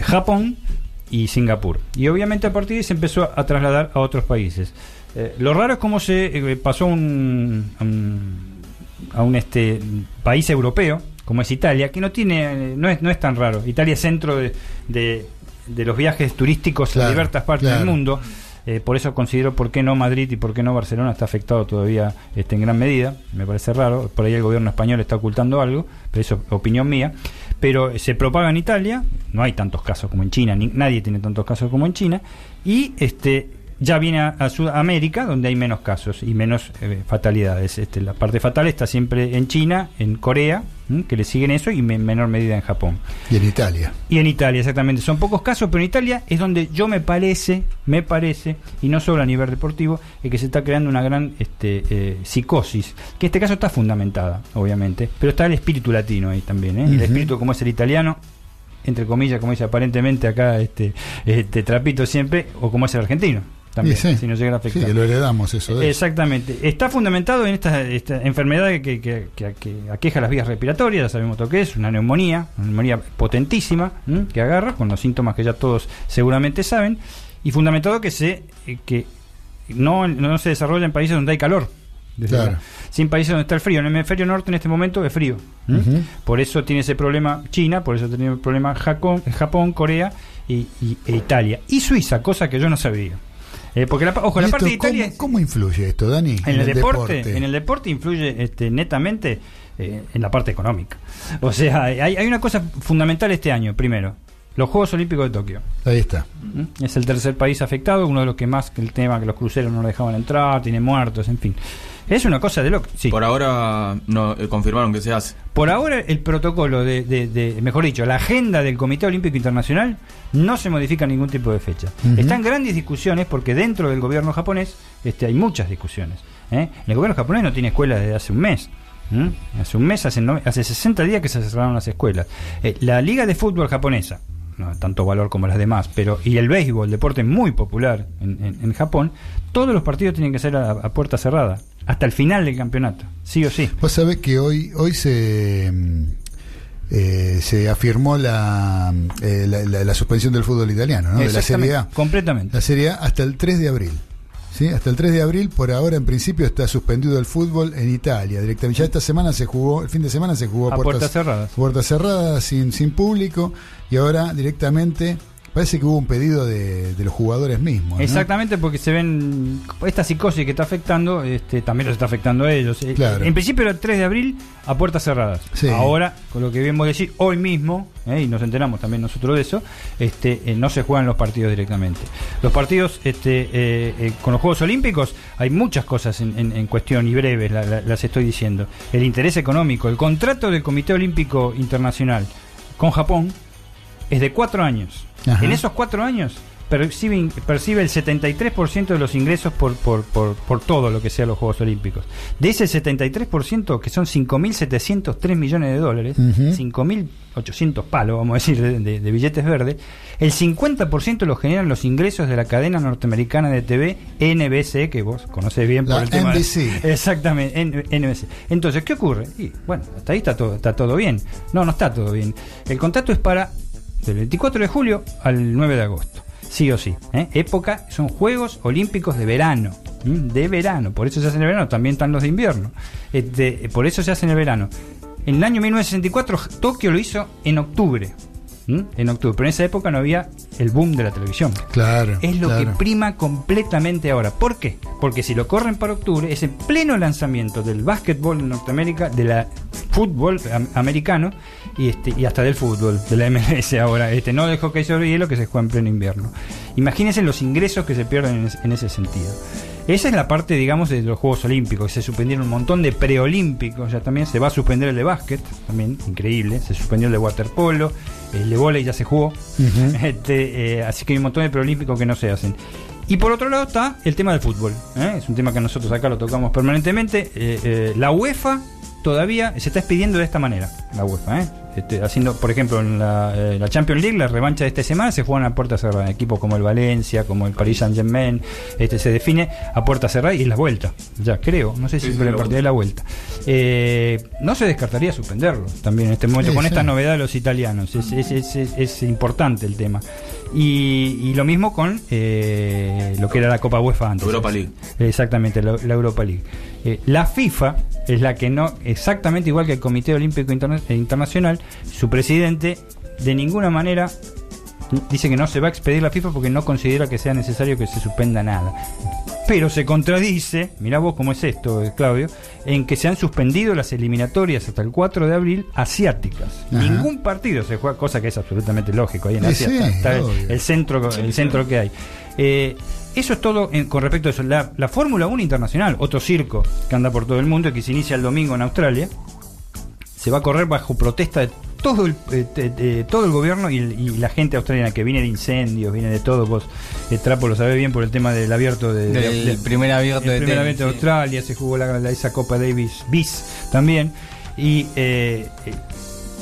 [SPEAKER 3] Japón y Singapur. Y obviamente a partir de ahí se empezó a trasladar a otros países. Eh, lo raro es cómo se eh, pasó un, a un, a un, este país europeo, como es Italia, que no tiene, no es, no es tan raro. Italia es centro de, de- de los viajes turísticos
[SPEAKER 1] Claro,
[SPEAKER 3] en diversas partes
[SPEAKER 1] claro.
[SPEAKER 3] del mundo. Eh, por eso considero por qué no Madrid y por qué no Barcelona está afectado todavía este, en gran medida. Me parece raro. Por ahí el gobierno español está ocultando algo, pero eso es opinión mía. Pero eh, se propaga en Italia, no hay tantos casos como en China, ni- nadie tiene tantos casos como en China, y este ya viene a, a Sudamérica, donde hay menos casos y menos eh, fatalidades. Este, la parte fatal está siempre en China, en Corea, ¿m? que le siguen eso, y me- en menor medida en Japón.
[SPEAKER 1] Y en Italia.
[SPEAKER 3] Y en Italia, exactamente. Son pocos casos, pero en Italia es donde yo me parece, me parece, y no solo a nivel deportivo, es que se está creando una gran este, eh, psicosis, que en este caso está fundamentada, obviamente, pero está el espíritu latino ahí también, ¿eh? El espíritu como es el italiano, entre comillas, como dice aparentemente acá este, este Trapito siempre, o como es el argentino, también,
[SPEAKER 1] sí.
[SPEAKER 3] si nos llega a
[SPEAKER 1] Sí,
[SPEAKER 3] afectar.
[SPEAKER 1] que lo heredamos eso de
[SPEAKER 3] Exactamente. Está fundamentado en esta, esta enfermedad que, que- que- que aqueja las vías respiratorias, ya sabemos lo que es, una neumonía, una neumonía potentísima ¿m? que agarra con los síntomas que ya todos seguramente saben, y fundamentado que se eh, que no, no se desarrolla en países donde hay calor.
[SPEAKER 1] Claro.
[SPEAKER 3] Sin países donde está el frío. En el hemisferio norte en este momento es frío. Por eso tiene ese problema China, por eso tiene el problema Japón, Japón Corea y, y- e Italia. Y Suiza, cosa que yo no sabía. Eh, porque la, ojo,
[SPEAKER 1] ¿Y
[SPEAKER 3] la parte de Italia...
[SPEAKER 1] ¿cómo, cómo influye esto, Dani?
[SPEAKER 3] En el, deporte, en el deporte influye este, netamente eh, en la parte económica. O sea, hay, hay una cosa fundamental este año, primero, los Juegos Olímpicos de Tokio.
[SPEAKER 1] Ahí está.
[SPEAKER 3] ¿Mm? Es el tercer país afectado, uno de los que más, el tema que los cruceros no lo dejaban entrar, tiene muertos, en fin. Es una cosa de loco. Sí.
[SPEAKER 2] Por ahora no eh, confirmaron que se hace.
[SPEAKER 3] Por ahora el protocolo de, de- de- mejor dicho, la agenda del Comité Olímpico Internacional no se modifica ningún tipo de fecha. Están grandes discusiones porque dentro del gobierno japonés este, hay muchas discusiones. ¿eh? El gobierno japonés no tiene escuelas desde hace un mes. Hace un mes, hace, nove- hace 60 días que se cerraron las escuelas. Eh, la Liga de Fútbol japonesa, no tanto valor como las demás, pero y el béisbol, deporte muy popular en, en- en Japón, todos los partidos tienen que ser a, a puerta cerrada, hasta el final del campeonato, sí o sí.
[SPEAKER 1] Vos sabés que hoy, hoy se, mm, eh, se afirmó la, eh, la, la- la suspensión del fútbol italiano, ¿no? de la Serie A.
[SPEAKER 3] Completamente.
[SPEAKER 1] La Serie A hasta el 3 de abril. ¿sí? Hasta el 3 de abril, por ahora en principio está suspendido el fútbol en Italia. Directamente. Ya esta semana se jugó, el fin de semana se jugó
[SPEAKER 3] A puertas cerradas.
[SPEAKER 1] Puertas cerradas, sin, sin público. Y ahora directamente, parece que hubo un pedido de, de los jugadores mismos. ¿no?
[SPEAKER 3] Exactamente, porque se ven esta psicosis que está afectando, este, también los está afectando a ellos. Eh,
[SPEAKER 1] Claro.
[SPEAKER 3] En principio era el 3 de abril a puertas cerradas.
[SPEAKER 1] Sí.
[SPEAKER 3] Ahora, con lo que vimos decir, hoy mismo, eh, y nos enteramos también nosotros de eso, este, eh, no se juegan los partidos directamente. Los partidos este, eh, eh, con los Juegos Olímpicos hay muchas cosas en, en- en cuestión y breves, la- la- las estoy diciendo. El interés económico, el contrato del Comité Olímpico Internacional con Japón es de cuatro años.
[SPEAKER 1] Ajá.
[SPEAKER 3] En esos cuatro años percibe, percibe el 73% de los ingresos por, por, por, por todo lo que sea los Juegos Olímpicos. De ese 73%, que son 5.703 millones de dólares,
[SPEAKER 1] Ujú.
[SPEAKER 3] 5.800 palos, vamos a decir, de, de- de billetes verdes, el 50% lo generan los ingresos de la cadena norteamericana de TV NBC, que vos conocés bien por
[SPEAKER 1] La
[SPEAKER 3] el tema.
[SPEAKER 1] NBC.
[SPEAKER 3] Exactamente, N- NBC. Entonces, ¿qué ocurre? Y, bueno, hasta ahí está todo, está todo bien. No, no está todo bien. El contrato es para del 24 de julio al 9 de agosto. Sí o sí. ¿eh? Época son Juegos Olímpicos de verano. De verano. Por eso se hacen en el verano. También están los de invierno. Este, por eso se hacen en el verano. En el año 1964 Tokio lo hizo en octubre. ¿M? En octubre. Pero en esa época no había el boom de la televisión.
[SPEAKER 1] Claro.
[SPEAKER 3] Es lo
[SPEAKER 1] claro.
[SPEAKER 3] que prima completamente ahora. ¿Por qué? Porque si lo corren para octubre, es el pleno lanzamiento del básquetbol en Norteamérica, de la fútbol am- americano y, este, y hasta del fútbol, de la MLS ahora. Este, no del hockey sobre hielo que se juega en pleno invierno. Imagínense los ingresos que se pierden en, es- en ese sentido. Esa es la parte, digamos, de los Juegos Olímpicos. Se suspendieron un montón de preolímpicos. Ya también se va a suspender el de básquet, también increíble. Se suspendió el de waterpolo, el de vóley ya se jugó. Este, eh, así que hay un montón de preolímpicos que no se hacen. Y por otro lado está el tema del fútbol. ¿eh? Es un tema que nosotros acá lo tocamos permanentemente. Eh, eh, la UEFA todavía se está expidiendo de esta manera, la UEFA. ¿eh? Este, haciendo, por ejemplo, en la, eh, la Champions League, la revancha de esta semana se juegan a puerta cerrada. Equipos como el Valencia, como el Paris Saint Germain, este, se define a puerta cerrada y es la vuelta. Ya creo, no sé si
[SPEAKER 2] Sí,
[SPEAKER 3] de la vuelta. Eh, no se descartaría suspenderlo también en este momento,
[SPEAKER 1] Sí,
[SPEAKER 3] con
[SPEAKER 1] sí.
[SPEAKER 3] esta novedad de los italianos. Es, es- es- es- es importante el tema. Y, y lo mismo con eh, lo que era la Copa UEFA antes.
[SPEAKER 2] Europa League.
[SPEAKER 3] Exactamente, la, la Europa League. La FIFA es la que no, exactamente igual que el Comité Olímpico Interna- eh, Internacional, su presidente de ninguna manera dice que no se va a expedir la FIFA porque no considera que sea necesario que se suspenda nada. Pero se contradice, mirá vos cómo es esto, eh, Claudio, en que se han suspendido las eliminatorias hasta el 4 de abril asiáticas.
[SPEAKER 1] Ajá.
[SPEAKER 3] Ningún partido se juega, cosa que es absolutamente lógico. Ahí en
[SPEAKER 1] Sí,
[SPEAKER 3] Asia
[SPEAKER 1] sí,
[SPEAKER 3] está, está el-
[SPEAKER 1] obvio.
[SPEAKER 3] el centro, el centro que hay. Eh, eso es todo en- con respecto a eso. La, la Fórmula 1 internacional, otro circo que anda por todo el mundo y que se inicia el domingo en Australia, se va a correr bajo protesta de todo el, eh, todo el gobierno y, la gente australiana que viene de incendios, viene de todo. Vos, el Trapo lo sabés bien por el tema del abierto de,
[SPEAKER 4] Del
[SPEAKER 3] de-
[SPEAKER 4] primer abierto
[SPEAKER 3] el
[SPEAKER 4] de
[SPEAKER 3] primer
[SPEAKER 4] tenis,
[SPEAKER 3] abierto de
[SPEAKER 4] sí.
[SPEAKER 3] Australia, se jugó la, la- esa Copa Davis bis también. Y eh, eh,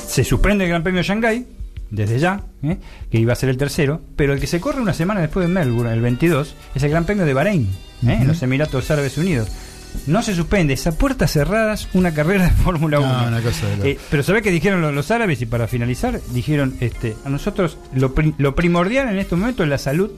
[SPEAKER 3] se suspende el Gran Premio de Shanghái, desde ya, ¿eh? que iba a ser el tercero, pero el que se corre una semana después de Melbourne, el 22, es el Gran Premio de Bahrein, ¿eh? en los Emiratos Árabes Unidos. No se suspende, es a puertas cerradas una carrera de Fórmula
[SPEAKER 1] No,
[SPEAKER 3] 1.
[SPEAKER 1] una cosa de loco.
[SPEAKER 3] Eh, pero ¿sabés qué dijeron los, los árabes? Y para finalizar, dijeron, este, a nosotros lo, pri- lo primordial en este momento es la salud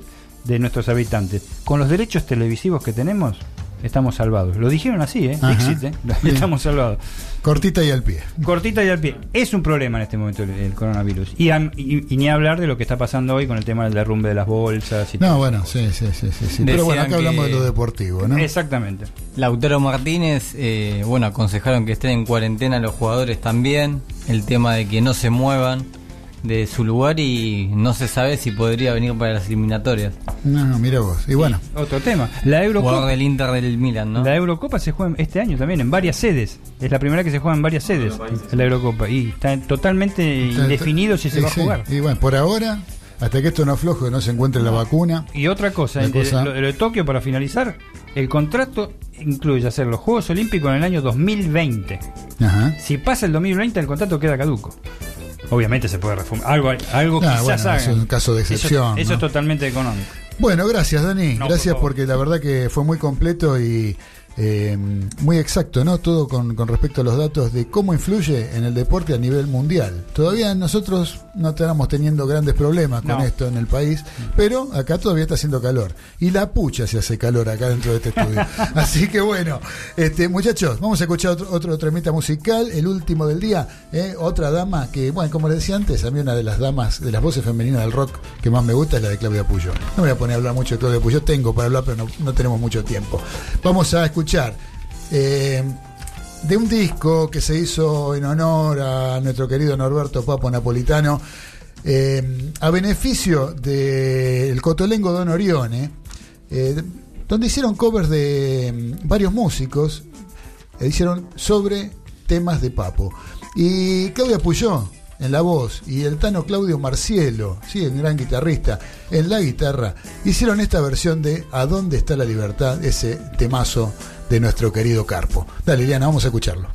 [SPEAKER 3] de nuestros habitantes. Con los derechos televisivos que tenemos, estamos salvados. Lo dijeron así, ¿eh? Dixit, ¿eh? Estamos salvados.
[SPEAKER 1] Cortita y al pie.
[SPEAKER 3] Cortita y al pie. Es un problema en este momento el, el coronavirus. Y, am- y- y ni hablar de lo que está pasando hoy con el tema del derrumbe de las bolsas y
[SPEAKER 1] No,
[SPEAKER 3] todo.
[SPEAKER 1] bueno, sí, sí, sí, sí. sí. Pero bueno, acá hablamos de lo deportivo, ¿no?
[SPEAKER 3] Exactamente.
[SPEAKER 4] Lautaro Martínez, eh, bueno, aconsejaron que estén en cuarentena los jugadores también. El tema de que no se muevan de su lugar y no se sabe si podría venir para las eliminatorias.
[SPEAKER 1] No, mira vos. Y bueno,
[SPEAKER 3] Otro tema. La
[SPEAKER 4] Jugador
[SPEAKER 3] Eurocopa,
[SPEAKER 4] del Inter del Milan, ¿no?
[SPEAKER 3] la Eurocopa se juega este año también en varias sedes. Es la primera que se juega en varias sedes. La Eurocopa. Y está totalmente indefinido si se
[SPEAKER 1] y
[SPEAKER 3] va a jugar.
[SPEAKER 1] Y bueno, por ahora, hasta que esto no afloje, no se encuentre la vacuna.
[SPEAKER 3] Y otra cosa, de-
[SPEAKER 1] cosa-
[SPEAKER 3] lo, de lo de Tokio para finalizar, el contrato incluye hacer los Juegos Olímpicos en el año 2020.
[SPEAKER 1] Ajá.
[SPEAKER 3] Si pasa el 2020, el contrato queda caduco. Obviamente se puede reformar. Algo, algo quizás
[SPEAKER 1] bueno,
[SPEAKER 3] hagan.
[SPEAKER 1] es un caso de excepción,
[SPEAKER 3] Eso,
[SPEAKER 1] ¿no?
[SPEAKER 3] es totalmente económico.
[SPEAKER 1] Bueno, gracias, Dani.
[SPEAKER 3] No,
[SPEAKER 1] gracias porque la verdad que fue muy completo y eh, muy exacto, ¿no? Todo con, con respecto a los datos de cómo influye en el deporte a nivel mundial. Todavía nosotros no estamos teniendo grandes problemas con
[SPEAKER 3] No.
[SPEAKER 1] esto en el país, pero acá todavía está haciendo calor. Y la pucha se hace calor acá dentro de este estudio. Así que bueno, este muchachos, vamos a escuchar otro, otro tremita musical, el último del día. ¿eh? Otra dama que, bueno, como les decía antes, a mí una de las damas, de las voces femeninas del rock que más me gusta es la de Claudia Puyo. No me voy a poner a hablar mucho de Claudia Puyo, tengo para hablar, pero no, no tenemos mucho tiempo. Vamos a escuchar eh, de un disco que se hizo en honor a nuestro querido Norberto Papo Napolitano, eh, a beneficio del Cotolengo Don Orione, eh, donde hicieron covers de mm, varios músicos, hicieron sobre temas de Papo. Y Claudia Puyó en la voz y el Tano Claudio Marcielo, sí, el gran guitarrista, en la guitarra, hicieron esta versión de ¿A dónde está la libertad? Ese temazo de nuestro querido Carpo. Dale, Liliana, vamos a escucharlo.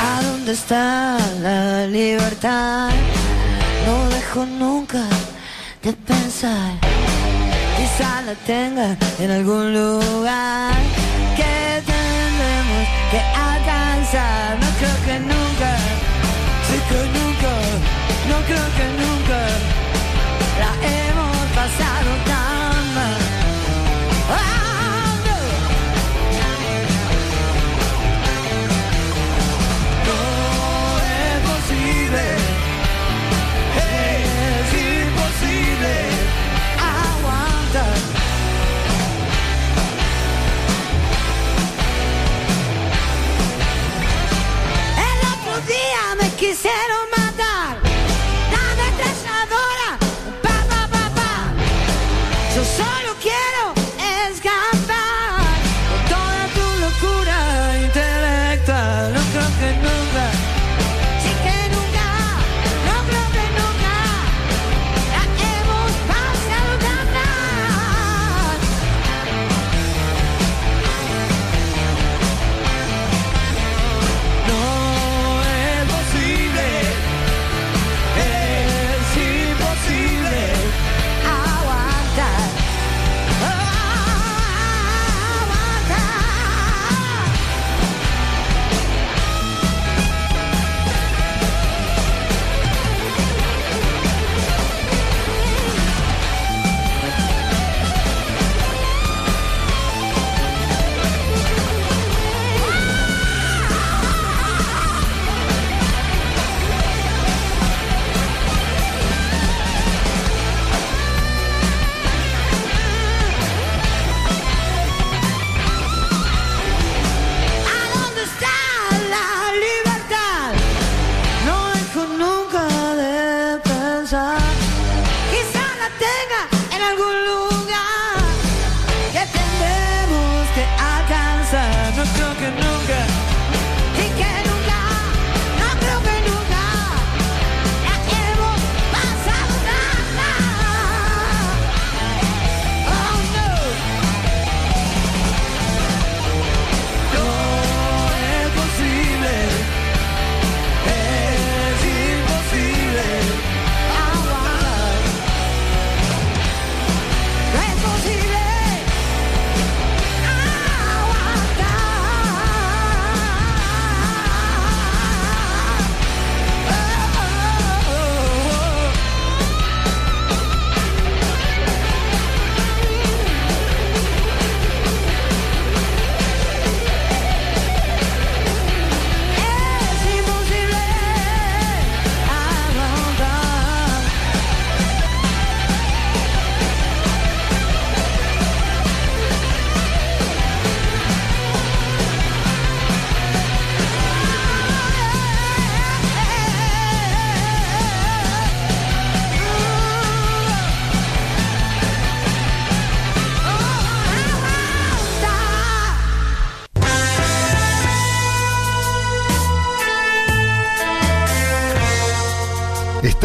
[SPEAKER 7] ¿A dónde está la libertad? No dejo nunca de pensar. Quizá la tenga en algún lugar que alcanzar. No creo que nunca, sí que nunca, no creo que nunca la hemos pasado tan día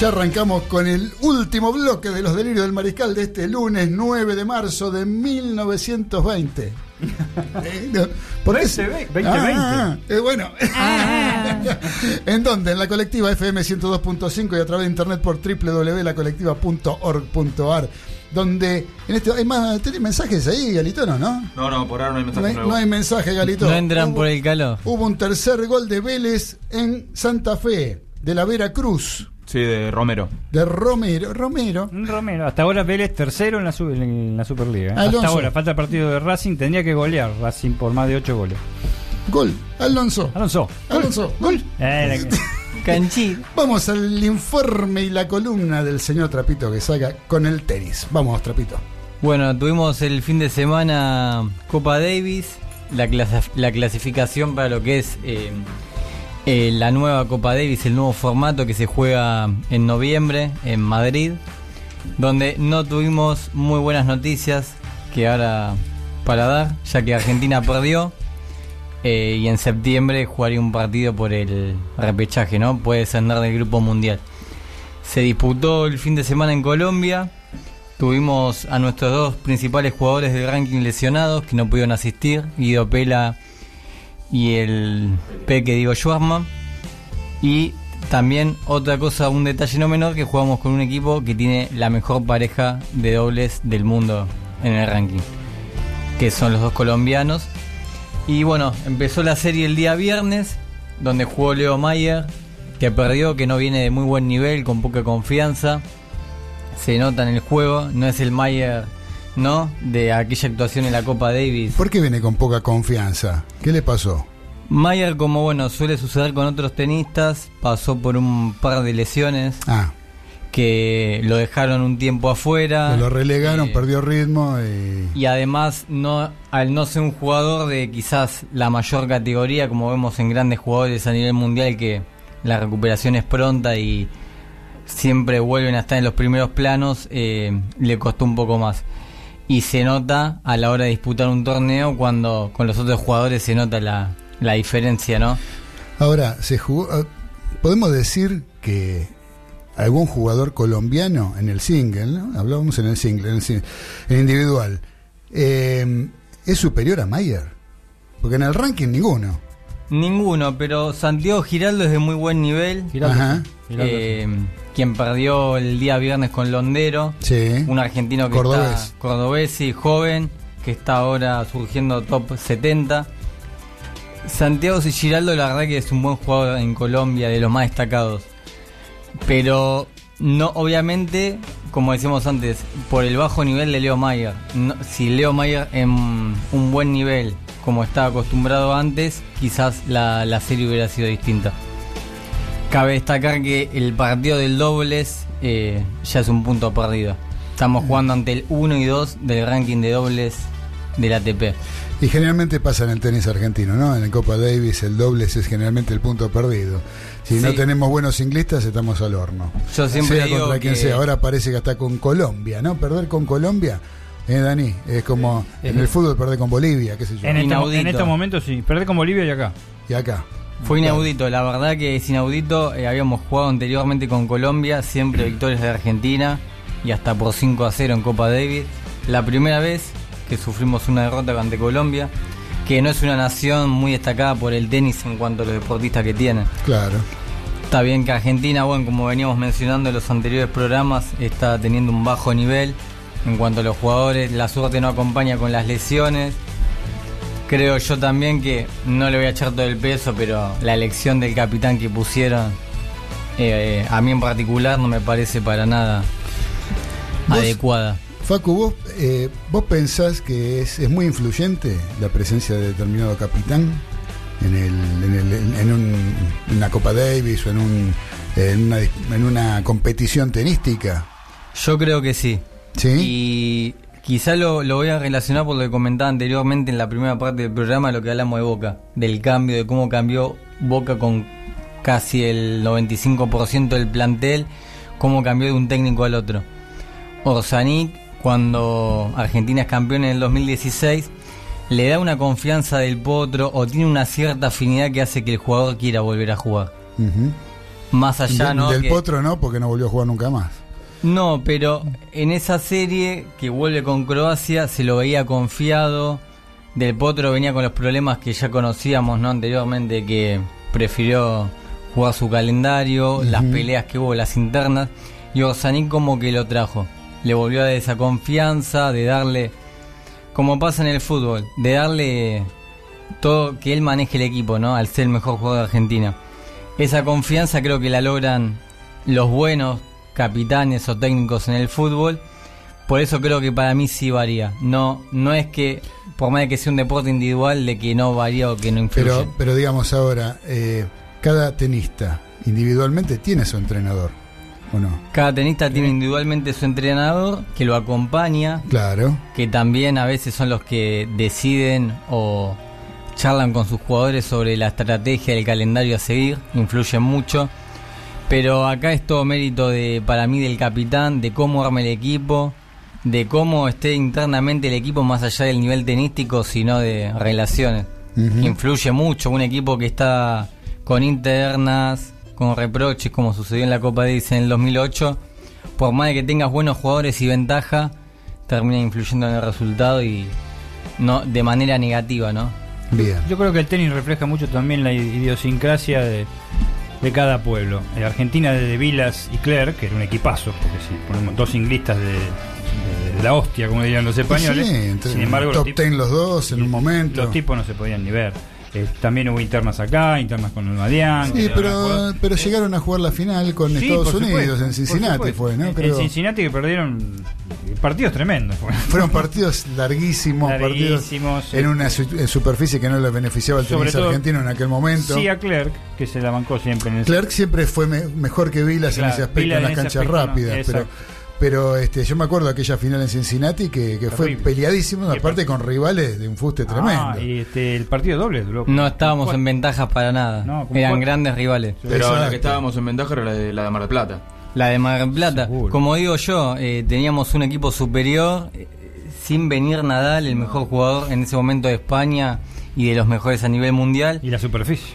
[SPEAKER 1] ya arrancamos con el último bloque de los delirios del mariscal de este lunes 9 de marzo de 1920. Eh, no, ¿por qué
[SPEAKER 3] 20,
[SPEAKER 1] se-
[SPEAKER 3] 20,
[SPEAKER 1] Ah, eh, bueno. ¿En dónde? En la colectiva FM 102.5 y a través de internet por www.lacolectiva.org.ar. Donde en este hay más tenés mensajes ahí, Galito, ¿no? ¿no?
[SPEAKER 2] No, no, por ahora no hay
[SPEAKER 1] No
[SPEAKER 2] mensaje
[SPEAKER 1] hay,
[SPEAKER 2] nuevo.
[SPEAKER 1] no hay mensaje, Galito.
[SPEAKER 4] No entran
[SPEAKER 1] Hubo-
[SPEAKER 4] por el calor.
[SPEAKER 1] Hubo un tercer gol de Vélez en Santa Fe, de la Vera Cruz,
[SPEAKER 2] Sí, de Romero.
[SPEAKER 1] de Romero. Romero.
[SPEAKER 3] Romero. Hasta ahora Vélez tercero en la, su- en la Superliga. ¿eh?
[SPEAKER 1] Alonso.
[SPEAKER 3] Hasta ahora, falta el partido de Racing. Tendría que golear Racing por más de 8 goles.
[SPEAKER 1] Gol. Alonso.
[SPEAKER 3] Alonso.
[SPEAKER 1] Alonso. Gol.
[SPEAKER 3] Eh,
[SPEAKER 4] Canchi.
[SPEAKER 1] Vamos al informe y la columna del señor Trapito que saca con el tenis. Vamos, Trapito.
[SPEAKER 4] Bueno, tuvimos el fin de semana Copa Davis, la clasificación para lo que es eh, eh, la nueva Copa Davis, el nuevo formato que se juega en noviembre en Madrid, donde no tuvimos muy buenas noticias que ahora para dar, ya que Argentina perdió eh, y en septiembre jugaría un partido por el repechaje, ¿no? Puede descender del grupo mundial. Se disputó el fin de semana en Colombia. Tuvimos a nuestros dos principales jugadores del ranking lesionados que no pudieron asistir, Guido Pela y el Peque Diego Schwartzman. Y también otra cosa, un detalle no menor, que jugamos con un equipo que tiene la mejor pareja de dobles del mundo en el ranking, que son los dos colombianos. Y bueno, empezó la serie el día viernes, donde jugó Leo Mayer, que perdió, que no viene de muy buen nivel, con poca confianza. Se nota en el juego, no es el Mayer, ¿no? De aquella actuación en la Copa Davis.
[SPEAKER 1] ¿Por qué viene con poca confianza? ¿Qué le pasó?
[SPEAKER 4] Mayer, como bueno, suele suceder con otros tenistas, pasó por un par de lesiones
[SPEAKER 1] Ah,
[SPEAKER 4] que lo dejaron un tiempo afuera.
[SPEAKER 1] lo relegaron,
[SPEAKER 4] Eh,
[SPEAKER 1] perdió ritmo y...
[SPEAKER 4] Y además, no, al no ser un jugador de quizás la mayor categoría, como vemos en grandes jugadores a nivel mundial, que la recuperación es pronta y siempre vuelven a estar en los primeros planos, eh, le costó un poco más. Y se nota a la hora de disputar un torneo cuando con los otros jugadores se nota la, la diferencia, ¿no?
[SPEAKER 1] Ahora, se jugó... ah, Podemos decir que algún jugador colombiano en el single, ¿no? hablábamos en el single, en el, sin- en individual, eh, es superior a Mayer. Porque en el ranking ninguno.
[SPEAKER 4] Ninguno, pero Santiago Giraldo es de muy buen nivel.
[SPEAKER 1] Ajá.
[SPEAKER 4] Eh, quien perdió el día viernes con Londero.
[SPEAKER 1] Sí.
[SPEAKER 4] Un argentino que
[SPEAKER 1] Cordobés.
[SPEAKER 4] está cordobés y joven, que está ahora surgiendo top 70. Santiago Giraldo, la verdad que es un buen jugador en Colombia, de los más destacados. Pero no, obviamente, como decíamos antes, por el bajo nivel de Leo Mayer. No- si Leo Mayer en un buen nivel, como estaba acostumbrado antes, quizás la, la serie hubiera sido distinta. Cabe destacar que el partido del dobles eh, ya es un punto perdido. Estamos jugando ante el 1 y 2 del ranking de dobles del ATP.
[SPEAKER 1] Y generalmente pasa en el tenis argentino, ¿no? En el Copa Davis el dobles es generalmente el punto perdido. Si no tenemos buenos cinglistas, estamos al horno.
[SPEAKER 4] Yo siempre
[SPEAKER 1] sea
[SPEAKER 4] digo
[SPEAKER 1] contra quien sea. Ahora parece que hasta con Colombia, ¿no? Perder con Colombia, ¿eh, Dani? Es como en el fútbol perder con Bolivia, qué sé yo.
[SPEAKER 3] en, este, en estos momentos sí. Perdé con Bolivia y acá.
[SPEAKER 1] Y acá.
[SPEAKER 4] Fue inaudito, la verdad que es inaudito. Eh, habíamos jugado anteriormente con Colombia, siempre victorias de Argentina y hasta por 5 a 0 en Copa Davis. La primera vez que sufrimos una derrota ante Colombia, que no es una nación muy destacada por el tenis en cuanto a los deportistas que tiene.
[SPEAKER 1] Claro.
[SPEAKER 4] Está bien que Argentina, bueno, como veníamos mencionando en los anteriores programas, está teniendo un bajo nivel en cuanto a los jugadores. La suerte no acompaña con las lesiones. Creo yo también que no le voy a echar todo el peso, pero la elección del capitán que pusieron, eh, eh, a mí en particular, no me parece para nada adecuada.
[SPEAKER 1] Facu, ¿vos, eh, ¿vos pensás que es, es muy influyente la presencia de determinado capitán? en, el, en, el- en un- una Copa Davis o en, un, en, una, en una competición tenística?
[SPEAKER 4] Yo creo que sí.
[SPEAKER 1] ¿Sí?
[SPEAKER 4] Y quizá lo, lo voy a relacionar por lo que comentaba anteriormente en la primera parte del programa, lo que hablamos de Boca, del cambio, de cómo cambió Boca con casi el 95% del plantel, cómo cambió de un técnico al otro. Orsanic, cuando Argentina es campeón en el 2016, le da una confianza del potro o tiene una cierta afinidad que hace que el jugador quiera volver a jugar. Más allá,
[SPEAKER 1] De-
[SPEAKER 4] ¿no?
[SPEAKER 1] del
[SPEAKER 4] que-
[SPEAKER 1] Potro no, porque no volvió a jugar nunca más.
[SPEAKER 4] No, pero en esa serie que vuelve con Croacia se lo veía confiado. Del Potro venía con los problemas que ya conocíamos ¿no? anteriormente, que prefirió jugar su calendario, las peleas que hubo, las internas. Y Orsanic como que lo trajo. Le volvió a dar esa confianza de darle, como pasa en el fútbol, de darle todo que él maneje el equipo, ¿no? Al ser el mejor jugador de Argentina. Esa confianza creo que la logran los buenos capitanes o técnicos en el fútbol. Por eso creo que para mí sí varía. No, no es que, por más de que sea un deporte individual, de que no varía o que no influye.
[SPEAKER 1] Pero, pero digamos ahora, eh, cada tenista individualmente tiene su entrenador, ¿o no?
[SPEAKER 4] Cada tenista tiene individualmente su entrenador que lo acompaña,
[SPEAKER 1] Claro.
[SPEAKER 4] que también a veces son los que deciden o charlan con sus jugadores sobre la estrategia del calendario a seguir, influyen mucho. Pero acá es todo mérito de, para mí, del capitán, de cómo arma el equipo, de cómo esté internamente el equipo más allá del nivel tenístico, sino de relaciones. Influye mucho un equipo que está con internas, con reproches, como sucedió en la Copa Davis en el 2008. Por más de que tengas buenos jugadores y ventaja, termina influyendo en el resultado y no de manera negativa, ¿no?
[SPEAKER 1] Bien.
[SPEAKER 3] Yo creo que el tenis refleja mucho también la idiosincrasia de, de cada pueblo. En Argentina de Vilas y Clerc, que era un equipazo, porque si ponemos dos inglistas de, de- de la hostia, como dirían los españoles,
[SPEAKER 1] Sí, entre-
[SPEAKER 3] sin embargo los
[SPEAKER 1] top
[SPEAKER 3] tipos-
[SPEAKER 1] ten los dos en un momento.
[SPEAKER 3] los tipos no se podían ni ver. Eh, también hubo internas acá, internas con el Madián.
[SPEAKER 1] Sí, pero, pero llegaron a jugar la final con
[SPEAKER 3] Sí,
[SPEAKER 1] Estados Unidos,
[SPEAKER 3] supuesto,
[SPEAKER 1] en Cincinnati fue, ¿no?
[SPEAKER 3] En-
[SPEAKER 1] Creo.
[SPEAKER 3] En Cincinnati que perdieron partidos tremendos. fue.
[SPEAKER 1] Fueron partidos larguísimos,
[SPEAKER 3] Larguísimos,
[SPEAKER 1] partidos en una su- superficie que no le beneficiaba al tenis argentino en aquel momento.
[SPEAKER 3] Sí, a Clerc, que se la bancó siempre en el
[SPEAKER 1] Clerc siempre fue me- mejor que Vilas en ese aspecto en las canchas
[SPEAKER 3] aspecto, no,
[SPEAKER 1] rápidas, pero. Pero este yo me acuerdo de aquella final en Cincinnati que, que fue peleadísimo, aparte con rivales de un fuste tremendo.
[SPEAKER 3] Ah, y este, el partido doble duró.
[SPEAKER 4] No estábamos en ventajas para nada.
[SPEAKER 3] No,
[SPEAKER 4] Eran
[SPEAKER 3] cuatro-
[SPEAKER 4] grandes rivales.
[SPEAKER 2] Pero
[SPEAKER 1] Exacto.
[SPEAKER 2] la que estábamos en ventaja era la de, la de Mar del Plata.
[SPEAKER 4] La de Mar del Plata.
[SPEAKER 3] Seguro.
[SPEAKER 4] Como digo yo, eh, teníamos un equipo superior, eh, sin venir Nadal, el mejor jugador en ese momento de España y de los mejores a nivel mundial,
[SPEAKER 3] Y la superficie.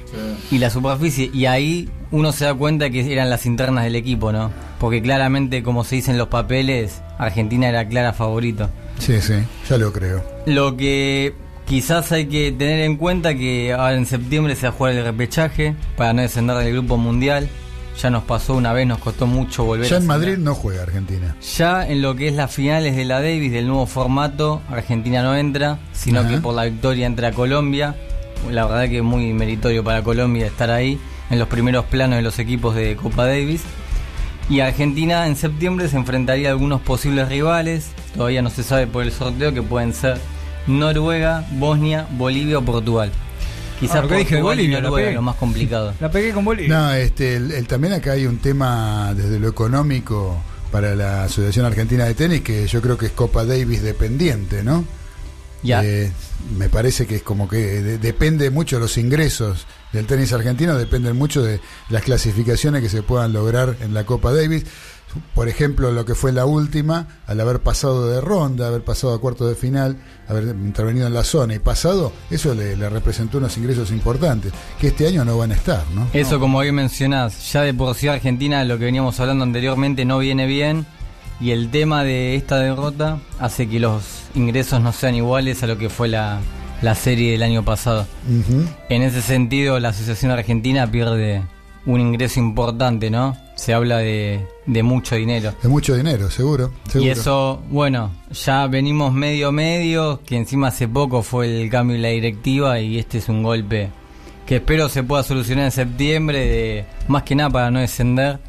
[SPEAKER 4] y la superficie. Y ahí uno se da cuenta que eran las internas del equipo, ¿no? Porque claramente, como se dice en los papeles, Argentina era clara favorito.
[SPEAKER 1] Sí, sí, ya lo creo.
[SPEAKER 4] Lo que quizás hay que tener en cuenta que ahora en septiembre se va a jugar el repechaje para no descender del grupo mundial. Ya nos pasó una vez, nos costó mucho volver
[SPEAKER 1] Ya
[SPEAKER 4] a
[SPEAKER 1] en. Madrid no juega Argentina.
[SPEAKER 4] Ya en lo que es las finales de la Davis del nuevo formato, Argentina no entra, sino
[SPEAKER 1] Ajá.
[SPEAKER 4] que por la victoria entra Colombia. La verdad que es muy meritorio para Colombia estar ahí en los primeros planos de los equipos de Copa Davis. Y Argentina en septiembre se enfrentaría a algunos posibles rivales, todavía no se sabe por el sorteo, que pueden ser Noruega, Bosnia, Bolivia o Portugal. Quizás
[SPEAKER 3] Ah, lo que dije de Bolivia,
[SPEAKER 4] Noruega
[SPEAKER 3] pegué.
[SPEAKER 4] lo más complicado.
[SPEAKER 3] La pegué con Bolivia.
[SPEAKER 1] No, este, el- el- también acá hay un tema desde lo económico para la Asociación Argentina de Tenis que yo creo que es Copa Davis dependiente, ¿no?
[SPEAKER 4] Ya.
[SPEAKER 1] Eh, me parece que es como que de- depende mucho los ingresos del tenis argentino, dependen mucho de las clasificaciones que se puedan lograr en la Copa Davis. Por ejemplo, lo que fue la última, al haber pasado de ronda, haber pasado a cuartos de final, haber intervenido en la zona y pasado, eso le, le representó unos ingresos importantes, que este año no van a estar, ¿no?
[SPEAKER 4] Eso, como bien mencionás, ya de por sí Argentina, lo que veníamos hablando anteriormente, no viene bien. Y el tema de esta derrota hace que los ingresos no sean iguales a lo que fue la, la serie del año pasado. En ese sentido, la Asociación Argentina pierde un ingreso importante, ¿no? Se habla de, de mucho dinero.
[SPEAKER 1] Es mucho dinero, seguro. seguro.
[SPEAKER 4] Y eso, bueno, ya venimos medio medio, que encima hace poco fue el cambio en la directiva y este es un golpe que espero se pueda solucionar en septiembre, de, más que nada para no descender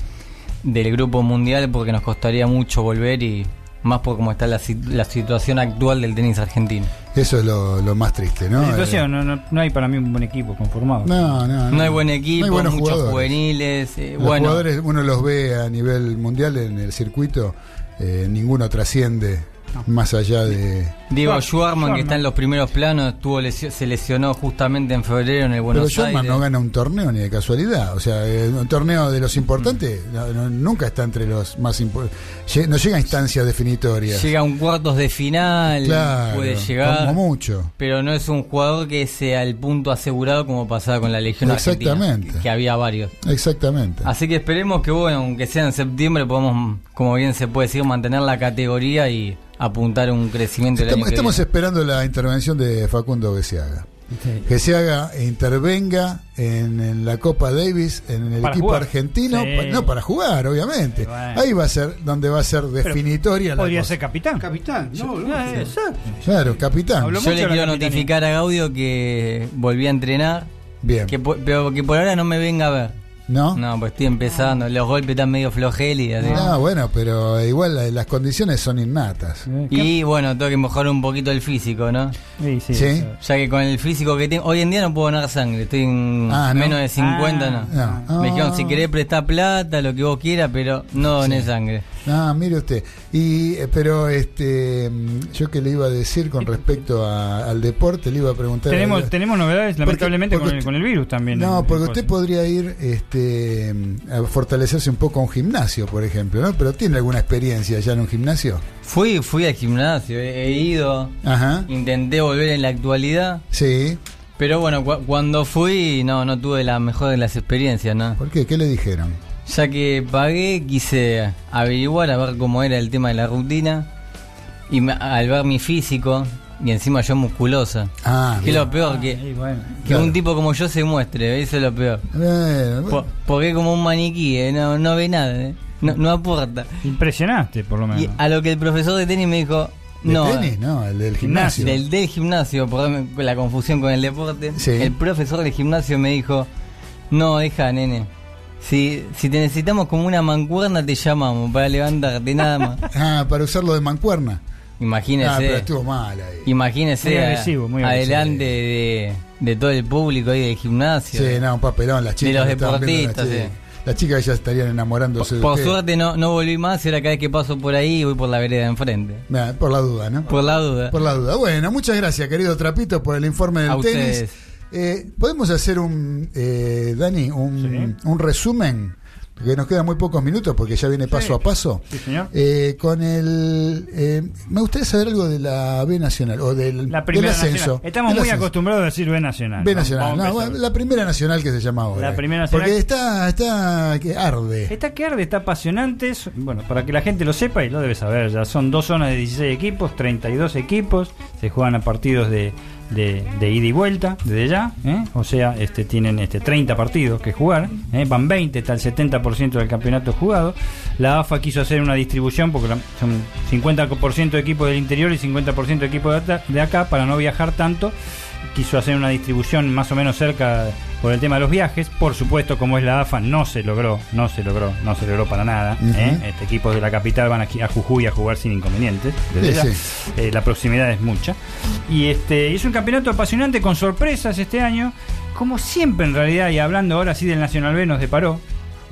[SPEAKER 4] del grupo mundial porque nos costaría mucho volver y más por cómo está la, la situación actual del tenis argentino.
[SPEAKER 1] Eso es lo, lo más triste, ¿no?
[SPEAKER 3] La situación,
[SPEAKER 1] Eh,
[SPEAKER 3] no, no, no hay para mí un buen equipo conformado.
[SPEAKER 1] No, no,
[SPEAKER 4] No hay buen equipo,
[SPEAKER 1] No hay buenos
[SPEAKER 4] muchos
[SPEAKER 1] jugadores.
[SPEAKER 4] juveniles. eh,
[SPEAKER 1] Los
[SPEAKER 4] bueno,
[SPEAKER 1] jugadores, uno los ve a nivel mundial en el circuito, eh, ninguno trasciende más allá de.
[SPEAKER 4] Diego Schwarman, que está en los primeros planos, estuvo lesio- se lesionó justamente en febrero en el
[SPEAKER 1] Pero
[SPEAKER 4] Buenos
[SPEAKER 1] Sherman
[SPEAKER 4] Aires.
[SPEAKER 1] no gana un torneo ni de casualidad. O sea, eh, un torneo de los importantes no- no- nunca está entre los más importantes. No llega a instancias definitorias.
[SPEAKER 4] Llega a un cuartos de final,
[SPEAKER 1] Claro,
[SPEAKER 4] puede llegar.
[SPEAKER 1] como mucho.
[SPEAKER 4] Pero no es un jugador que sea el punto asegurado como pasaba con la Legión Argentina.
[SPEAKER 1] Exactamente.
[SPEAKER 4] Que había varios.
[SPEAKER 1] Exactamente.
[SPEAKER 4] Así que esperemos que, bueno, aunque sea en septiembre, podamos, como bien se puede decir, mantener la categoría y apuntar un crecimiento
[SPEAKER 1] Estamos,
[SPEAKER 4] año que
[SPEAKER 1] estamos esperando la intervención de Facundo. Que se haga e intervenga en, en la Copa Davis, en el
[SPEAKER 3] Para
[SPEAKER 1] equipo
[SPEAKER 3] jugar.
[SPEAKER 1] argentino,
[SPEAKER 3] Sí.
[SPEAKER 1] pa- no para jugar, obviamente.
[SPEAKER 3] Bueno.
[SPEAKER 1] Ahí va a ser donde va a ser definitoria la
[SPEAKER 3] Podría
[SPEAKER 1] cosa.
[SPEAKER 3] ser capitán.
[SPEAKER 5] Capitán, no, no.
[SPEAKER 3] Ah, exacto.
[SPEAKER 1] Claro, capitán.
[SPEAKER 3] Habló
[SPEAKER 4] Yo le quiero notificar a Gaudio que volví a entrenar,
[SPEAKER 1] Bien.
[SPEAKER 4] que pero que por ahora no me venga a ver.
[SPEAKER 1] ¿No?
[SPEAKER 4] No, pues estoy empezando, los golpes están medio flojeli. así.
[SPEAKER 1] Ah, bueno, pero igual la- las condiciones son innatas.
[SPEAKER 3] ¿qué?
[SPEAKER 4] Y bueno, tengo que mejorar un poquito el físico, ¿no?
[SPEAKER 3] Sí, sí.
[SPEAKER 4] Ya que con el físico que tengo, hoy en día no puedo donar sangre, estoy en
[SPEAKER 1] Ah, ¿no?
[SPEAKER 4] menos de 50,
[SPEAKER 3] Ah.
[SPEAKER 4] no.
[SPEAKER 1] No.
[SPEAKER 4] Me dijeron, si querés prestar plata, lo que vos quieras, pero no doné sangre.
[SPEAKER 1] Ah, mire usted. Y eh, pero este mm, yo que le iba a decir con respecto a- al deporte, le iba a preguntar.
[SPEAKER 3] Tenemos,
[SPEAKER 1] a-
[SPEAKER 3] tenemos novedades,
[SPEAKER 1] Porque-
[SPEAKER 3] lamentablemente,
[SPEAKER 1] porque
[SPEAKER 3] con, el, con el virus también.
[SPEAKER 1] No, porque usted podría ir este, a fortalecerse un poco a un gimnasio, por ejemplo, ¿no? Pero tiene alguna experiencia ya en un gimnasio.
[SPEAKER 4] Fui, fui al gimnasio, he, he ido,
[SPEAKER 1] Ajá.
[SPEAKER 4] intenté volver en la actualidad,
[SPEAKER 1] Sí.
[SPEAKER 4] pero bueno, cu- cuando fui no, no tuve la mejor de las experiencias, ¿no?
[SPEAKER 1] ¿Por qué? ¿Qué le dijeron?
[SPEAKER 4] Ya que pagué, quise averiguar a ver cómo era el tema de la rutina, y me- al ver mi físico, y encima yo musculosa,
[SPEAKER 1] Ah,
[SPEAKER 4] que es lo peor,
[SPEAKER 3] Ah,
[SPEAKER 4] que,
[SPEAKER 3] sí, bueno.
[SPEAKER 4] que
[SPEAKER 1] Claro.
[SPEAKER 4] un tipo como yo se muestre, eso es lo peor.
[SPEAKER 1] Bueno,
[SPEAKER 4] Po-
[SPEAKER 1] bueno.
[SPEAKER 4] porque es como un maniquí, ¿eh? no, no ve nada, ¿eh? no, no aporta.
[SPEAKER 3] Impresionaste, por lo menos.
[SPEAKER 4] Y a lo que el profesor de tenis me dijo,
[SPEAKER 1] ¿De
[SPEAKER 4] no,
[SPEAKER 1] tenis? No, el del gimnasio.
[SPEAKER 4] del, del gimnasio, perdón la confusión con el deporte,
[SPEAKER 1] Sí.
[SPEAKER 4] el profesor del gimnasio me dijo, no, deja, nene. Si, si te necesitamos como una mancuerna, te llamamos para levantarte, nada más.
[SPEAKER 1] Ah, para usarlo de mancuerna.
[SPEAKER 4] Imagínese.
[SPEAKER 1] Ah, pero estuvo mal ahí.
[SPEAKER 4] Imagínese
[SPEAKER 3] Muy agresivo, muy agresivo.
[SPEAKER 4] adelante de, de todo el público ahí del gimnasio.
[SPEAKER 1] Sí, no, un papelón, las chicas.
[SPEAKER 4] los
[SPEAKER 1] estaban viendo
[SPEAKER 4] deportistas,
[SPEAKER 1] las
[SPEAKER 4] sí.
[SPEAKER 1] chicas. Las chicas ya estarían enamorándose
[SPEAKER 4] Por,
[SPEAKER 1] de
[SPEAKER 4] por
[SPEAKER 1] usted.
[SPEAKER 4] suerte no, no volví más y ahora cada vez que paso por ahí voy por la vereda de enfrente.
[SPEAKER 1] Por la duda, ¿no?
[SPEAKER 4] Por la duda.
[SPEAKER 1] Por la duda. Bueno, muchas gracias, querido Trapito, por el informe del
[SPEAKER 4] A
[SPEAKER 1] tenis.
[SPEAKER 4] ustedes.
[SPEAKER 1] Eh, ¿Podemos hacer un, eh, Dani, un, un resumen? Que nos quedan muy pocos minutos porque ya viene paso a paso.
[SPEAKER 3] Sí, señor.
[SPEAKER 1] Eh, con el. eh, me gustaría saber algo de la B Nacional o del,
[SPEAKER 3] La
[SPEAKER 1] del ascenso.
[SPEAKER 3] nacional. Estamos
[SPEAKER 1] Del
[SPEAKER 3] muy
[SPEAKER 1] ascenso.
[SPEAKER 3] acostumbrados a decir B Nacional.
[SPEAKER 1] B
[SPEAKER 3] ¿no?
[SPEAKER 1] Nacional, no, la primera nacional que se llama ahora.
[SPEAKER 3] La primera nacional.
[SPEAKER 1] Porque está, está que arde.
[SPEAKER 3] Está que arde, está apasionante. Bueno, para que la gente lo sepa y lo debe saber, ya son dos zonas de 16 equipos, 32 equipos, se juegan a partidos de, de, ida y vuelta, desde ya, ¿eh? o sea, este tienen este 30 partidos que jugar, ¿eh? van 20, está el 70% del campeonato jugado. La AFA quiso hacer una distribución porque son 50% de equipos del interior y 50% de equipos de acá para no viajar tanto. Quiso hacer una distribución más o menos cerca por el tema de los viajes. Por supuesto, como es la AFA, no se logró, no se logró, no se logró para nada. ¿eh? Este, equipos de la capital van aquí a Jujuy a jugar sin inconvenientes. desde
[SPEAKER 1] Sí.
[SPEAKER 3] Eh, la proximidad es mucha. Y este es un campeonato apasionante con sorpresas este año. Como siempre en realidad, y hablando ahora sí del Nacional B nos deparó.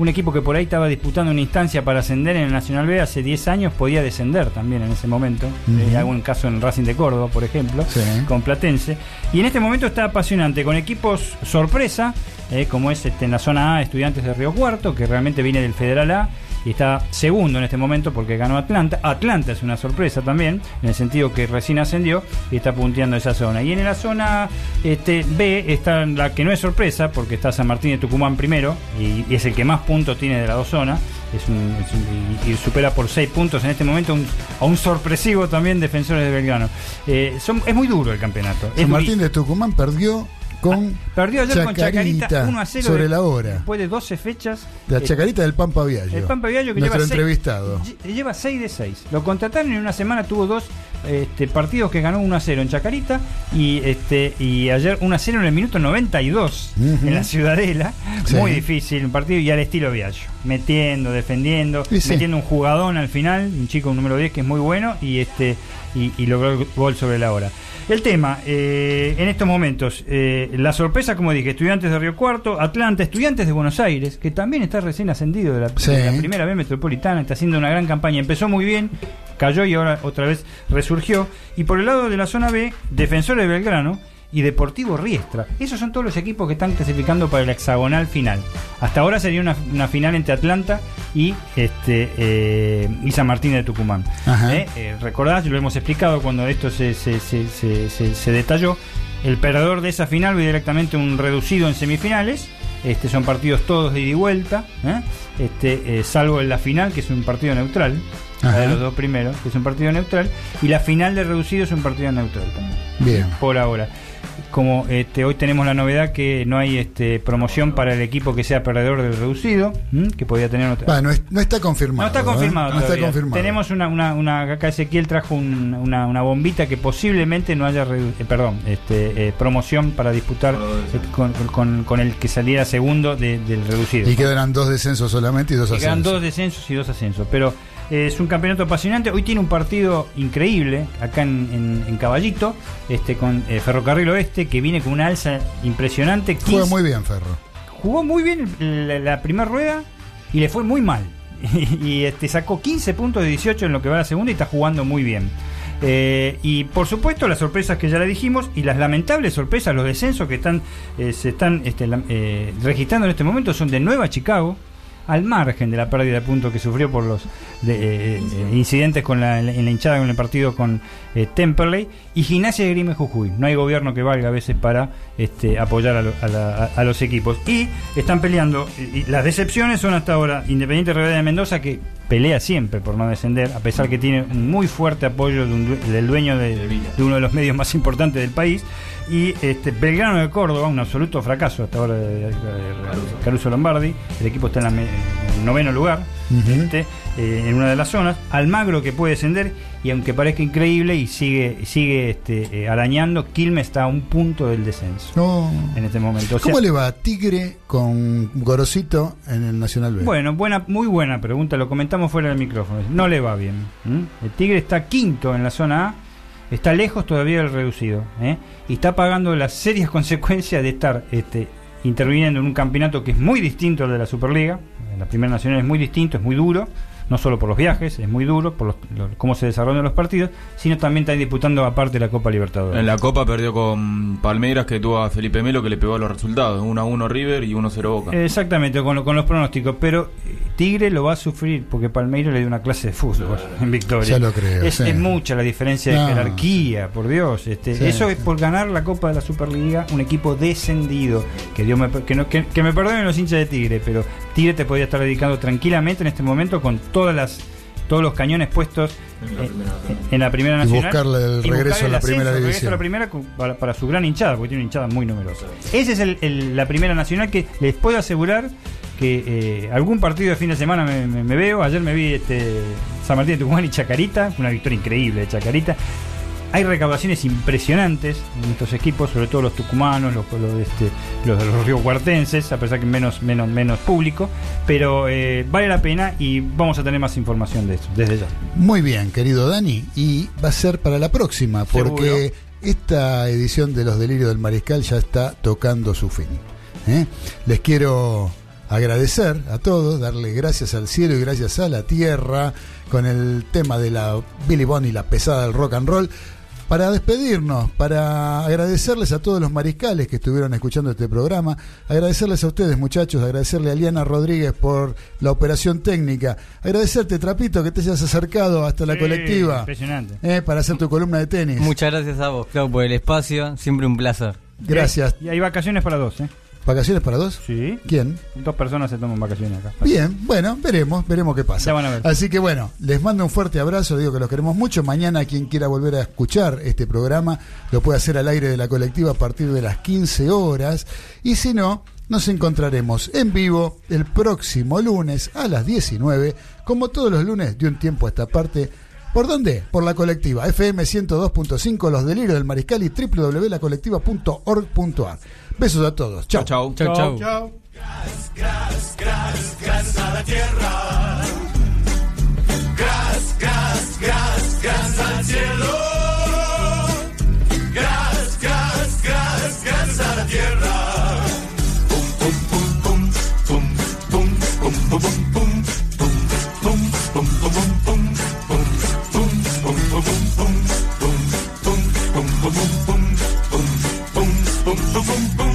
[SPEAKER 3] Un equipo que por ahí estaba disputando una instancia para ascender en el Nacional B hace 10 años podía descender también en ese momento. Eh, hago un caso en Racing de Córdoba, por ejemplo,
[SPEAKER 1] Sí.
[SPEAKER 3] con Platense. Y en este momento está apasionante, con equipos sorpresa, eh, como es este, en la zona A, Estudiantes de Río Cuarto, que realmente viene del Federal A y está segundo en este momento porque ganó Atlanta. Atlanta es una sorpresa también, en el sentido que recién ascendió y está punteando esa zona. Y en la zona este, B está la que no es sorpresa, porque está San Martín de Tucumán primero y, y es el que más puntos tiene de las dos zonas. Es un, es un- y, y supera por 6 puntos en este momento un- a un sorpresivo también Defensores de Belgrano. Eh, son- es muy duro el campeonato.
[SPEAKER 1] San Martín de Tucumán perdió con
[SPEAKER 3] Perdió ayer con Chacarita 1 a 0
[SPEAKER 1] sobre
[SPEAKER 3] de-
[SPEAKER 1] la hora.
[SPEAKER 3] Después de 12 fechas.
[SPEAKER 1] La
[SPEAKER 3] Eh,
[SPEAKER 1] Chacarita del Pampa Viallo.
[SPEAKER 3] El Pampa Viallo que
[SPEAKER 1] Nuestro
[SPEAKER 3] lleva seis-
[SPEAKER 1] entrevistado.
[SPEAKER 3] lle- lleva 6 de 6. Lo contrataron y en una semana tuvo dos este, partidos que ganó 1 a 0 en Chacarita y este y ayer 1 a 0 en el minuto 92
[SPEAKER 1] Ujú.
[SPEAKER 3] en la Ciudadela.
[SPEAKER 1] Sí.
[SPEAKER 3] Muy difícil un partido y al estilo Viallo. Metiendo, defendiendo,
[SPEAKER 1] sí.
[SPEAKER 3] metiendo un jugadón al final, un chico número 10 que es muy bueno y este y, y logró el gol sobre la hora. El tema, eh, en estos momentos, eh, la sorpresa, como dije, estudiantes de Río Cuarto, Atlanta, estudiantes de Buenos Aires, que también está recién ascendido de la,
[SPEAKER 1] Sí.
[SPEAKER 3] de la primera B metropolitana, está haciendo una gran campaña, empezó muy bien, cayó y ahora otra vez resurgió. Y por el lado de la zona B, Defensores de Belgrano y Deportivo Riestra. Esos son todos los equipos que están clasificando para el hexagonal final. Hasta ahora sería una, una final entre Atlanta y este eh, y San Martín de Tucumán. ¿Eh? Eh, recordás, lo hemos explicado cuando esto se, se, se, se- detalló. El perdedor de esa final va directamente un reducido en semifinales. Este, son partidos todos de ida y vuelta, ¿eh? este, eh, salvo en la final, que es un partido neutral, la de los dos primeros, que es un partido neutral, y la final de reducido es un partido neutral también
[SPEAKER 1] Bien.
[SPEAKER 3] por ahora. Como este, hoy tenemos la novedad que no hay este, promoción para el equipo que sea perdedor del reducido, ¿m? que podía tener otra.
[SPEAKER 1] No, es- no está confirmado.
[SPEAKER 3] No está
[SPEAKER 1] ¿eh?
[SPEAKER 3] confirmado
[SPEAKER 1] No está
[SPEAKER 3] todavía.
[SPEAKER 1] confirmado.
[SPEAKER 3] Tenemos una, una, una acá Ezequiel trajo un- una, una bombita que posiblemente no haya redu- eh, perdón, este, eh, promoción para disputar eh, con, con- con el que saliera segundo de- del reducido.
[SPEAKER 1] Y quedarán dos descensos solamente y dos
[SPEAKER 3] Y quedan
[SPEAKER 1] ascensos.
[SPEAKER 3] dos descensos y dos ascensos. Pero es un campeonato apasionante. Hoy tiene un partido increíble acá en, en- en Caballito, este con eh, Ferrocarril Oeste, que viene con una alza impresionante. 15
[SPEAKER 1] muy bien, Ferro.
[SPEAKER 3] jugó muy bien la, la primera rueda y le fue muy mal. y este, sacó 15 puntos de 18 en lo que va a la segunda y está jugando muy bien. Eh, y por supuesto las sorpresas que ya le dijimos y las lamentables sorpresas, los descensos que están eh, se están este, eh, registrando en este momento son de Nueva Chicago, al margen de la pérdida de puntos que sufrió por los de, eh, eh, incidentes con la, en la hinchada con el partido con eh, Temperley y Gimnasia de Grime Jujuy. No hay gobierno que valga a veces para este, apoyar a, lo- a la- a- los equipos. Y están peleando, y, las decepciones son hasta ahora Independiente Rivadavia de Mendoza que pelea siempre por no descender, a pesar que tiene un muy fuerte apoyo de un del dueño de, de uno de los medios más importantes del país. Y este, Belgrano de Córdoba, un absoluto fracaso hasta ahora de, de- de Caruso Lombardi. El equipo está en, la en el noveno lugar, este, eh, en una de las zonas. Almagro que puede descender y aunque parezca increíble y sigue, sigue este, eh, arañando, Quilmes está a un punto del descenso
[SPEAKER 1] No.
[SPEAKER 3] en este momento. O sea,
[SPEAKER 1] ¿Cómo le va Tigre con Gorosito en el Nacional B?
[SPEAKER 3] Bueno, buena, muy buena pregunta, lo comentamos fuera del micrófono. No le va bien. El Tigre está quinto en la zona A, está lejos todavía del reducido, ¿eh? y está pagando las serias consecuencias de estar este, interviniendo en un campeonato que es muy distinto al de la Superliga. La Primera Nacional es muy distinto, es muy duro, no solo por los viajes, es muy duro, por los- cómo se desarrollan los partidos, sino también está disputando aparte la Copa Libertadores.
[SPEAKER 2] En la Copa perdió con Palmeiras, que tuvo a Felipe Melo, que le pegó a los resultados: 1 a 1 River y 1 a 0 Boca.
[SPEAKER 3] Exactamente, con, con los pronósticos. Pero eh, Tigre lo va a sufrir porque Palmeiras le dio una clase de fútbol en Victoria.
[SPEAKER 1] Ya lo creo,
[SPEAKER 3] Es,
[SPEAKER 1] sí.
[SPEAKER 3] es mucha la diferencia de
[SPEAKER 1] No.
[SPEAKER 3] jerarquía, por Dios. Este,
[SPEAKER 1] Sí,
[SPEAKER 3] eso
[SPEAKER 1] sí.
[SPEAKER 3] es por ganar la Copa de la Superliga, un equipo descendido. Que, Dios me, que, no- que- que me perdonen los hinchas de Tigre, pero Tigre te podría estar dedicando tranquilamente en este momento con todas las todos los cañones puestos en la primera
[SPEAKER 1] Y
[SPEAKER 3] nacional
[SPEAKER 1] buscarle el
[SPEAKER 3] y
[SPEAKER 1] regreso a la
[SPEAKER 3] ascenso,
[SPEAKER 1] primera
[SPEAKER 3] el regreso
[SPEAKER 1] división.
[SPEAKER 3] a la primera para, para su gran hinchada, porque tiene una hinchada muy numerosa. Esa es el- el- la primera nacional que les puedo asegurar que eh, algún partido de fin de semana me, me- me veo. Ayer me vi este, San Martín de Tucumán y Chacarita, una victoria increíble de Chacarita. Hay recaudaciones impresionantes en estos equipos, sobre todo los tucumanos, los, los, este, los los riocuartenses, a pesar que menos, menos, menos público, pero eh, vale la pena y vamos a tener más información de eso desde ya.
[SPEAKER 1] Muy bien, querido Dani. Y va a ser para la próxima, porque esta edición de Los Delirios del Mariscal ya está tocando su fin. ¿eh? Les quiero agradecer a todos, darle gracias al cielo y gracias a la tierra con el tema de la Billy Bond y la pesada del rock and roll. Para despedirnos, para agradecerles a todos los mariscales que estuvieron escuchando este programa, agradecerles a ustedes muchachos, agradecerle a Liana Rodríguez por la operación técnica, agradecerte Trapito que te hayas acercado hasta la
[SPEAKER 3] Sí,
[SPEAKER 1] colectiva
[SPEAKER 3] Impresionante.
[SPEAKER 1] eh, para hacer tu columna de tenis.
[SPEAKER 4] Muchas gracias a vos, Clau, por el espacio. Siempre un placer.
[SPEAKER 1] Gracias.
[SPEAKER 3] Y hay vacaciones para dos, ¿eh?
[SPEAKER 1] ¿Vacaciones para dos?
[SPEAKER 3] Sí.
[SPEAKER 1] ¿Quién?
[SPEAKER 3] Dos personas se toman vacaciones acá.
[SPEAKER 1] Bien, bueno, veremos, veremos qué pasa.
[SPEAKER 3] Ya van a ver.
[SPEAKER 1] Así que bueno, les mando un fuerte abrazo, digo que los queremos mucho. Mañana quien quiera volver a escuchar este programa lo puede hacer al aire de la colectiva a partir de las 15 horas. Y si no, nos encontraremos en vivo el próximo lunes a las 19, como todos los lunes de un tiempo a esta parte. ¿Por dónde? Por la colectiva, FM 102.5, Los Delirios del Mariscal y www.lacolectiva.org.ar. Besos a todos. Chao.
[SPEAKER 4] Chao, chao.
[SPEAKER 5] Chao.
[SPEAKER 6] Gras, gras, gras, gras a la tierra. Gras, gras, gras, gras al cielo. Gras, gras, gras, gras a la tierra. boom, boom.